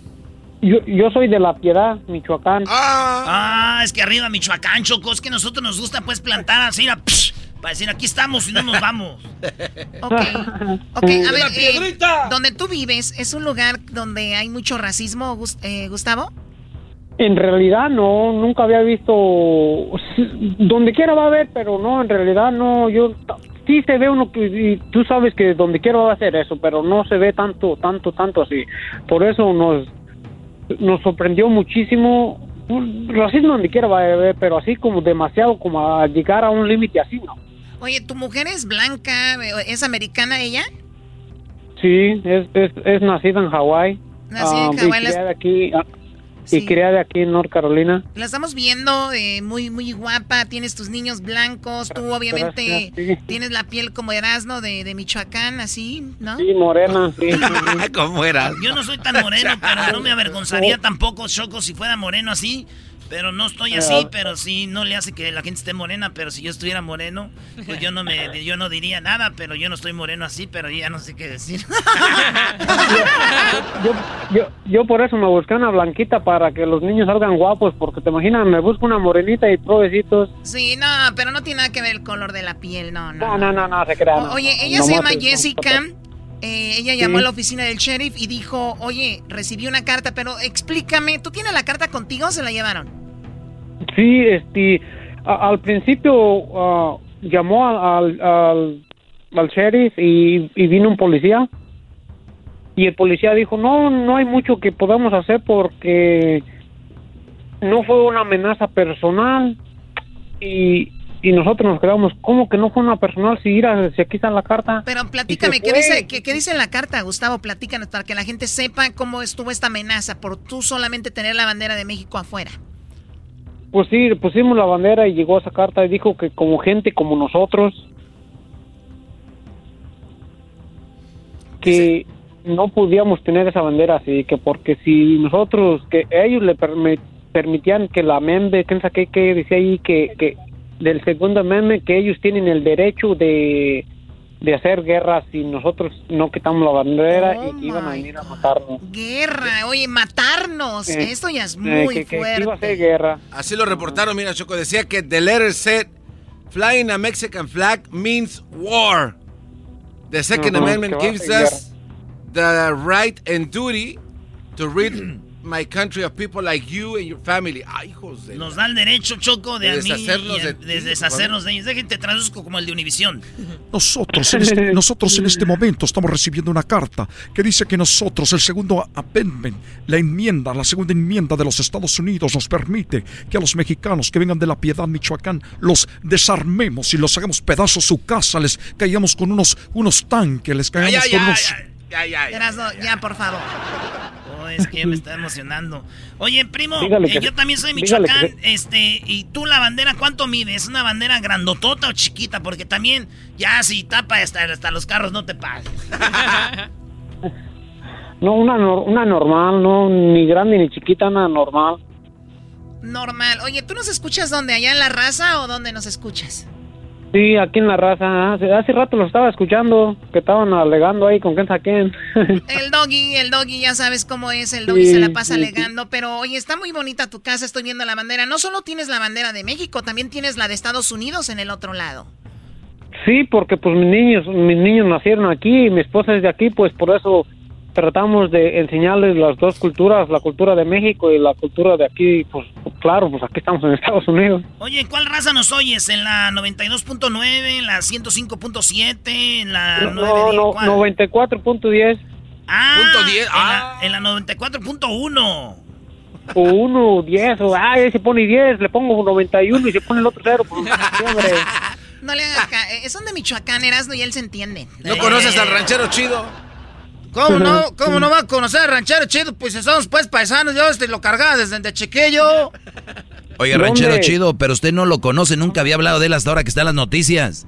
Yo, yo soy de La Piedad, Michoacán. Ah, es que arriba Michoacán, Choco, es que a nosotros nos gusta pues plantar así, a- psh, para decir aquí estamos y no nos vamos. *laughs* Ok, ok, a ver, eh, donde tú vives, ¿es un lugar donde hay mucho racismo, eh, Gustavo? En realidad no, nunca había visto, donde quiera va a haber, pero no, en realidad no, yo, sí se ve uno que, y tú sabes que donde quiera va a ser eso, pero no se ve tanto, tanto, tanto así. Por eso nos, nos sorprendió muchísimo, racismo donde quiera va a haber, pero así como demasiado, como a llegar a un límite así, no. Oye, ¿tu mujer es blanca, es americana ella? Sí, es, es, es nacida en Hawái. Nacida en ah, Hawái, Y las- criada aquí, ah, Sí. y criada aquí en North Carolina. La estamos viendo eh, muy, muy guapa, tienes tus niños blancos, tú obviamente Gracias, sí. tienes la piel como Erasmo de, de Michoacán, así, ¿no? Sí, morena, sí. *laughs* ¿Cómo era? Yo no soy tan moreno, pero no me avergonzaría tampoco, Choco, si fuera moreno así. Pero no estoy así, pero sí no le hace que la gente esté morena. Pero si yo estuviera moreno, pues yo no me, *laughs* yo no diría nada. Pero yo no estoy moreno así, pero ya no sé qué decir. *laughs* Yo, yo, yo por eso me busqué una blanquita para que los niños salgan guapos, porque te imaginas, me busco una morenita y provecitos. Sí, no, pero no tiene nada que ver el color de la piel, no, no. No, no, no, no, se crean. O- Oye, ella no, se llama es- Jessica. eh, ella llamó Sí. a la oficina del sheriff y dijo, oye, recibí una carta, pero explícame, ¿tú tienes la carta contigo o se la llevaron? Sí, este, a- al principio ah, llamó al, al, al, sheriff y, y vino un policía. Y el policía dijo, no, no hay mucho que podamos hacer porque no fue una amenaza personal. Y, y nosotros nos quedamos, ¿cómo que no fue una personal si, ir si aquí está la carta? Pero platícame, ¿qué dice, qué, qué dice en la carta, Gustavo? Platícanos para que la gente sepa cómo estuvo esta amenaza por tú solamente tener la bandera de México afuera. Pues sí, pusimos la bandera y llegó esa carta y dijo que como gente como nosotros, que no podíamos tener esa bandera así, que porque si nosotros, que ellos le permi- permitían que la membe, que saqué que decía ahí que, que del segundo meme que ellos tienen el derecho de, de hacer guerra si nosotros no quitamos la bandera Oh y que iban a venir a matarnos. Guerra, oye, matarnos. Eh, Esto ya es eh, muy que fuerte. iba a ser guerra. Así lo reportaron, mira, Choco. Decía que the letter said flying a Mexican flag means war. The Second Amendment gives us the right and duty to rid my country of people like you and your family. Ay, hijos de... Nos da el derecho, Choco, de, De a mí deshacernos de de deshacernos de ellos. Déjenme te traduzco como el de Univisión. Nosotros en, este, nosotros en este momento estamos recibiendo una carta que dice que nosotros, el segundo amendment, la enmienda, la segunda enmienda de los Estados Unidos nos permite que a los mexicanos que vengan de la Piedad, Michoacán, los desarmemos y los hagamos pedazos su casa, les caigamos con unos, unos tanques, les caigamos Ay, con ay, unos... Ya, ya, ya. Erasno, ya, por favor. Oh, es que me está emocionando. Oye, primo, eh, yo también soy Michoacán, este, y tú la bandera, ¿cuánto mide? ¿Es una bandera grandotota o chiquita? Porque también, ya si tapa hasta, hasta los carros, no te pases. *laughs* No, una, una normal, no, ni grande ni chiquita, una normal. Normal. Oye, ¿tú nos escuchas dónde? ¿Allá en la raza o dónde nos escuchas? Sí, aquí en la raza, hace, hace rato lo estaba escuchando, que estaban alegando ahí con quién saquen. *laughs* El doggy, el doggy, ya sabes cómo es, el doggy Sí, se la pasa sí, alegando, pero oye, está muy bonita tu casa, estoy viendo la bandera. No solo tienes la bandera de México, también tienes la de Estados Unidos en el otro lado. Sí, porque pues mis niños, mis niños nacieron aquí y mi esposa es de aquí, pues por eso tratamos de enseñarles las dos culturas, la cultura de México y la cultura de aquí, pues claro, pues aquí estamos en Estados Unidos. Oye, ¿cuál raza nos oyes? ¿En la 92.9, en la 105.7, en la No, 9? no, ¿cuál? 94.10 Ah, Punto 10, en, ah. la, en la 94.1. o 1, 10, o ah, ahí se pone 10, le pongo 91 y se pone el otro cero, pues sí, hombre. No le hagas ca- eh, Son de Michoacán, Erasno, y él se entiende. ¿No conoces al ranchero chido? ¿Cómo no? *laughs* ¿Cómo no va a conocer al ranchero chido? Pues si somos pues paisanos, yo este lo cargaba desde de chiquillo. Oye, ¿Dónde? ranchero chido, pero usted no lo conoce, nunca había hablado de él hasta ahora que está en las noticias.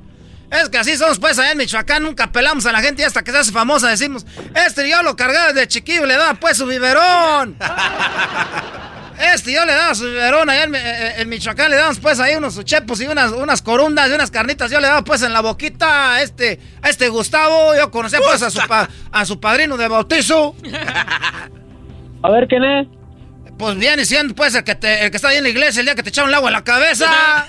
Es que así somos pues allá en Michoacán, nunca pelamos a la gente y hasta que se hace famosa decimos, este yo lo cargaba desde chiquillo y le daba pues su biberón. *laughs* Este yo le daba su biberón allá en, Mi- eh, en Michoacán, le damos pues ahí unos chepos y unas, unas corundas y unas carnitas, yo le daba pues en la boquita a este, a este Gustavo, yo conocía pues a su, pa- a su padrino de bautizo. *laughs* A ver, ¿quién es? Pues viene siendo pues el que, te- el que está ahí en la iglesia el día que te echaron el agua en la cabeza. *laughs*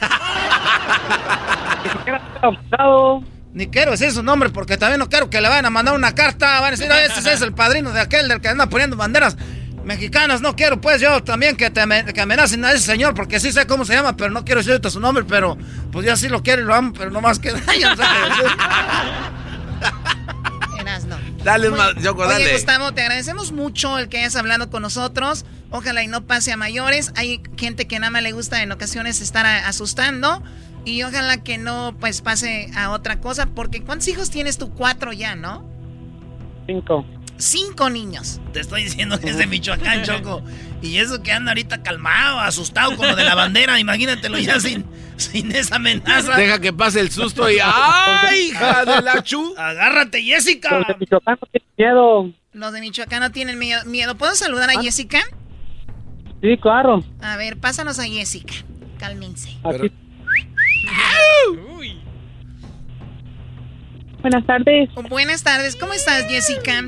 Ni quiero decir su nombre porque también no quiero que le vayan a mandar una carta. Van a decir, "Oye, ese es el padrino de aquel del que anda poniendo banderas mexicanas. No quiero pues yo también que, te que amenacen a ese señor porque sí sé cómo se llama, pero no quiero decir ahorita su nombre. Pero pues yo sí lo quiero y lo amo, pero no más que yo no sé. Erasno. Dale, Muy- ma- Yoko, Oye. Gustavo, te agradecemos mucho el que hayas hablado con nosotros. Ojalá y no pase a mayores. Hay gente que nada más le gusta en ocasiones estar a- asustando. Y ojalá que no pues pase a otra cosa. Porque ¿cuántos hijos tienes tú? Cuatro ya, ¿no? Cinco. Cinco niños. Te estoy diciendo que es de Michoacán, *laughs* Choco. Y eso que anda ahorita calmado, asustado con lo de la bandera. Imagínatelo ya sin, sin esa amenaza. Deja que pase el susto y ¡ay, hija de la chu! Agárrate, Jessica. Los de Michoacán no tienen miedo. Los de Michoacán no tienen miedo. ¿Puedo saludar a Jessica? Sí, claro. A ver, pásanos a Jessica. Cálmense. Aquí. Buenas tardes. Buenas tardes, ¿cómo estás, Jessica?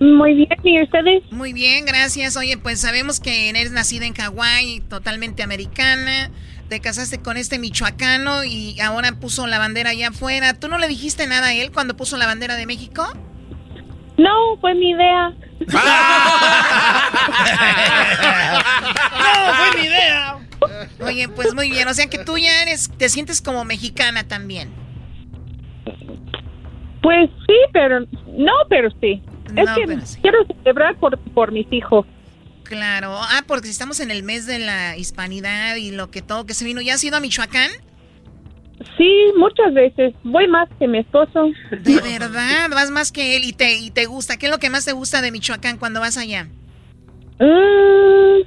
Muy bien, ¿y ustedes? Muy bien, gracias. Oye, pues sabemos que eres nacida en Hawái, totalmente americana. Te casaste con este michoacano y ahora puso la bandera allá afuera. ¿Tú no le dijiste nada a él cuando puso la bandera de México? No, fue mi idea. *laughs* No, fue mi idea. Oye, pues muy bien. O sea que tú ya eres, te sientes como mexicana también. Pues sí, pero no, pero sí. No, es que sí. quiero celebrar por, por mis hijos. Claro. Ah, porque estamos en el mes de la hispanidad y lo que todo que se vino. ¿Ya has ido a Michoacán? Sí, muchas veces. Voy más que mi esposo. De verdad, vas más que él y te, y te gusta. ¿Qué es lo que más te gusta de Michoacán cuando vas allá? Mm,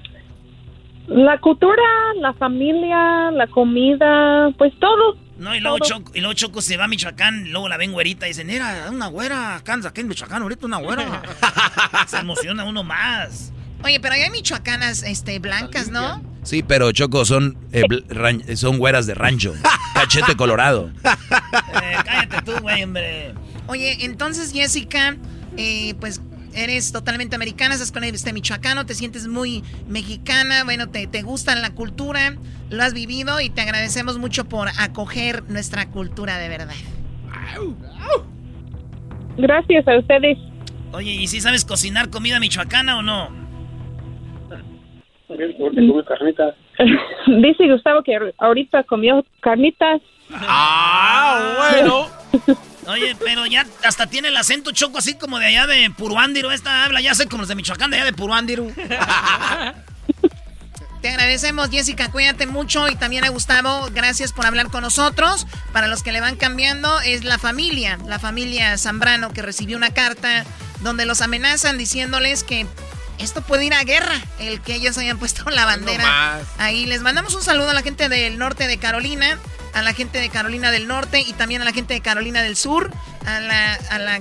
La cultura, la familia, la comida, pues todo. No, y luego, Choco, y luego Choco se va a Michoacán, luego la ven güerita y dicen, era una güera, acá aquí en Michoacán, ahorita una güera. *laughs* se emociona uno más. Oye, pero hay michoacanas este, blancas, ¿no? Sí, pero Choco son, eh, ran- son güeras de rancho. *laughs* Cachete colorado. Eh, cállate tú, güey, hombre. Oye, entonces Jessica, eh, pues eres totalmente americana, estás con este michoacano, te sientes muy mexicana, bueno, te, te gusta la cultura, lo has vivido y te agradecemos mucho por acoger nuestra cultura de verdad. Gracias a ustedes. Oye, ¿y si sabes cocinar comida michoacana o no? carnitas. *laughs* Dice Gustavo que ahorita comió carnitas. Ah, bueno. *laughs* Oye, pero ya hasta tiene el acento choco así como de allá de Puruándiro. Esta habla ya sé como los de Michoacán, de allá de Puruándiro. Te agradecemos, Jessica, cuídate mucho y también a Gustavo, gracias por hablar con nosotros. Para los que le van cambiando, es la familia, la familia Zambrano que recibió una carta donde los amenazan diciéndoles que esto puede ir a guerra, el que ellos hayan puesto la bandera. Ahí les mandamos un saludo a la gente del norte de Carolina, a la gente de Carolina del Norte y también a la gente de Carolina del Sur, a la, a la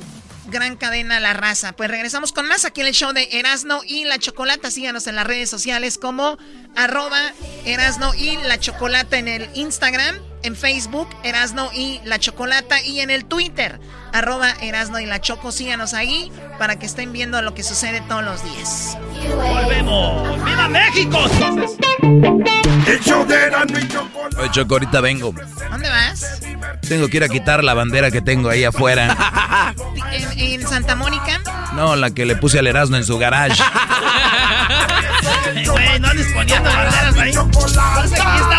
gran cadena La Raza. Pues regresamos con más aquí en el show de Erasno y la Chocolata. Síganos en las redes sociales como arroba Erasno y la Chocolata en el Instagram, en Facebook, Erasno y la Chocolata y en el Twitter, arroba Erasno y la Choco. Síganos ahí para que estén viendo lo que sucede todos los días. ¡Volvemos! ¡Viva México! Oye, Choco, ahorita vengo. ¿Dónde vas? Tengo que ir a quitar la bandera que tengo ahí afuera. ¿En, en Santa Mónica? No, la que le puse al Erasmo en su garage. Güey, no andes poniendo banderas ahí. Aquí está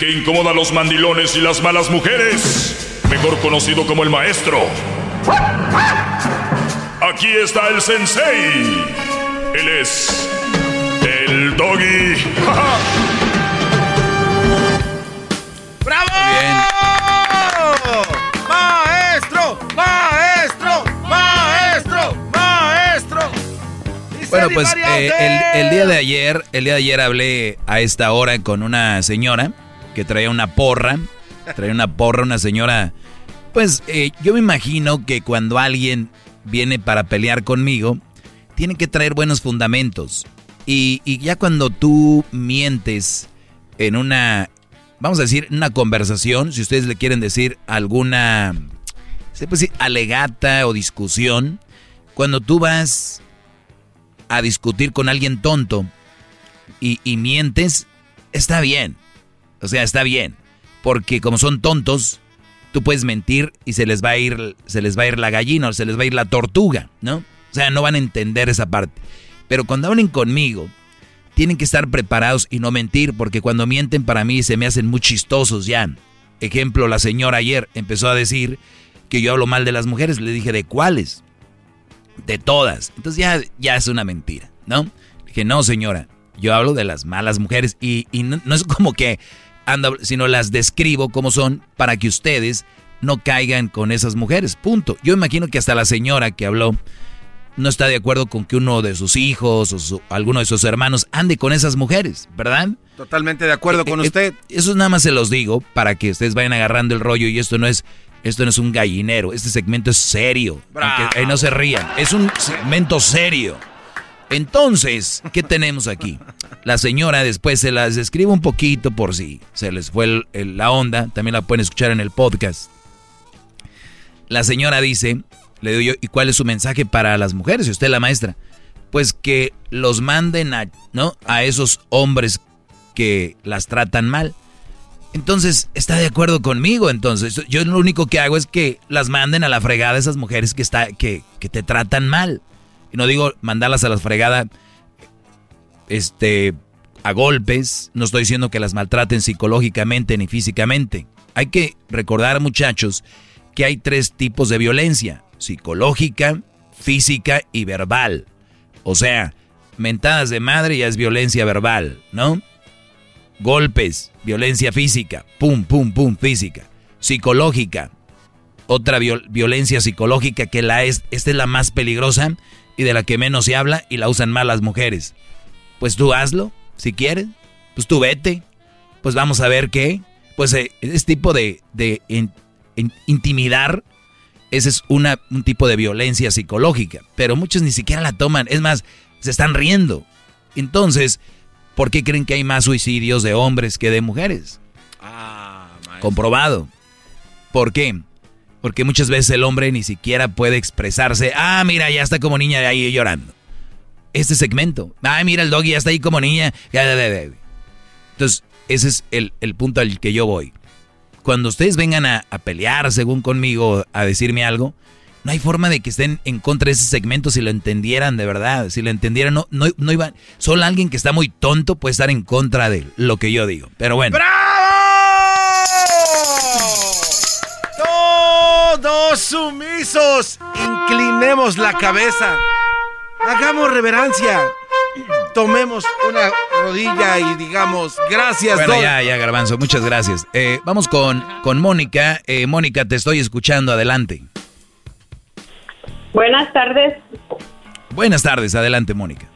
que incomoda a los mandilones y las malas mujeres. Mejor conocido como el maestro. Aquí está el sensei. Él es. El doggy. *laughs* ¡Bravo! ¡Maestro! ¡Maestro! ¡Maestro! ¡Maestro! Bueno, pues eh, el, el día de ayer, el día de ayer hablé a esta hora con una señora que traía una porra, traía una porra, una señora. Pues eh, yo me imagino que cuando alguien viene para pelear conmigo, tiene que traer buenos fundamentos. Y, y ya cuando tú mientes en una, vamos a decir, una conversación, si ustedes le quieren decir alguna, se puede decir, alegata o discusión, cuando tú vas a discutir con alguien tonto y, y mientes, está bien. O sea, está bien. Porque como son tontos, tú puedes mentir y se les va a ir, se les va a ir la gallina o se les va a ir la tortuga, ¿no? O sea, no van a entender esa parte. Pero cuando hablen conmigo, tienen que estar preparados y no mentir, porque cuando mienten para mí se me hacen muy chistosos ya. Ejemplo, la señora ayer empezó a decir que yo hablo mal de las mujeres. Le dije, ¿de cuáles? De todas. Entonces ya, ya es una mentira, ¿no? Dije, no, señora, yo hablo de las malas mujeres y, y no, no es como que ando, sino las describo como son para que ustedes no caigan con esas mujeres, punto. Yo imagino que hasta la señora que habló no está de acuerdo con que uno de sus hijos o su- alguno de sus hermanos ande con esas mujeres, ¿verdad? Totalmente de acuerdo con Eh, eh, usted. Eso nada más se los digo para que ustedes vayan agarrando el rollo y esto no es esto no es un gallinero, este segmento es serio, aunque eh, no se rían, es un segmento serio. Entonces, ¿qué tenemos aquí? La señora después se las describe un poquito por si se les fue el- la onda, también la pueden escuchar en el podcast. La señora dice, le digo yo, ¿y cuál es su mensaje para las mujeres? Y usted la maestra. Pues que los manden a, ¿no? a esos hombres que las tratan mal. Entonces, está de acuerdo conmigo. Entonces, yo lo único que hago es que las manden a la fregada esas mujeres que, está, que, que te tratan mal. Y no digo mandarlas a la fregada, este, a golpes, no estoy diciendo que las maltraten psicológicamente ni físicamente. Hay que recordar, muchachos, que hay tres tipos de violencia, psicológica, física y verbal. O sea, mentadas de madre ya es violencia verbal, ¿no? Golpes, violencia física, pum, pum, pum, física. Psicológica, otra violencia psicológica que la es, esta es la más peligrosa y de la que menos se habla y la usan más las mujeres. Pues tú hazlo, si quieres, pues tú vete, pues vamos a ver qué. Pues eh, ese tipo de, de intimidar, ese es una, un tipo de violencia psicológica, pero muchos ni siquiera la toman, es más, se están riendo. Entonces, ¿por qué creen que hay más suicidios de hombres que de mujeres? Ah, Comprobado. ¿Por qué? Porque muchas veces el hombre ni siquiera puede expresarse. Ah, mira, ya está como niña ahí llorando. Este segmento. Ah, mira, el doggy ya está ahí como niña. Entonces, ese es el, punto al que yo voy. Cuando ustedes vengan a, pelear, según conmigo, a decirme algo, no hay forma de que estén en contra de ese segmento si lo entendieran de verdad. Si lo entendieran, no, no, no iban. Solo alguien que está muy tonto puede estar en contra de lo que yo digo. Pero bueno. Sumisos, inclinemos la cabeza. Hagamos reverencia. Tomemos una rodilla y digamos gracias. Bueno, ya, ya, Garbanzo, muchas gracias. Eh, vamos con, con Mónica. Eh, Mónica, te estoy escuchando. Adelante. Buenas tardes. Buenas tardes, adelante, Mónica.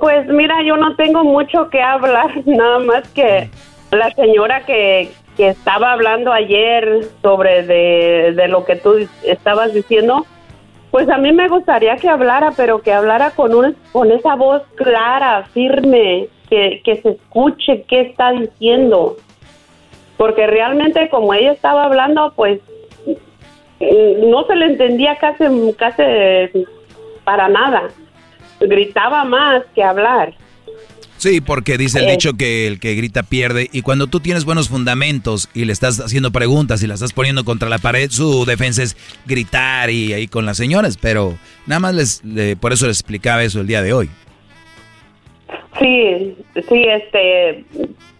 Pues mira, yo no tengo mucho que hablar, *laughs* nada más que la señora que, que estaba hablando ayer sobre de, lo que tú estabas diciendo, pues a mí me gustaría que hablara, pero que hablara con, un, con esa voz clara, firme, que, que se escuche qué está diciendo. Porque realmente como ella estaba hablando, pues mm, no se le entendía casi, casi para nada. Gritaba más que hablar. Sí, porque dice el dicho que el que grita pierde. Y cuando tú tienes buenos fundamentos y le estás haciendo preguntas y la estás poniendo contra la pared, su defensa es gritar y ahí con las señoras, pero nada más les, por eso les explicaba eso el día de hoy. Sí, sí, este,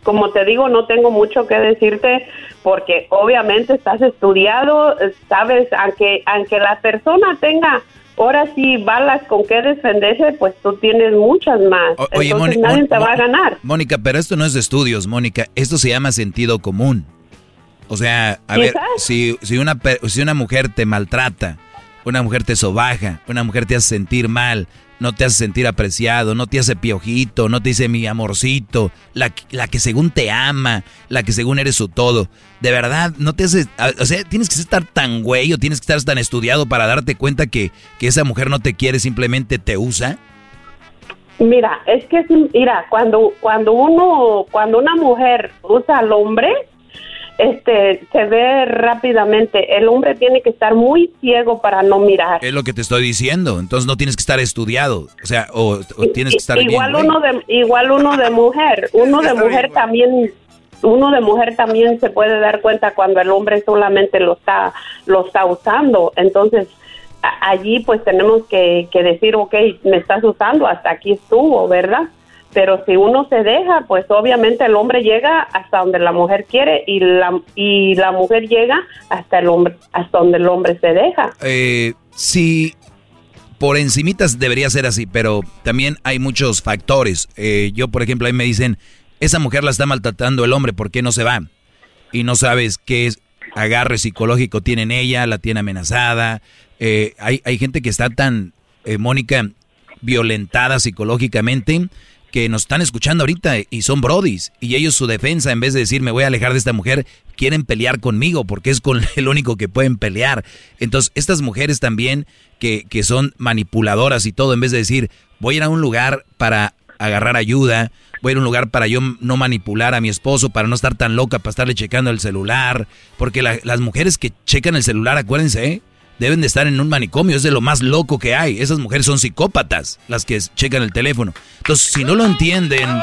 como te digo, no tengo mucho que decirte porque obviamente estás estudiado, sabes, aunque aunque la persona tenga ahora sí balas con qué defenderse, pues tú tienes muchas más. Entonces nadie te va a ganar. Mónica, pero esto no es de estudios, Mónica. Esto se llama sentido común. O sea, a ver, si, si, una, si una mujer te maltrata, una mujer te sobaja, una mujer te hace sentir mal, no te hace sentir apreciado, no te hace piojito, no te dice mi amorcito, la, la que según te ama, la que según eres su todo. De verdad, no te hace, o sea, tienes que estar tan güey o tienes que estar tan estudiado para darte cuenta que, que esa mujer no te quiere, simplemente te usa. Mira, es que mira, cuando cuando uno cuando una mujer usa al hombre, este se ve rápidamente. El hombre tiene que estar muy ciego para no mirar. Es lo que te estoy diciendo. Entonces no tienes que estar estudiado, o sea, o, tienes que estar igual uno de igual uno de mujer, uno de mujer también uno de mujer también se puede dar cuenta cuando el hombre solamente lo está lo está usando. Entonces allí pues tenemos que, que decir, ok, me estás usando, hasta aquí estuvo, ¿verdad? Pero si uno se deja, pues obviamente el hombre llega hasta donde la mujer quiere y la, y la mujer llega hasta el hombre, hasta donde el hombre se deja. Eh, sí, por encimitas debería ser así, pero también hay muchos factores. Eh, yo, por ejemplo, ahí me dicen, esa mujer la está maltratando el hombre, ¿por qué no se va? Y no sabes qué agarre psicológico tiene en ella, la tiene amenazada. Eh, hay, hay gente que está tan, eh, Mónica, violentada psicológicamente que nos están escuchando ahorita y son brodis. Y ellos su defensa, en vez de decir me voy a alejar de esta mujer, quieren pelear conmigo porque es con *laughs* el único que pueden pelear. Entonces, estas mujeres también que, que son manipuladoras y todo, en vez de decir voy a ir a un lugar para agarrar ayuda, voy a ir a un lugar para yo no manipular a mi esposo, para no estar tan loca, para estarle checando el celular. Porque las mujeres que checan el celular, acuérdense, ¿eh? Deben de estar en un manicomio, es de lo más loco que hay. Esas mujeres son psicópatas, las que checan el teléfono. Entonces, si no lo entienden... Eh,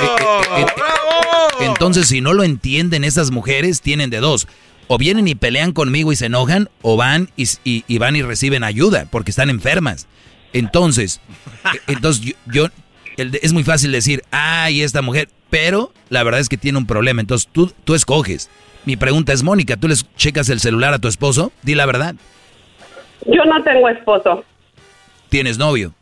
eh, eh, entonces, si no lo entienden esas mujeres, tienen de dos. O vienen y pelean conmigo y se enojan, o van y, van y reciben ayuda porque están enfermas. Entonces, entonces yo, el es muy fácil decir, ay, esta mujer, pero la verdad es que tiene un problema, entonces tú, tú escoges. Mi pregunta es, Mónica, ¿tú les checas el celular a tu esposo? Di la verdad. Yo no tengo esposo. ¿Tienes novio?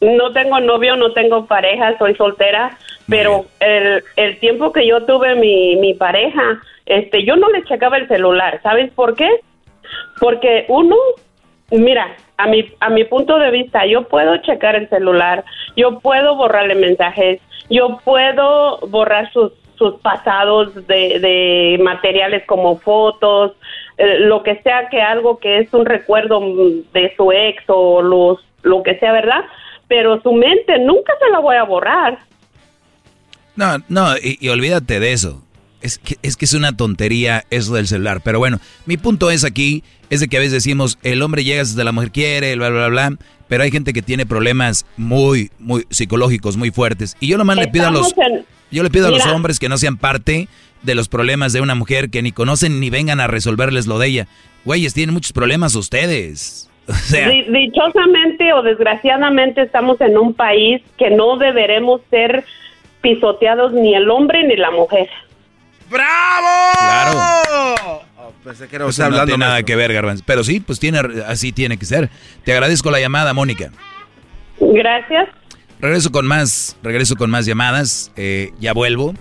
No tengo novio, no tengo pareja, soy soltera, pero el, el tiempo que yo tuve mi, mi pareja, este, yo no le checaba el celular. ¿Sabes por qué? Porque uno, mira, a mi, a mi punto de vista, yo puedo checar el celular, yo puedo borrarle mensajes, yo puedo borrar sus, sus pasados de, de materiales como fotos, eh, lo que sea que algo que es un recuerdo de su ex o los, lo que sea, ¿verdad? Pero su mente nunca se la voy a borrar. No, no, y, y olvídate de eso. Es que, es que es una tontería eso del celular. Pero bueno, mi punto es aquí, es de que a veces decimos, el hombre llega hasta la mujer quiere, bla, bla, bla, pero hay gente que tiene problemas muy, muy psicológicos, muy fuertes. Y yo nomás le pido a los, Estamos en- yo le pido a los hombres que no sean parte de los problemas de una mujer que ni conocen ni vengan a resolverles lo de ella. Güeyes, tienen muchos problemas ustedes. *laughs* O sea, Di- Dichosamente o desgraciadamente estamos en un país que no deberemos ser pisoteados ni el hombre ni la mujer. ¡Bravo! Claro. Oh, pensé que era Eso usted no hablando. tiene nada que ver, Garbanzo. Pero sí, pues tiene, así tiene que ser. Te agradezco la llamada, Mónica. Gracias. Regreso con más, regreso con más llamadas. eh, ya vuelvo.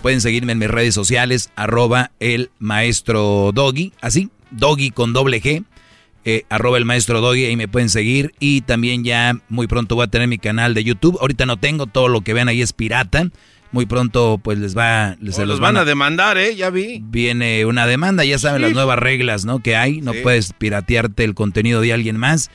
Pueden seguirme en mis redes sociales, arroba el maestro Doggy, así, Doggy con doble G, eh, arroba el maestro Doggy, ahí me pueden seguir. Y también ya muy pronto voy a tener mi canal de YouTube. Ahorita no tengo, todo lo que vean ahí es pirata. Muy pronto pues les va, se Oh, los los van a demandar, ¿eh? Ya vi. viene una demanda, ya saben las nuevas reglas, ¿no? Que hay, no Sí. puedes piratearte el contenido de alguien más.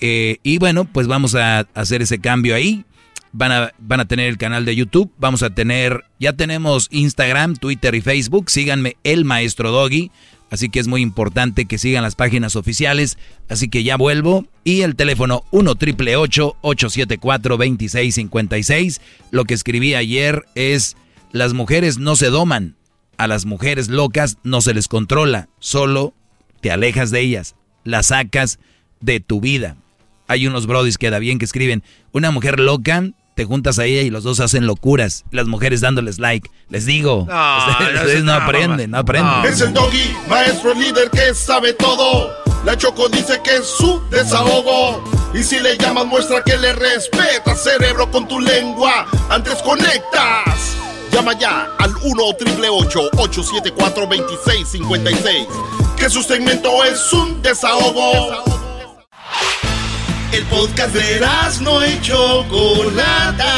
Eh, y bueno, pues vamos a hacer ese cambio ahí. Van a, van a tener el canal de YouTube, vamos a tener, ya tenemos Instagram, Twitter y Facebook. Síganme, el maestro Doggy. Así que es muy importante que sigan las páginas oficiales. Así que ya vuelvo. Y el teléfono 1 triple 874 2656. Lo que escribí ayer es: las mujeres no se doman. A las mujeres locas no se les controla. Solo te alejas de ellas. Las sacas de tu vida. Hay unos brodis que da bien que escriben: una mujer loca. Te juntas a ella y los dos hacen locuras. Las mujeres dándoles like. Les digo, No, ustedes, *laughs* no, ustedes no no, aprenden, no aprenden. Es el doggy, maestro líder que sabe todo. La Choco dice que es su desahogo. Y si le llamas, muestra que le respeta, cerebro, con tu lengua. Antes conectas. Llama ya al 1-888-874-2656. Que su segmento es un desahogo. El podcast de no y Chocolata.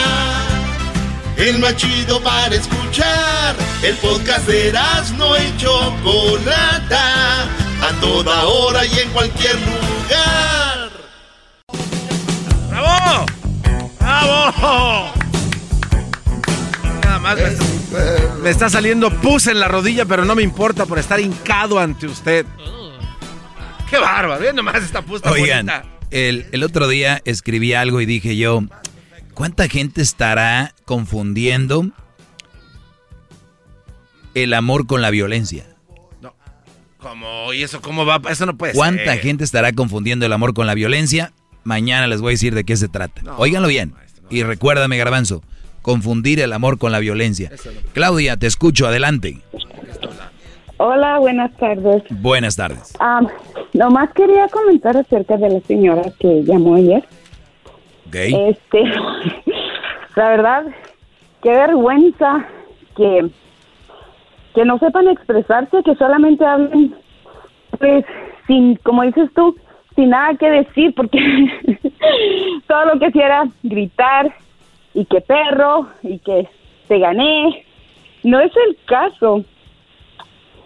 El más chido para escuchar. El podcast de no y Chocolata. A toda hora y en cualquier lugar. ¡Bravo! ¡Bravo! Nada más me está, me está saliendo pus en la rodilla, pero no me importa por estar hincado ante usted. ¡Qué bárbaro! Ve nomás esta pus tan Oigan, bonita. El, el otro día escribí algo y dije yo, ¿cuánta gente estará confundiendo el amor con la violencia? ¿Cómo? ¿Y eso cómo va? Eso no puede ¿Cuánta ser. gente estará confundiendo el amor con la violencia? Mañana les voy a decir de qué se trata. Óiganlo bien. y recuérdame, Garbanzo, confundir el amor con la violencia. Claudia, te escucho, adelante. Hola, buenas tardes. Buenas tardes. Ah, nomás quería comentar acerca de la señora que llamó ayer. ¿Gay? Este, *laughs* la verdad, qué vergüenza que, que no sepan expresarse, que solamente hablen, pues, sin, como dices tú, sin nada que decir, porque *laughs* todo lo que hacía era gritar y que perro y que te gané. No es el caso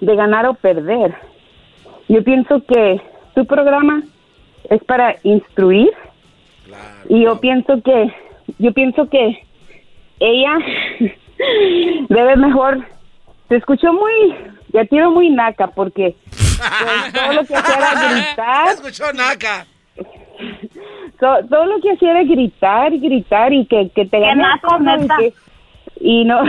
de ganar o perder. Yo pienso que tu programa es para instruir. Y yo pienso que yo pienso que ella *laughs* debe mejor se escuchó muy ya tiro muy naca porque pues, todo lo que hacía era *laughs* gritar. Escuchó naca. So- todo lo que hacía era gritar y gritar y que, que te ¿no? y, que- y no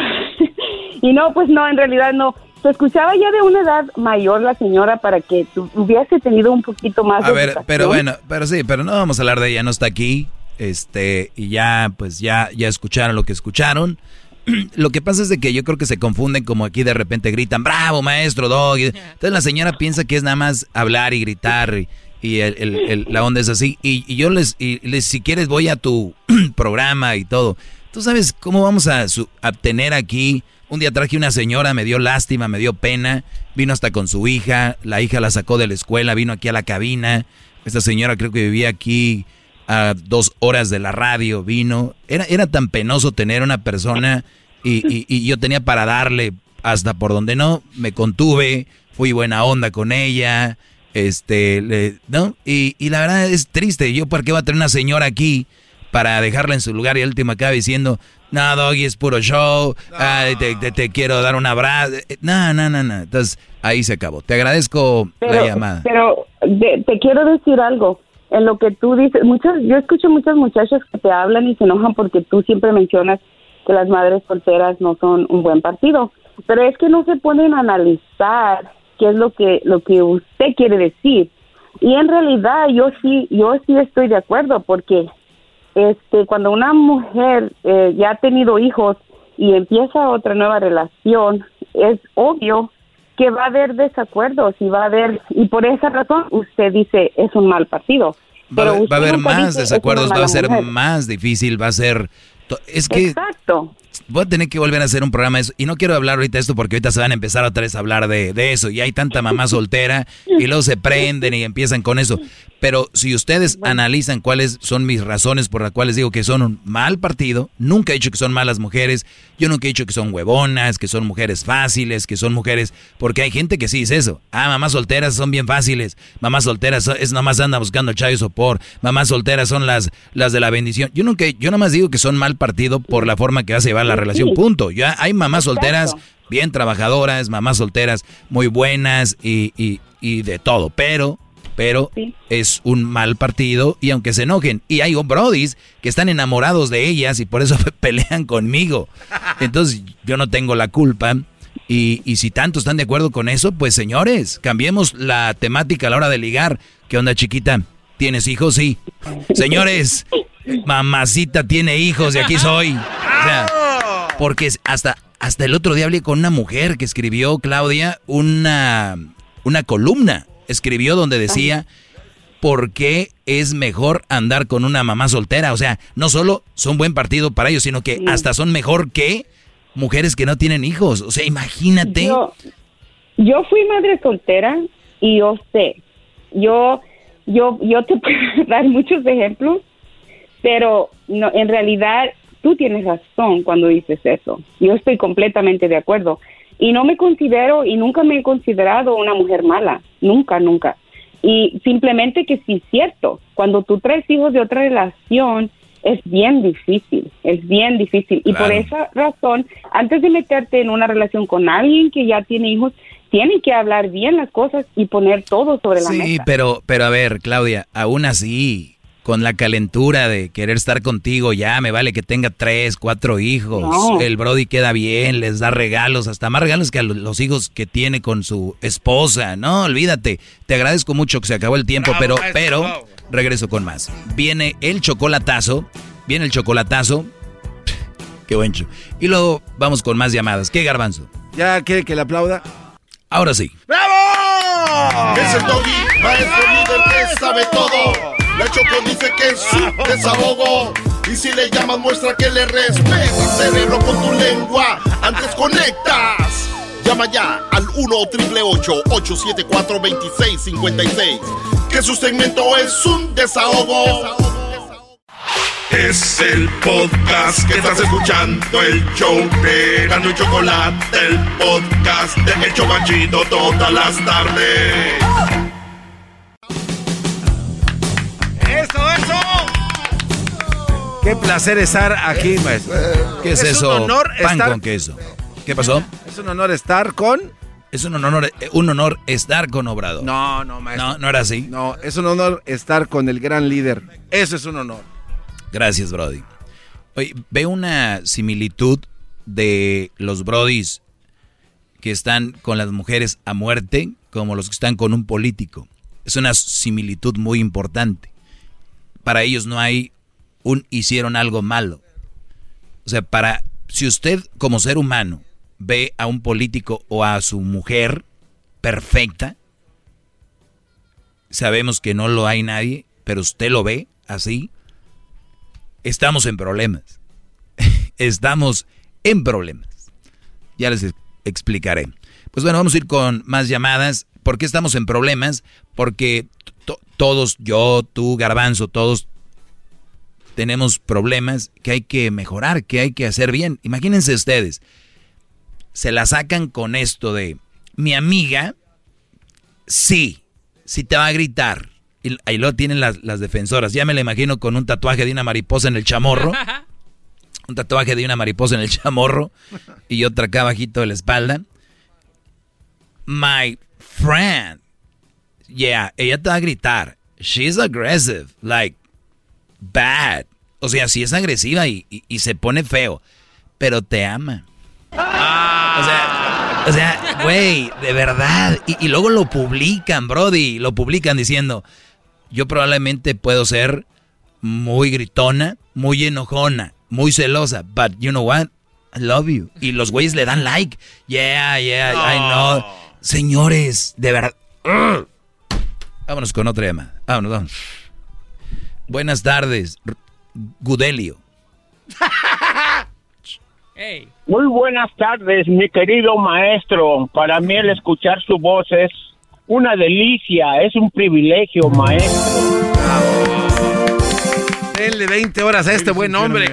*laughs* y no pues no en realidad no se escuchaba ya de una edad mayor la señora para que hubiese tenido un poquito más A de ver, educación. pero bueno, pero sí, pero no vamos a hablar de ella, no está aquí. Este, y ya, pues ya, ya escucharon lo que escucharon. *clears throat* lo que pasa es de que yo creo que se confunden como aquí de repente gritan, bravo maestro, dog. Entonces la señora piensa que es nada más hablar y gritar y, la onda es así. Y, yo les, les, si quieres voy a tu *clears throat* programa y todo. Tú sabes cómo vamos a, a tener aquí. Un día traje una señora, me dio lástima, me dio pena, vino hasta con su hija, la hija la sacó de la escuela, vino aquí a la cabina. Esta señora creo que vivía aquí a dos horas de la radio, vino. Era, era tan penoso tener una persona y, yo tenía para darle hasta por donde no, me contuve, fui buena onda con ella, este, ¿no? Y, la verdad es triste, yo por qué va a tener una señora aquí para dejarla en su lugar y el último acaba diciendo, no, Doggy, es puro show, te, quiero dar un abrazo. No, no, no, no. Entonces, ahí se acabó. Te agradezco la llamada. Pero te quiero decir algo en lo que tú dices, muchas, yo escucho muchas muchachas que te hablan y se enojan porque tú siempre mencionas que las madres solteras no son un buen partido, pero es que no se pueden analizar qué es lo que lo que usted quiere decir. Y en realidad yo sí yo sí estoy de acuerdo porque este cuando una mujer eh, ya ha tenido hijos y empieza otra nueva relación, es obvio que va a haber desacuerdos y va a haber, y por esa razón usted dice es un mal partido. Va, va a haber más desacuerdos, va a ser más difícil, va a ser... Es que... Exacto voy a tener que volver a hacer un programa de eso. Y no quiero hablar ahorita de esto porque ahorita se van a empezar otra vez a hablar de, de, eso. Y hay tanta mamá soltera y luego se prenden y empiezan con eso. Pero si ustedes analizan cuáles son mis razones por las cuales digo que son un mal partido, nunca he dicho que son malas mujeres, yo nunca he dicho que son huevonas, que son mujeres fáciles, que son mujeres, porque hay gente que sí dice eso. Ah, mamás solteras son bien fáciles, mamás solteras es nomás anda buscando chayo sopor, mamás solteras son las, las de la bendición. Yo nunca, yo nomás digo que son mal partido por la forma que vas a llevar la relación, punto. Ya hay mamás solteras bien trabajadoras, mamás solteras muy buenas y, y, y de todo, pero pero es un mal partido y aunque se enojen, y hay brodis que están enamorados de ellas y por eso *laughs* pelean conmigo. Entonces yo no tengo la culpa. Y, y si tanto están de acuerdo con eso, pues señores, cambiemos la temática a la hora de ligar. ¿Qué onda, chiquita? ¿Tienes hijos? Sí. Señores, mamacita tiene hijos y aquí soy. O sea, porque hasta, hasta el otro día hablé con una mujer que escribió, Claudia, una, una columna escribió donde decía por qué es mejor andar con una mamá soltera. O sea, no solo son buen partido para ellos, sino que hasta son mejor que mujeres que no tienen hijos. O sea, imagínate. Yo, fui madre soltera y yo sé, yo, yo, yo te *laughs* puedo dar muchos ejemplos, pero no, en realidad tú tienes razón cuando dices eso. Yo estoy completamente de acuerdo y no me considero y nunca me he considerado una mujer mala, nunca, nunca. Y simplemente que sí es cierto, cuando tú traes hijos de otra relación, es bien difícil, es bien difícil. Y por esa razón, antes de meterte en una relación con alguien que ya tiene hijos, tienen que hablar bien las cosas y poner todo sobre la mesa. Sí, pero, pero a ver, Claudia, aún así, con la calentura de querer estar contigo, ya me vale que tenga tres, cuatro hijos. El Brody queda bien, les da regalos, hasta más regalos que a los hijos que tiene con su esposa. No, olvídate. Te agradezco mucho que se acabó el tiempo, pero, pero regreso con más. Viene el chocolatazo, viene el chocolatazo. *laughs* Qué buen Y luego vamos con más llamadas. ¿Qué garbanzo? ¿Ya quiere que le aplauda? Ahora sí. ¡Bravo! Es el doggy, maestro líder que sabe todo. La Choco dice que es su desahogo. Y si le llamas, muestra que le respeta, cerebro, con tu lengua. Antes conectas. Llama ya al 1-888-874-2656. Que su segmento es un desahogo. Es el podcast que estás escuchando, el show de Gano y Chocolate, el podcast de El Chocachito todas las tardes. Qué placer estar aquí, maestro. ¿Qué es, eso? Un honor Pan con queso. ¿Qué pasó? Es un honor estar con. Es un honor, un honor estar con Obrador. No, no, maestro. No, no era así. No, es un honor estar con el gran líder. Eso es un honor. Gracias, Brody. Oye, veo una similitud de los Brodis que están con las mujeres a muerte como los que están con un político. Es una similitud muy importante. Para ellos no hay un hicieron algo malo. O sea, para si usted como ser humano ve a un político o a su mujer perfecta, sabemos que no lo hay nadie, pero usted lo ve así, estamos en problemas. *laughs* estamos en problemas. Ya les explicaré. Pues bueno, vamos a ir con más llamadas. ¿Por qué estamos en problemas? Porque todos, yo, tú, Garbanzo, todos tenemos problemas que hay que mejorar, que hay que hacer bien. Imagínense ustedes, se la sacan con esto de mi amiga, sí, sí te va a gritar. Y ahí lo tienen las, las defensoras. Ya me la imagino con un tatuaje de una mariposa en el chamorro. *laughs* un tatuaje de una mariposa en el chamorro y otra acá abajito de la espalda. My friend. Yeah, ella te va a gritar. She's aggressive. Like, bad. O sea, sí es agresiva y, se pone feo. Pero te ama. O sea, o sea, güey, de verdad. Y, y luego lo publican, Brody. Lo publican diciendo, yo probablemente puedo ser muy gritona, muy enojona, muy celosa, but you know what? I love you. Y los güeyes le dan like. Yeah, yeah, I know. Señores, de verdad. Vámonos con otra tema. Vámonos, vámonos. Buenas tardes, Gudelio. *laughs* Muy buenas tardes, mi querido maestro. Para mí el escuchar su voz es una delicia, es un privilegio, maestro. Denle 20 horas a este buen hombre.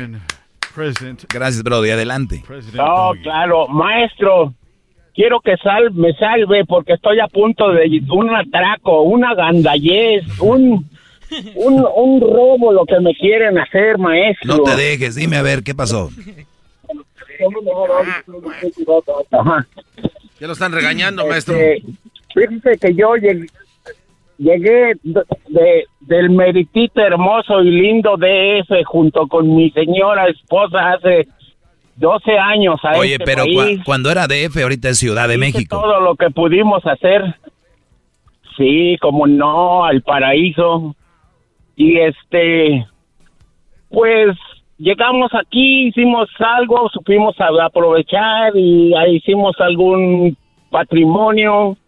Gracias, Brody. Adelante. No, claro. Maestro, quiero que sal, me salve porque estoy a punto de un atraco, una gandallez, un, un, *laughs* un robo lo que me quieren hacer, maestro. No te dejes, dime a ver, ¿qué pasó? Ya lo están regañando, maestro. Este, fíjese que yo llegué, llegué de, del meritito hermoso y lindo DF junto con mi señora esposa hace 12 años a Oye, este pero país. cuando era DF, ahorita es Ciudad de Hice México. Todo lo que pudimos hacer. Sí, como no, al paraíso. Y este, pues llegamos aquí, hicimos algo, supimos a- aprovechar y ahí hicimos algún patrimonio.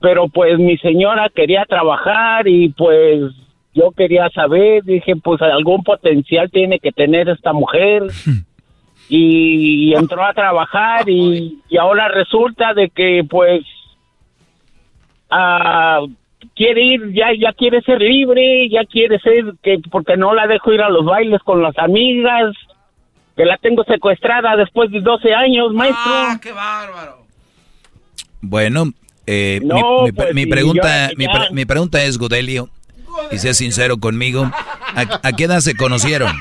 Pero pues mi señora quería trabajar y pues yo quería saber, dije, pues algún potencial tiene que tener esta mujer *laughs* y entró a trabajar y, y ahora resulta de que pues ah, quiere ir ya ya quiere ser libre ya quiere ser que porque no la dejo ir a los bailes con las amigas que la tengo secuestrada después de 12 años maestro qué bárbaro Bueno, eh, No, mi, mi- pues, mi pregunta, yo- mi, ya. pre- mi pregunta es, Gudelio, y sea sincero conmigo, ¿a, a qué edad se conocieron?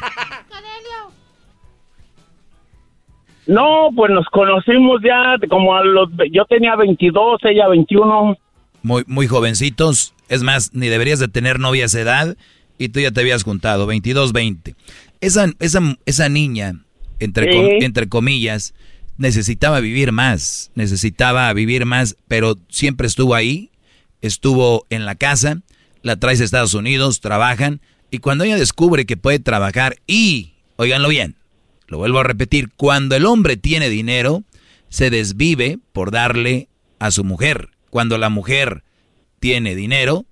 no pues nos conocimos ya como a los yo tenía 22 ella 21 Muy, muy jovencitos, es más, ni deberías de tener novia a esa edad, y tú ya te habías juntado, 22, 20. Esa, esa, esa niña, entre, com- entre comillas, necesitaba vivir más, necesitaba vivir más, pero siempre estuvo ahí, estuvo en la casa, la traes a Estados Unidos, trabajan, y cuando ella descubre que puede trabajar y, oiganlo bien, lo vuelvo a repetir, cuando el hombre tiene dinero, se desvive por darle a su mujer. Cuando la mujer tiene dinero,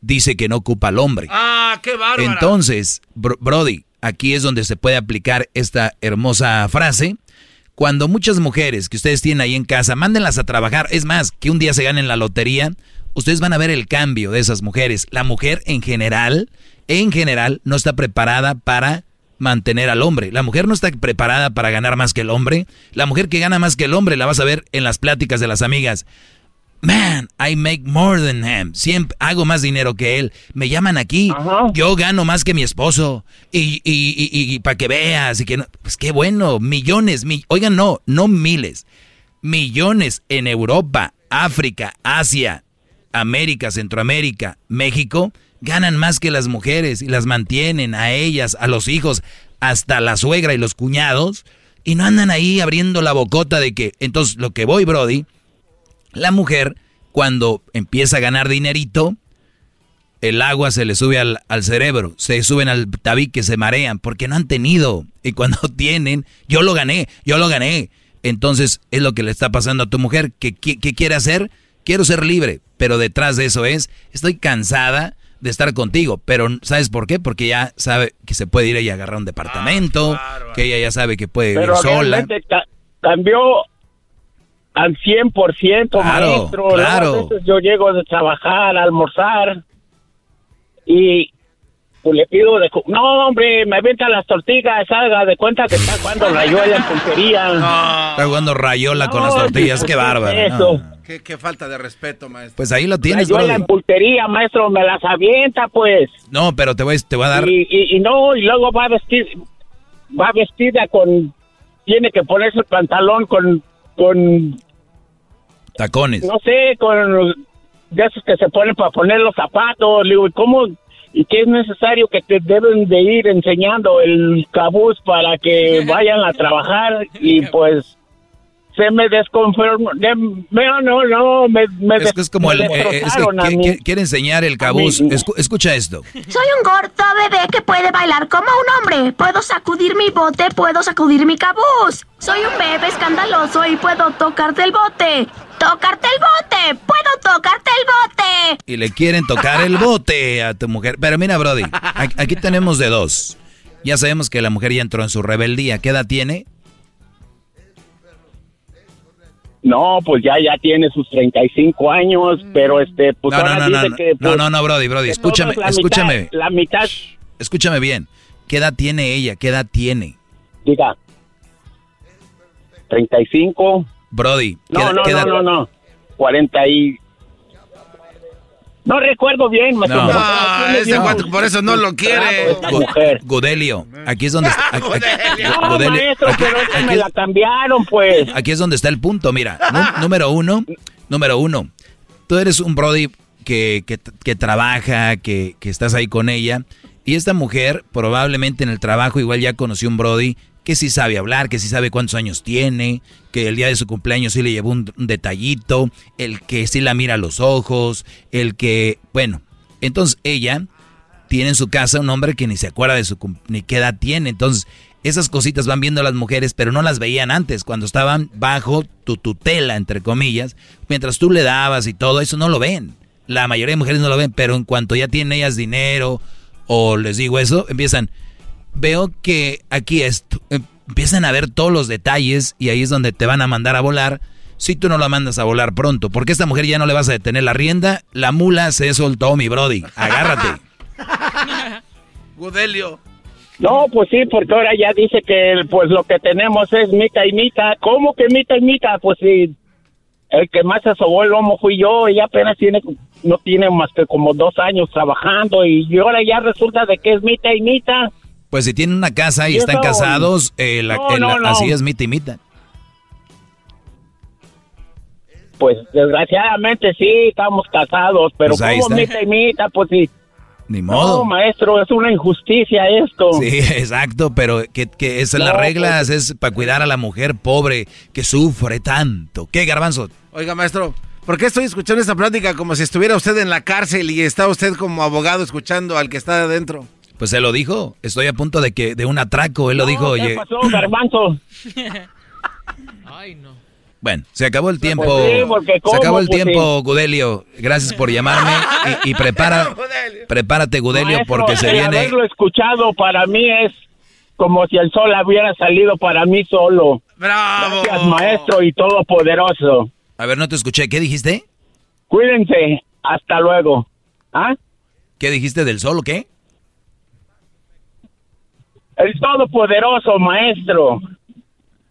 dice que no ocupa al hombre. Ah, qué bárbaro. Entonces, Bro- Brody, aquí es donde se puede aplicar esta hermosa frase. Cuando muchas mujeres que ustedes tienen ahí en casa, mándenlas a trabajar. Es más, que un día se ganen la lotería, ustedes van a ver el cambio de esas mujeres. La mujer en general, en general, no está preparada para mantener al hombre. La mujer no está preparada para ganar más que el hombre. La mujer que gana más que el hombre la vas a ver en las pláticas de las amigas. Man, I make more than him. Siempre hago más dinero que él. Me llaman aquí. Yo gano más que mi esposo. Y, y, y, para que veas. Y que no- pues qué bueno. Millones. mi- Oigan, no, no miles. Millones en Europa, África, Asia, América, Centroamérica, México. Ganan más que las mujeres y las mantienen a ellas, a los hijos, hasta la suegra y los cuñados. Y no andan ahí abriendo la bocota de que. Entonces, lo que voy, Brody, la mujer, cuando empieza a ganar dinerito, el agua se le sube al, al, cerebro, se suben al tabique, se marean, porque no han tenido. Y cuando *laughs* tienen, yo lo gané, yo lo gané. Entonces es lo que le está pasando a tu mujer. ¿Qué, qué, qué quiere hacer? Quiero ser libre, pero detrás de eso es, estoy cansada de estar contigo, pero ¿sabes por qué? Porque ya sabe que se puede ir y agarrar un departamento, Ah, que ella ya sabe que puede vivir sola. cambió al 100%, Claro, maestro. claro. A veces yo llego de trabajar, a almorzar y pues, le pido de... No, hombre, me avienta las tortillas, haga de cuenta que está jugando rayuela en *laughs* puntería. Está jugando rayola con No, las tortillas, qué ¿qué es bárbaro. eso? no. Qué, qué falta de respeto, maestro. Pues ahí lo tienes, Brody. en pulpería, maestro, me las avienta, pues. No, pero te voy, te voy a dar... Y, y, y no, y luego va a vestir, va vestida con, tiene que ponerse el pantalón con, con, Tacones. no sé, con de esos que se ponen para poner los zapatos. Le digo, ¿y cómo? ¿Y qué es necesario que te deben de ir enseñando el cabuz para que *laughs* vayan a trabajar? Y pues se me desconformó. de- No, no, no, me, me Es que es como me el... eh, es que quiere enseñar el cabuz. Escu- escucha esto. Soy un gordo bebé que puede bailar como un hombre. Puedo sacudir mi bote, puedo sacudir mi cabuz. Soy un bebé escandaloso y puedo tocarte el bote. ¡Tocarte el bote! ¡Puedo tocarte el bote! Y le quieren tocar el bote a tu mujer. Pero mira, Brody, aquí tenemos de dos. Ya sabemos que la mujer ya entró en su rebeldía. ¿Qué edad tiene? No, pues ya ya tiene sus 35 años, pero este, pues No, no, ahora no, no, dice no, que... no, pues, no, no, Brody, Brody, que escúchame, la escúchame. mitad- la mitad, Escúchame bien. ¿Qué edad tiene ella? ¿Qué edad tiene? diga, 35. Brody, ¿qué, No, no, qué no, edad- no, no, 40 y... No recuerdo bien, No. pero Ah, ese cuate por eso no lo quiere. Gudelio, aquí es donde *laughs* está. aquí- aquí- No, Gudelio, maestro, aquí- pero esa aquí me la cambiaron, pues. Aquí es donde está el punto, mira. Nú- *laughs* número uno, número uno. Tú eres un Brody que, que, que trabaja, que, que estás ahí con ella. Y esta mujer probablemente en el trabajo igual ya conoció un Brody que sí sabe hablar, que sí sabe cuántos años tiene, que el día de su cumpleaños sí le llevó un, detallito, el que sí la mira a los ojos, el que, bueno, entonces ella tiene en su casa un hombre que ni se acuerda de su ni qué edad tiene. Entonces, esas cositas van viendo las mujeres, pero no las veían antes, cuando estaban bajo tu tutela, entre comillas, mientras tú le dabas y todo, eso no lo ven. La mayoría de mujeres no lo ven, pero en cuanto ya tienen ellas dinero o les digo eso, empiezan, veo que aquí esto, empiezan a ver todos los detalles y ahí es donde te van a mandar a volar si tú no la mandas a volar pronto, porque esta mujer ya no le vas a detener la rienda, la mula se soltó, mi brody, agárrate. *laughs* Gudelio. No, pues sí, porque ahora ya dice que pues lo que tenemos es mita y mita. ¿Cómo que mita y mita? Pues sí, el que más se sobó el lomo fui yo y apenas tiene, no tiene más que como dos años trabajando y ahora ya resulta de que es mita y mita. Pues si tienen una casa y Y están eso- casados, eh, la- No, no, no. así es mita y mita. Pues desgraciadamente sí, estamos casados, pero Pues como está. mita y mita, pues sí. Ni No, modo. maestro, es una injusticia esto. Sí, *laughs* exacto, pero que, que esas No, las reglas pues- es para cuidar a la mujer pobre que sufre tanto. ¿Qué, garbanzo? Oiga, maestro, ¿por qué estoy escuchando esta plática como si estuviera usted en la cárcel y está usted como abogado escuchando al que está adentro? Pues se lo dijo, estoy a punto de que de un atraco, él lo dijo, ¿Qué oye, pasó, garbanzo? *laughs* bueno, se acabó el tiempo, Pues sí, porque se acabó el Pues tiempo, Gudelio, gracias por llamarme y, y prepara, *laughs* prepárate Gudelio Maestro, porque se el viene, haberlo escuchado para mí es como si el sol hubiera salido para mí solo. ¡Bravo! Gracias, maestro y todopoderoso. a ver, no te escuché, ¿qué dijiste? Cuídense. Hasta luego. ¿Ah? ¿Qué dijiste del sol o qué? El todopoderoso, maestro.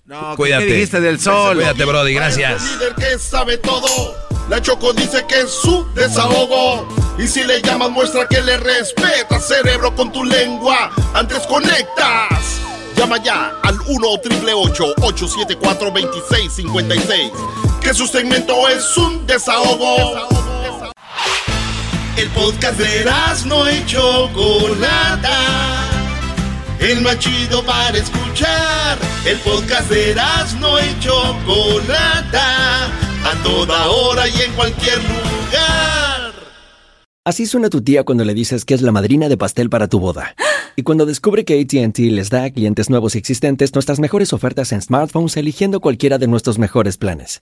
No, Cuídate. ¿qué dijiste del sol? Cuídate, Brody, gracias. líder que sabe todo. La Choco dice que es su desahogo. Y si le llamas, muestra que le respeta, cerebro, con tu lengua. Antes conectas. Llama ya al 1-888-874-2656. Que su segmento es un desahogo. El podcast de no y Chocolata. El más chido para escuchar. El podcast de no y Chocolata. A toda hora y en cualquier lugar. Así suena tu tía cuando le dices que es la madrina de pastel para tu boda. Y cuando descubre que ATT les da a clientes nuevos y existentes nuestras mejores ofertas en smartphones eligiendo cualquiera de nuestros mejores planes.